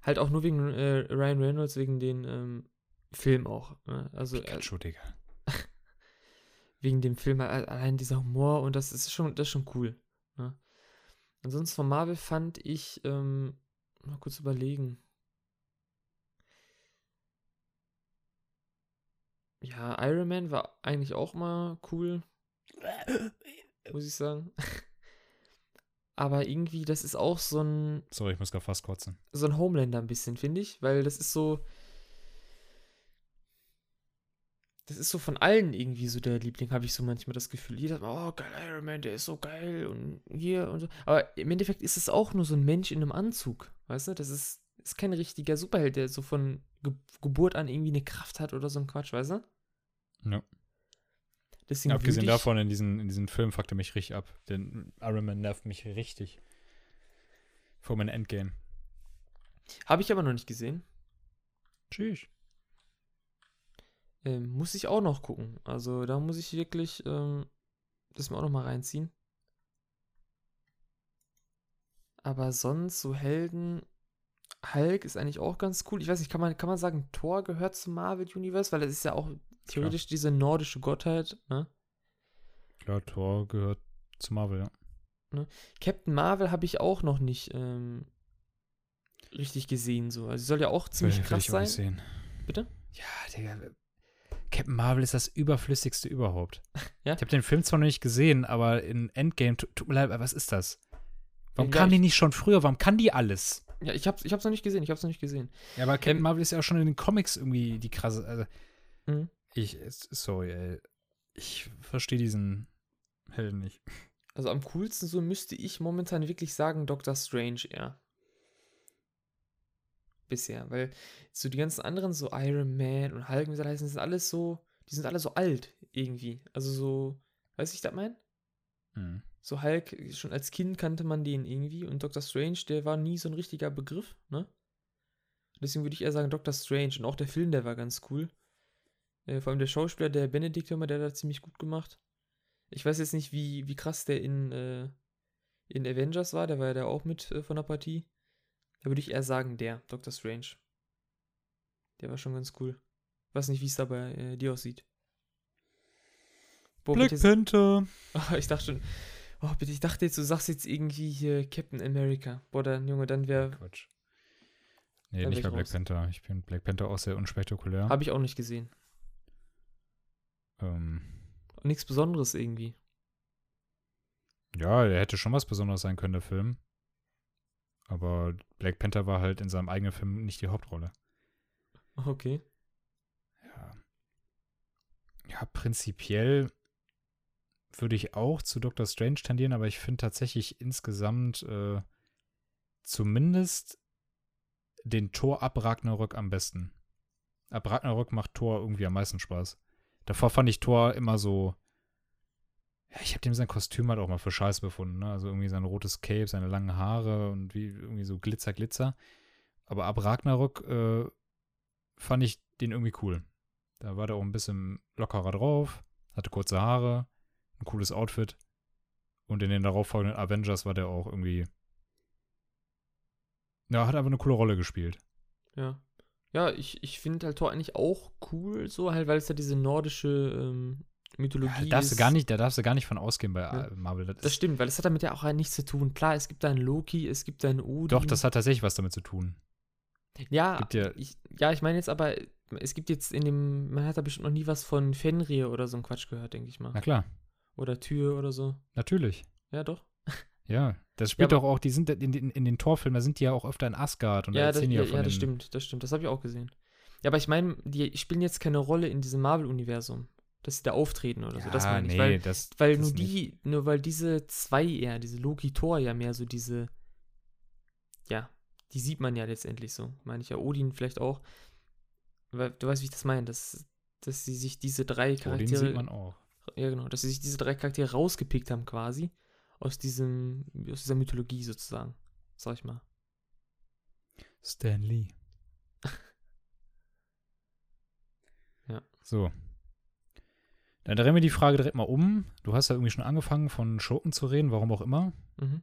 halt auch nur wegen äh, Ryan Reynolds, wegen den ähm, Film auch. Ne? Also äh, Pikachu, Digga. wegen dem Film äh, allein dieser Humor und das ist schon, das ist schon cool. Ne? Ansonsten von Marvel fand ich, ähm, mal kurz überlegen. Ja, Iron Man war eigentlich auch mal cool, muss ich sagen. Aber irgendwie, das ist auch so ein, Sorry, ich muss gerade fast kotzen. so ein Homelander ein bisschen, finde ich, weil das ist so. Das ist so von allen irgendwie so der Liebling, habe ich so manchmal das Gefühl. Jeder sagt, oh, geil, Iron Man, der ist so geil und hier und so. Aber im Endeffekt ist es auch nur so ein Mensch in einem Anzug, weißt du? Das ist, ist kein richtiger Superheld, der so von Ge Geburt an irgendwie eine Kraft hat oder so ein Quatsch, weißt du? Ja. Deswegen Abgesehen davon, in diesen, in diesen Film fuckt er mich richtig ab. Denn Iron Man nervt mich richtig. Vor meinem Endgame. Habe ich aber noch nicht gesehen. Tschüss. Ähm, muss ich auch noch gucken. Also da muss ich wirklich ähm, das mir auch noch mal reinziehen. Aber sonst so Helden. Hulk ist eigentlich auch ganz cool. Ich weiß nicht, kann man, kann man sagen, Thor gehört zum Marvel Universe? Weil das ist ja auch theoretisch diese nordische Gottheit. Ne? Klar, Thor gehört zu Marvel, ja. Captain Marvel habe ich auch noch nicht ähm, richtig gesehen. So. Also sie soll ja auch ziemlich Will- will krass ich auch nicht sein. Sehen. Bitte? Ja, Digga. Captain Marvel ist das überflüssigste überhaupt. Ja? Ich habe den Film zwar noch nicht gesehen, aber in Endgame, tu- tut mir leid, was ist das? Warum Ja, kam ich- die nicht schon früher? Warum kann die alles? Ja, ich hab's, ich hab's noch nicht gesehen. Ich hab's noch nicht gesehen. Ja, aber Captain Ähm, Marvel ist ja auch schon in den Comics irgendwie die krasse. Also, Mhm. Ich, sorry, ey. Ich verstehe diesen Helden nicht. Also am coolsten so müsste ich momentan wirklich sagen Doctor Strange eher. Bisher, weil so die ganzen anderen, so Iron Man und Hulk, wie sie heißen, sind alles so, die sind alle so alt irgendwie. Also so, weißt du, ich das mein? Mhm. So Hulk, schon als Kind kannte man den irgendwie und Doctor Strange, der war nie so ein richtiger Begriff, ne? Deswegen würde ich eher sagen Doctor Strange und auch der Film, der war ganz cool. Äh, vor allem der Schauspieler, der Benedict immer, der hat das ziemlich gut gemacht. Ich weiß jetzt nicht, wie, wie krass der in, äh, in Avengers war, der war ja da auch mit äh, von der Partie. Da würde ich eher sagen, der, Doctor Strange. Der war schon ganz cool. Weiß nicht, wie es da bei äh, dir aussieht. Boah, Black bitte, Panther. Oh, ich dachte schon. Oh, bitte, ich dachte jetzt, du sagst jetzt irgendwie hier Captain America. Boah, dann, Junge, dann wäre. Quatsch. Nee, nicht bei Black raus. Panther. Ich bin Black Panther auch sehr unspektakulär. Habe ich auch nicht gesehen. Ähm, Nichts Besonderes irgendwie. ja, der hätte schon was Besonderes sein können, der Film. Aber Black Panther war halt in seinem eigenen Film nicht die Hauptrolle. Okay. Ja. Ja, prinzipiell würde ich auch zu Doctor Strange tendieren, aber ich finde tatsächlich insgesamt äh, zumindest den Tor ab Ragnarök am besten. Ab Ragnarök macht Thor irgendwie am meisten Spaß. Davor fand ich Thor immer so. Ja, ich habe dem sein Kostüm halt auch mal für Scheiß befunden. Ne? Also irgendwie sein rotes Cape, seine langen Haare und wie irgendwie so Glitzer, Glitzer. Aber ab Ragnarök äh, fand ich den irgendwie cool. Da war der auch ein bisschen lockerer drauf, hatte kurze Haare, ein cooles Outfit. Und in den darauffolgenden Avengers war der auch irgendwie. Ja, hat einfach eine coole Rolle gespielt. Ja. Ja, ich, ich finde halt Thor eigentlich auch cool, so halt, weil es ja diese nordische ähm, Mythologie Da darfst, du ist. gar nicht, da darfst du gar nicht von ausgehen bei Ja. Marvel. Das Das stimmt, weil es hat damit ja auch nichts zu tun. Klar, es gibt da einen Loki, es gibt da einen Odin. doch, das hat tatsächlich was damit zu tun. Ja, ja- ich, ja, ich meine jetzt aber, es gibt jetzt in dem, man hat da bestimmt noch nie was von Fenrir oder so ein Quatsch gehört, denke ich mal. Na klar, Oder Tür oder so. natürlich. Ja, doch. Ja, das spielt Ja, doch auch, die sind in den, in den Torfilmen, da sind die ja auch öfter in Asgard und da ja, das, erzählen die ja, ja von ja, das stimmt, das stimmt. Das habe ich auch gesehen. Ja, aber ich meine, die spielen jetzt keine Rolle in diesem Marvel-Universum, dass sie da auftreten oder so. Das Ja, meine ich. nee, Weil, das, weil das nur die, nur weil diese zwei eher, diese Loki-Thor ja mehr so diese, ja, die sieht man ja letztendlich so. Meine ich ja, Odin vielleicht auch. Weil, du weißt, wie ich das meine, dass, dass sie sich diese drei Charaktere sieht man auch. ja, genau, dass sie sich diese drei Charaktere rausgepickt haben quasi aus diesem, aus dieser Mythologie sozusagen, sag ich mal. Stan Lee. Ja. So. Dann drehen wir die Frage direkt mal um. Du hast ja irgendwie schon angefangen, von Schurken zu reden, warum auch immer. Mhm.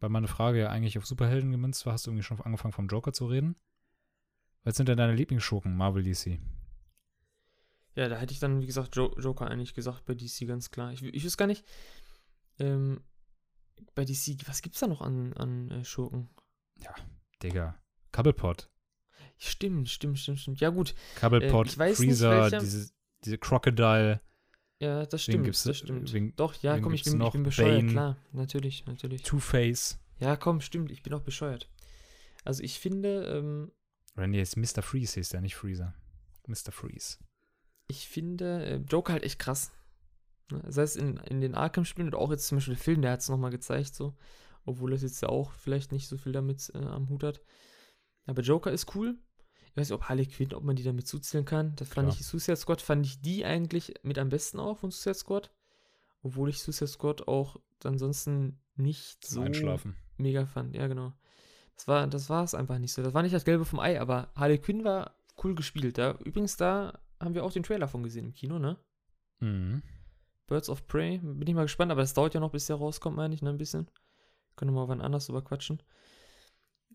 Weil meine Frage ja eigentlich auf Superhelden gemünzt war, hast du irgendwie schon angefangen, vom Joker zu reden. Was sind denn deine Lieblingsschurken, Marvel DC? Ja, da hätte ich dann, wie gesagt, jo Joker eigentlich gesagt bei DC ganz klar. Ich, ich weiß gar nicht, ähm, bei DC, was gibt's da noch an, an äh, Schurken? Digga. Cobblepot. Stimmt, stimmt, stimmt, stimmt. Ja, gut, Cobblepot, Äh, Freezer, diese, diese Crocodile. ja, das stimmt, gibt's- das stimmt. wen- Doch, ja, komm, ich bin, ich bin bescheuert, Bane. klar, natürlich, natürlich. Two-Face. Ja, komm, stimmt, ich bin auch bescheuert. Also ich finde, ähm, Oder nee, jetzt Mr. Freeze hieß der, nicht Freezer. Mr. Freeze. ich finde äh, Joker halt echt krass. Ne? Sei es in, in den Arkham-Spielen oder auch jetzt zum Beispiel der Film, der hat es nochmal gezeigt, so. Obwohl es jetzt ja auch vielleicht nicht so viel damit äh, am Hut hat. Aber Joker ist cool. Ich weiß nicht, ob Harley Quinn, ob man die damit zuzählen kann. Das fand Klar. ich, Suicide Squad fand ich die eigentlich mit am besten auch von Suicide Squad. Obwohl ich Suicide Squad auch ansonsten nicht so Einschlafen. mega fand. Ja, genau. Das war, das war es einfach nicht so. Das war nicht das Gelbe vom Ei, aber Harley Quinn war cool gespielt. Da, übrigens, da haben wir auch den Trailer von gesehen im Kino, ne? Mhm. Birds of Prey. Bin ich mal gespannt, aber das dauert ja noch, bis der rauskommt, meine ich, ne? Ein bisschen. Können wir mal wann anders drüber quatschen.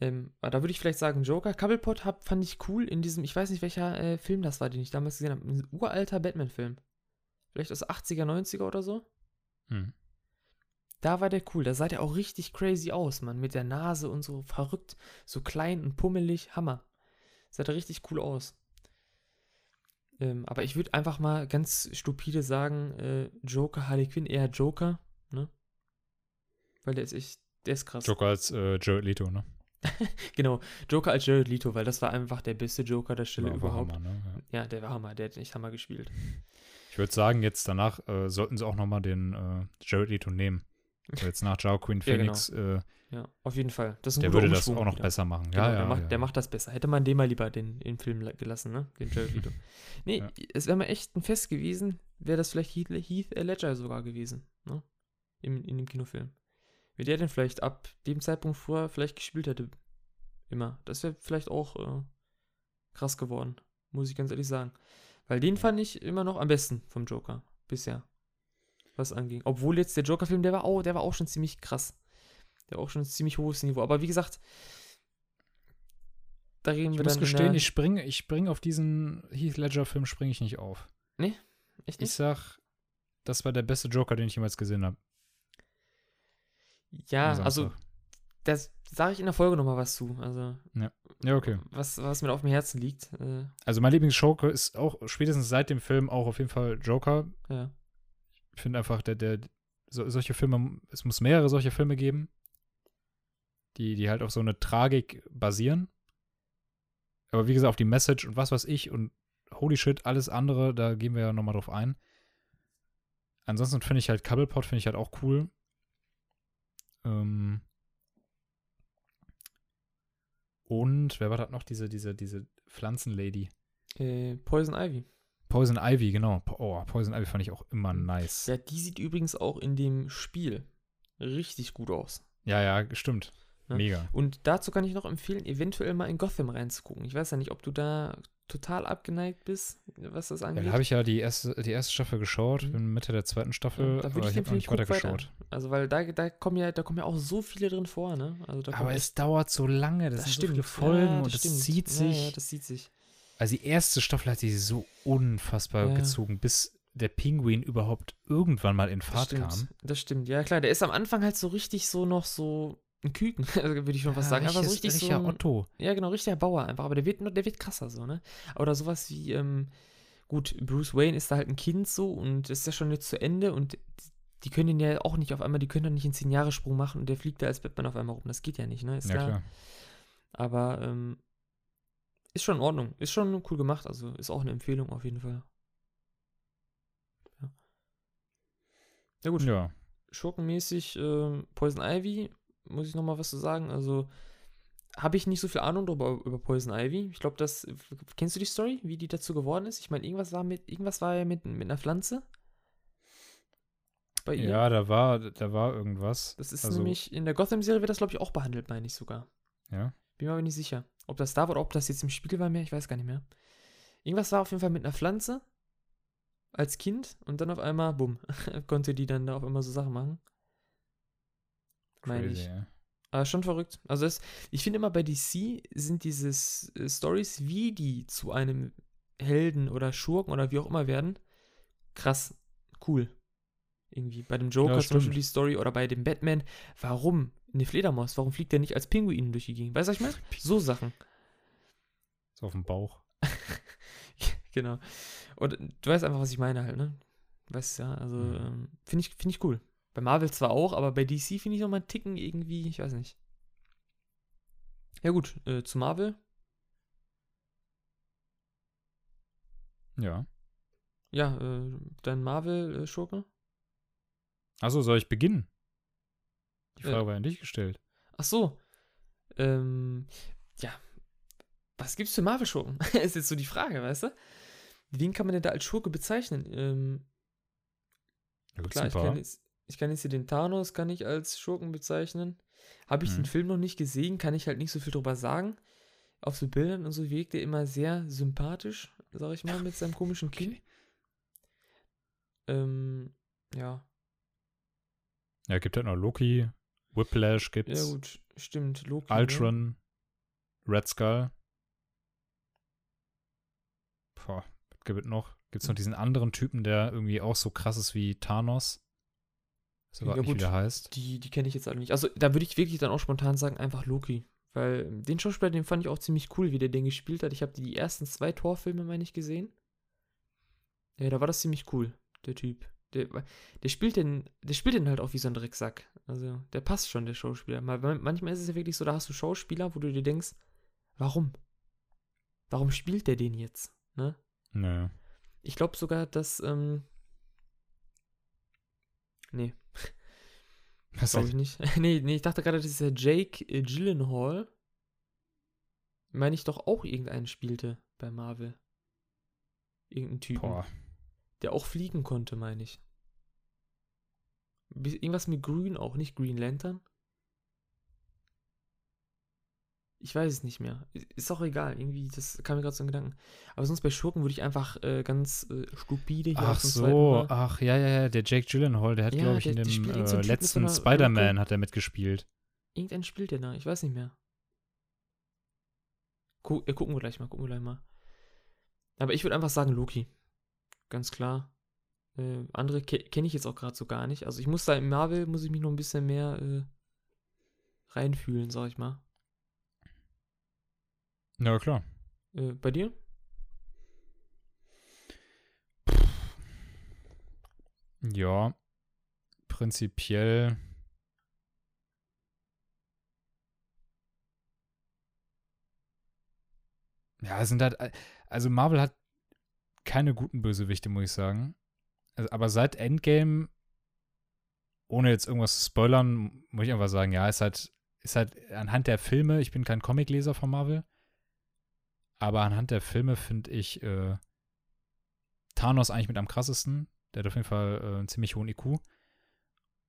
Ähm, da würde ich vielleicht sagen, Joker. Cobblepot hab, fand ich cool in diesem, ich weiß nicht, welcher äh, Film das war, den ich damals gesehen habe. Ein uralter Batman-Film. Vielleicht aus 80er, 90er oder so. Mhm. Da war der cool. Da sah der auch richtig crazy aus, Mann. Mit der Nase und so verrückt. So klein und pummelig. Hammer. Sah der richtig cool aus. Ähm, aber ich würde einfach mal ganz stupide sagen, äh, Joker, Harley Quinn, eher Joker, ne? Weil der ist echt, der ist krass. Joker als äh, Jared Leto, ne? Genau, Joker als Jared Leto, weil das war einfach der beste Joker der Stelle War einfach überhaupt. Hammer, ne? Ja. Ja, der war Hammer, der hat echt Hammer gespielt. Ich würde sagen, jetzt danach äh, sollten sie auch nochmal den äh, Jared Leto nehmen. So jetzt nach Joaquin Ja, genau. Phoenix, äh, Ja, auf jeden Fall. Das ist ein der würde das Umschwung auch noch wieder. besser machen. Genau, ja, der, ja, macht, ja. der macht das besser. Hätte man dem mal lieber den, den Film la- gelassen, ne? Den Jared Leto. Nee, es wäre mal echt ein Fest gewesen, wäre das vielleicht Heath, Heath Ledger sogar gewesen, ne? In, in dem Kinofilm. Wie der denn vielleicht ab dem Zeitpunkt vorher vielleicht gespielt hätte. Immer. Das wäre vielleicht auch äh, krass geworden. Muss ich ganz ehrlich sagen. Weil den fand ich immer noch am besten vom Joker. Bisher. Was anging. Obwohl jetzt der Joker-Film, der war auch, der war auch schon ziemlich krass. Der war auch schon ein ziemlich hohes Niveau. Aber wie gesagt, da reden Ich wir muss dann. in gestehen, der- ich springe ich spring auf diesen Heath Ledger-Film springe ich nicht auf. Echt Ich nicht? sag, das war der beste Joker, den ich jemals gesehen habe. Ja, also, das sage ich in der Folge nochmal was zu. Also, Ja, okay. was, was mir auf dem Herzen liegt. Äh, Also mein Lieblingsjoker ist auch spätestens seit dem Film auch auf jeden Fall Joker. ja. Ich finde einfach, der, der, so, solche Filme, es muss mehrere solche Filme geben, die, die halt auf so eine Tragik basieren. Aber wie gesagt, auf die Message und was weiß ich und holy shit, alles andere, da gehen wir ja nochmal drauf ein. Ansonsten finde ich halt Cobblepot, finde ich halt auch cool. Ähm und wer war das noch? Diese, diese, diese Pflanzenlady. Äh, Poison Ivy. Poison Ivy, genau. Oh, Poison Ivy fand ich auch immer nice. Ja, die sieht übrigens auch in dem Spiel richtig gut aus. Ja, ja, stimmt. Ja. Mega. Und dazu kann ich noch empfehlen, eventuell mal in Gotham reinzugucken. Ich weiß ja nicht, ob du da total abgeneigt bist, was das Ja, angeht. da habe ich ja die erste, die erste Staffel geschaut, Mhm. bin Mitte der zweiten Staffel, Ja, da aber würde ich ich habe noch nicht weiter geschaut. Also, weil da, da kommen ja, da kommen ja auch so viele drin vor, ne? Also Aber es dauert so lange, das, sind so viele Folgen Ja, und das stimmt. zieht Ja, sich. Ja, das zieht sich. Also die erste Staffel hat sich so unfassbar Ja. gezogen, bis der Pinguin überhaupt irgendwann mal in Das Fahrt stimmt. kam. Das stimmt. Ja, klar, der ist am Anfang halt so richtig so noch so ein Küken, also würde ich schon fast Ja, sagen. Einfach so richtig richtiger so ein, Otto. Ja, genau, richtiger Bauer einfach. Aber der wird, der wird krasser so, ne? Oder sowas wie, ähm, gut, Bruce Wayne ist da halt ein Kind so und ist ja schon jetzt zu Ende und die können den ja auch nicht auf einmal, die können doch nicht einen 10-Jahre-Sprung machen und der fliegt da als Batman auf einmal rum. Das geht ja nicht, ne? Ist Ja, klar. klar. Aber ähm, ist schon in Ordnung. Ist schon cool gemacht. Also ist auch eine Empfehlung auf jeden Fall. Ja, ja gut. Ja. Schurkenmäßig ähm, Poison Ivy, muss ich nochmal was zu sagen. Also habe ich nicht so viel Ahnung drüber, über Poison Ivy. Ich glaube, das. Kennst du die Story, wie die dazu geworden ist? Ich meine, irgendwas war mit, irgendwas war ja mit, mit einer Pflanze. Bei ihr. Ja, da war, da war irgendwas. Das ist also, nämlich, in der Gotham-Serie wird das, glaube ich, auch behandelt, meine ich sogar. Ja. Bin mir aber nicht sicher. Ob das da war oder ob das jetzt im Spiegel war mehr, ich weiß gar nicht mehr. Irgendwas war auf jeden Fall mit einer Pflanze als Kind und dann auf einmal, bumm, konnte die dann da auf einmal so Sachen machen. Meine ich. ja. Aber schon verrückt. Also es, ich finde immer bei DC sind diese äh, Stories, wie die zu einem Helden oder Schurken oder wie auch immer werden, krass, cool. Irgendwie. Bei dem Joker Ja, zum Beispiel die Story oder bei dem Batman. Warum eine Fledermaus? Warum fliegt der nicht als Pinguin durch die Gegend? Weißt du, was ich meine? So Sachen. So auf dem Bauch. genau. Und du weißt einfach, was ich meine halt, ne? Weißt ja, also Mhm. ähm, finde ich, find ich cool. Bei Marvel zwar auch, aber bei DC finde ich noch mal einen Ticken irgendwie, ich weiß nicht. Ja gut, äh, zu Marvel. Ja. Ja, äh, dein Marvel-Schurke? Achso, soll ich beginnen? Die. Frage war an dich gestellt. Ach so. Ähm, ja. Was gibt's für Marvel-Schurken? ist jetzt so die Frage, weißt du? Wen kann man denn da als Schurke bezeichnen? Ähm, klar, ich kann, jetzt, ich kann jetzt hier den Thanos kann ich als Schurken bezeichnen. Habe ich Mhm. den Film noch nicht gesehen, kann ich halt nicht so viel drüber sagen. Auf so Bildern und so wirkt er immer sehr sympathisch, sag ich mal, mit seinem komischen Kinn. Ähm, ja. Ja, gibt halt noch Loki, Whiplash Ja, gibt's, gut, stimmt. Loki. ne? Ultron, Red Skull. Boah, was gibt es noch? Gibt's noch diesen anderen Typen, der irgendwie auch so krass ist wie Thanos? So Ja, ja, nicht, gut. wie der heißt. Die, die kenne ich jetzt alle nicht. Also da würde ich wirklich dann auch spontan sagen, einfach Loki. Weil ähm, den Schauspieler, den fand ich auch ziemlich cool, wie der den gespielt hat. Ich habe die ersten zwei Torfilme, meine ich, gesehen. Ja, da war das ziemlich cool, der Typ. Der, der spielt den, der spielt den halt auch wie so ein Drecksack. Also, der passt schon, der Schauspieler. Mal- man- Manchmal ist es ja wirklich so, da hast du Schauspieler, wo du dir denkst, warum? Warum spielt der den jetzt? Ne? Nö. Ich glaube sogar, dass, ähm, nee, Was Glaube ich nicht. nee, nee, ich dachte gerade, das ist der Jake Gyllenhaal. Meine ich doch auch irgendeinen spielte bei Marvel. Irgendein Typen. Boah. Der auch fliegen konnte, meine ich. Irgendwas mit Grün auch, nicht Green Lantern? Ich weiß es nicht mehr. Ist auch egal, irgendwie, das kam mir gerade so ein Gedanken. Aber sonst bei Schurken würde ich einfach äh, ganz äh, stupide hier Ach so, ach ja, ja, ja, der Jake Gyllenhaal, der hat, Ja, glaube ich, der- in dem äh, letzten Spider-Man hat er mitgespielt. Irgendeinen spielt der da, ich weiß nicht mehr. Gu äh, gucken wir gleich mal, gucken wir gleich mal. Aber ich würde einfach sagen Loki. Ganz klar. Äh, andere ke kenne ich jetzt auch gerade so gar nicht. Also ich muss da im Marvel, muss ich mich noch ein bisschen mehr äh, reinfühlen, sag ich mal. Ja, klar. Äh, bei dir? Ja, prinzipiell. Ja, sind halt, also Marvel hat keine guten Bösewichte, muss ich sagen. Also, aber seit Endgame, ohne jetzt irgendwas zu spoilern, muss ich einfach sagen, ja, ist halt, ist halt anhand der Filme, ich bin kein Comicleser von Marvel, aber anhand der Filme finde ich äh, Thanos eigentlich mit am krassesten. Der hat auf jeden Fall äh, einen ziemlich hohen IQ.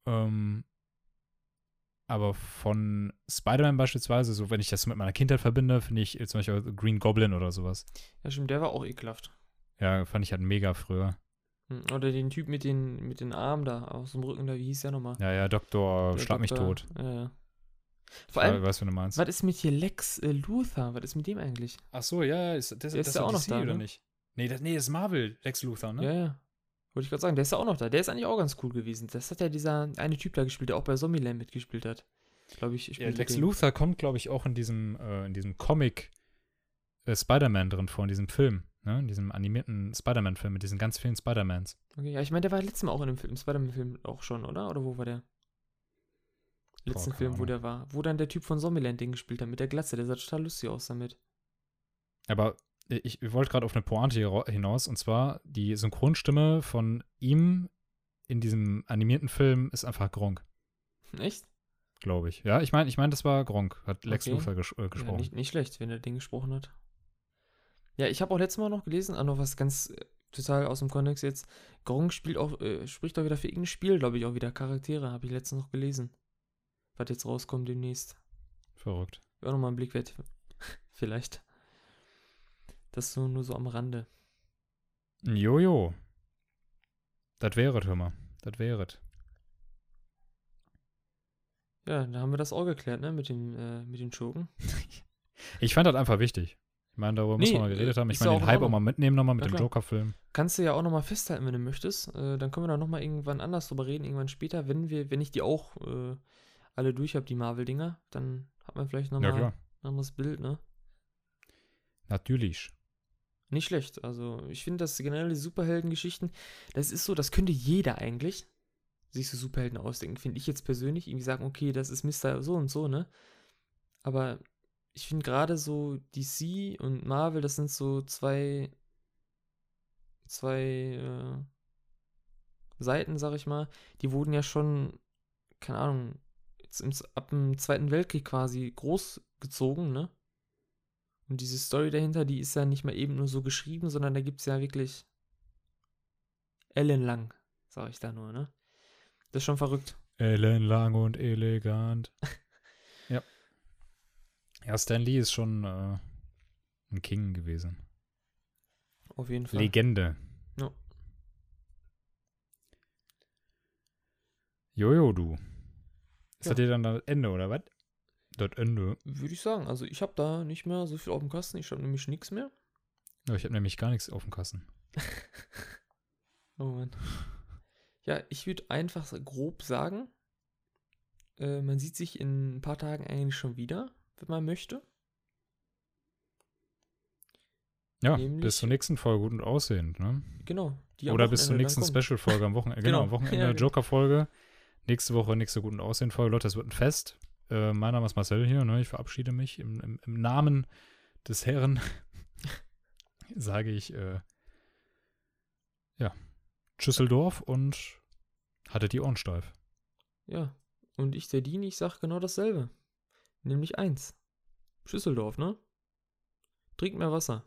Ähm, aber von Spider-Man beispielsweise, so wenn ich das mit meiner Kindheit verbinde, finde ich äh, zum Beispiel Green Goblin oder sowas. Ja, stimmt, der war auch ekelhaft. Ja, fand ich halt mega früher. Hm, Oder den Typ mit den, mit den Armen da aus dem Rücken da, wie hieß der nochmal? Ja, ja, Doktor, Der schlag mich tot. Ja, ja. Vor allem, weiß, was du meinst. was ist mit hier Lex äh, Luthor? Was ist mit dem eigentlich? Ach so, ja, ist, das, Der ist das ja doch auch noch DC, da, oder ne? nicht? Nee, das, nee, das ist Marvel, Lex Luthor, ne? Ja, ja. Wollte ich gerade sagen, der ist ja auch noch da. Der ist eigentlich auch ganz cool gewesen. Das hat ja dieser eine Typ da gespielt, der auch bei Zombieland mitgespielt hat. Glaube ich. Ja, Lex den. Luthor kommt, glaube ich, auch in diesem, äh, in diesem Comic äh, Spider-Man drin vor, in diesem Film, ne? In diesem animierten Spider-Man-Film mit diesen ganz vielen Spider-Mans. Okay, ja, ich meine, der war letztes Mal auch in dem Film, Spider-Man-Film auch schon, oder? Oder wo war der? Letzten keine Film, wo der war. Wo dann der Typ von Zombieland den gespielt hat, mit der Glatze. Der sah total lustig aus damit. Aber äh, ich, wollte gerade auf eine Pointe hinaus, und zwar die Synchronstimme von ihm in diesem animierten Film ist einfach Gronk, Echt? glaube ich. Ja, ich meine, ich meine, das war Gronk, hat Lex Okay. Luthor ges äh, Ja, gesprochen. nicht, nicht schlecht, wenn er den gesprochen hat. Ja, ich habe auch letztes Mal noch gelesen, auch noch was ganz äh, total aus dem Kontext jetzt. Gronk spielt auch, äh, spricht auch wieder für irgendein Spiel, glaube ich, auch wieder Charaktere, habe ich letztens noch gelesen. Was jetzt rauskommt demnächst. Verrückt. Auch nochmal ein Blick wert. Vielleicht. Das so nur so am Rande. Jojo. Das wäre hör mal. Das wäre Ja, da haben wir das auch geklärt, ne, mit dem, äh, mit den Schurken. Ich fand das einfach wichtig. Ich meine, darüber Nee, man mal geredet äh, haben. Ich meine, ja den Hype auch mal mitnehmen nochmal mit Ja, dem. Joker-Film. Kannst du ja auch nochmal festhalten, wenn du möchtest. Äh, dann können wir da nochmal irgendwann anders drüber reden, irgendwann später, wenn wir, wenn ich die auch äh, alle durch habe, die Marvel-Dinger, dann hat man vielleicht Ja, nochmal klar. ein anderes Bild, ne? Natürlich. Nicht schlecht. Also, ich finde, dass generell die Superhelden-Geschichten, das ist so, das könnte jeder eigentlich sich so Superhelden ausdenken. Finde ich jetzt persönlich. Irgendwie sagen, okay, das ist Mr. so und so, ne? Aber ich finde gerade so DC und Marvel, das sind so zwei, zwei äh, Seiten, sag ich mal. Die wurden ja schon, keine Ahnung, jetzt im, ab dem Zweiten Weltkrieg quasi großgezogen, ne? Und diese Story dahinter, die ist ja nicht mal eben nur so geschrieben, sondern da gibt es ja wirklich ellenlang, sag ich da nur, ne? Das ist schon verrückt. Ellenlang und elegant. ja. Stan Lee ist schon äh, ein King gewesen. Auf jeden Fall. Legende. Ja. Jojo, du. Ist Ja. das dir dann das Ende, oder was? Das Ende. Würde ich sagen. Also ich habe da nicht mehr so viel auf dem Kasten. Ich habe nämlich nichts mehr. Ja, ich habe nämlich gar nichts auf dem Kassen. Oh Mann. Ja, ich würde einfach grob sagen, äh, man sieht sich in ein paar Tagen eigentlich schon wieder, wenn man möchte. Ja, Nämlich- bis zur nächsten Folge gut und aussehend, ne? Genau. Oder bis zur nächsten. Special-Folge am Wochenende. Genau, Genau. am Wochenende Ja, genau. Joker-Folge. Nächste Woche nächste gut und aussehend Folge. Leute, das wird ein Fest. Äh, mein Name ist Marcel hier, ne? Ich verabschiede mich im, im, im Namen des Herren. sage ich, äh, ja, Schüsseldorf und hattet die Ohren steif. Ja. Und ich, der Dean, ich sag genau dasselbe. Nämlich eins. Schüsseldorf, ne? Trinkt mehr Wasser.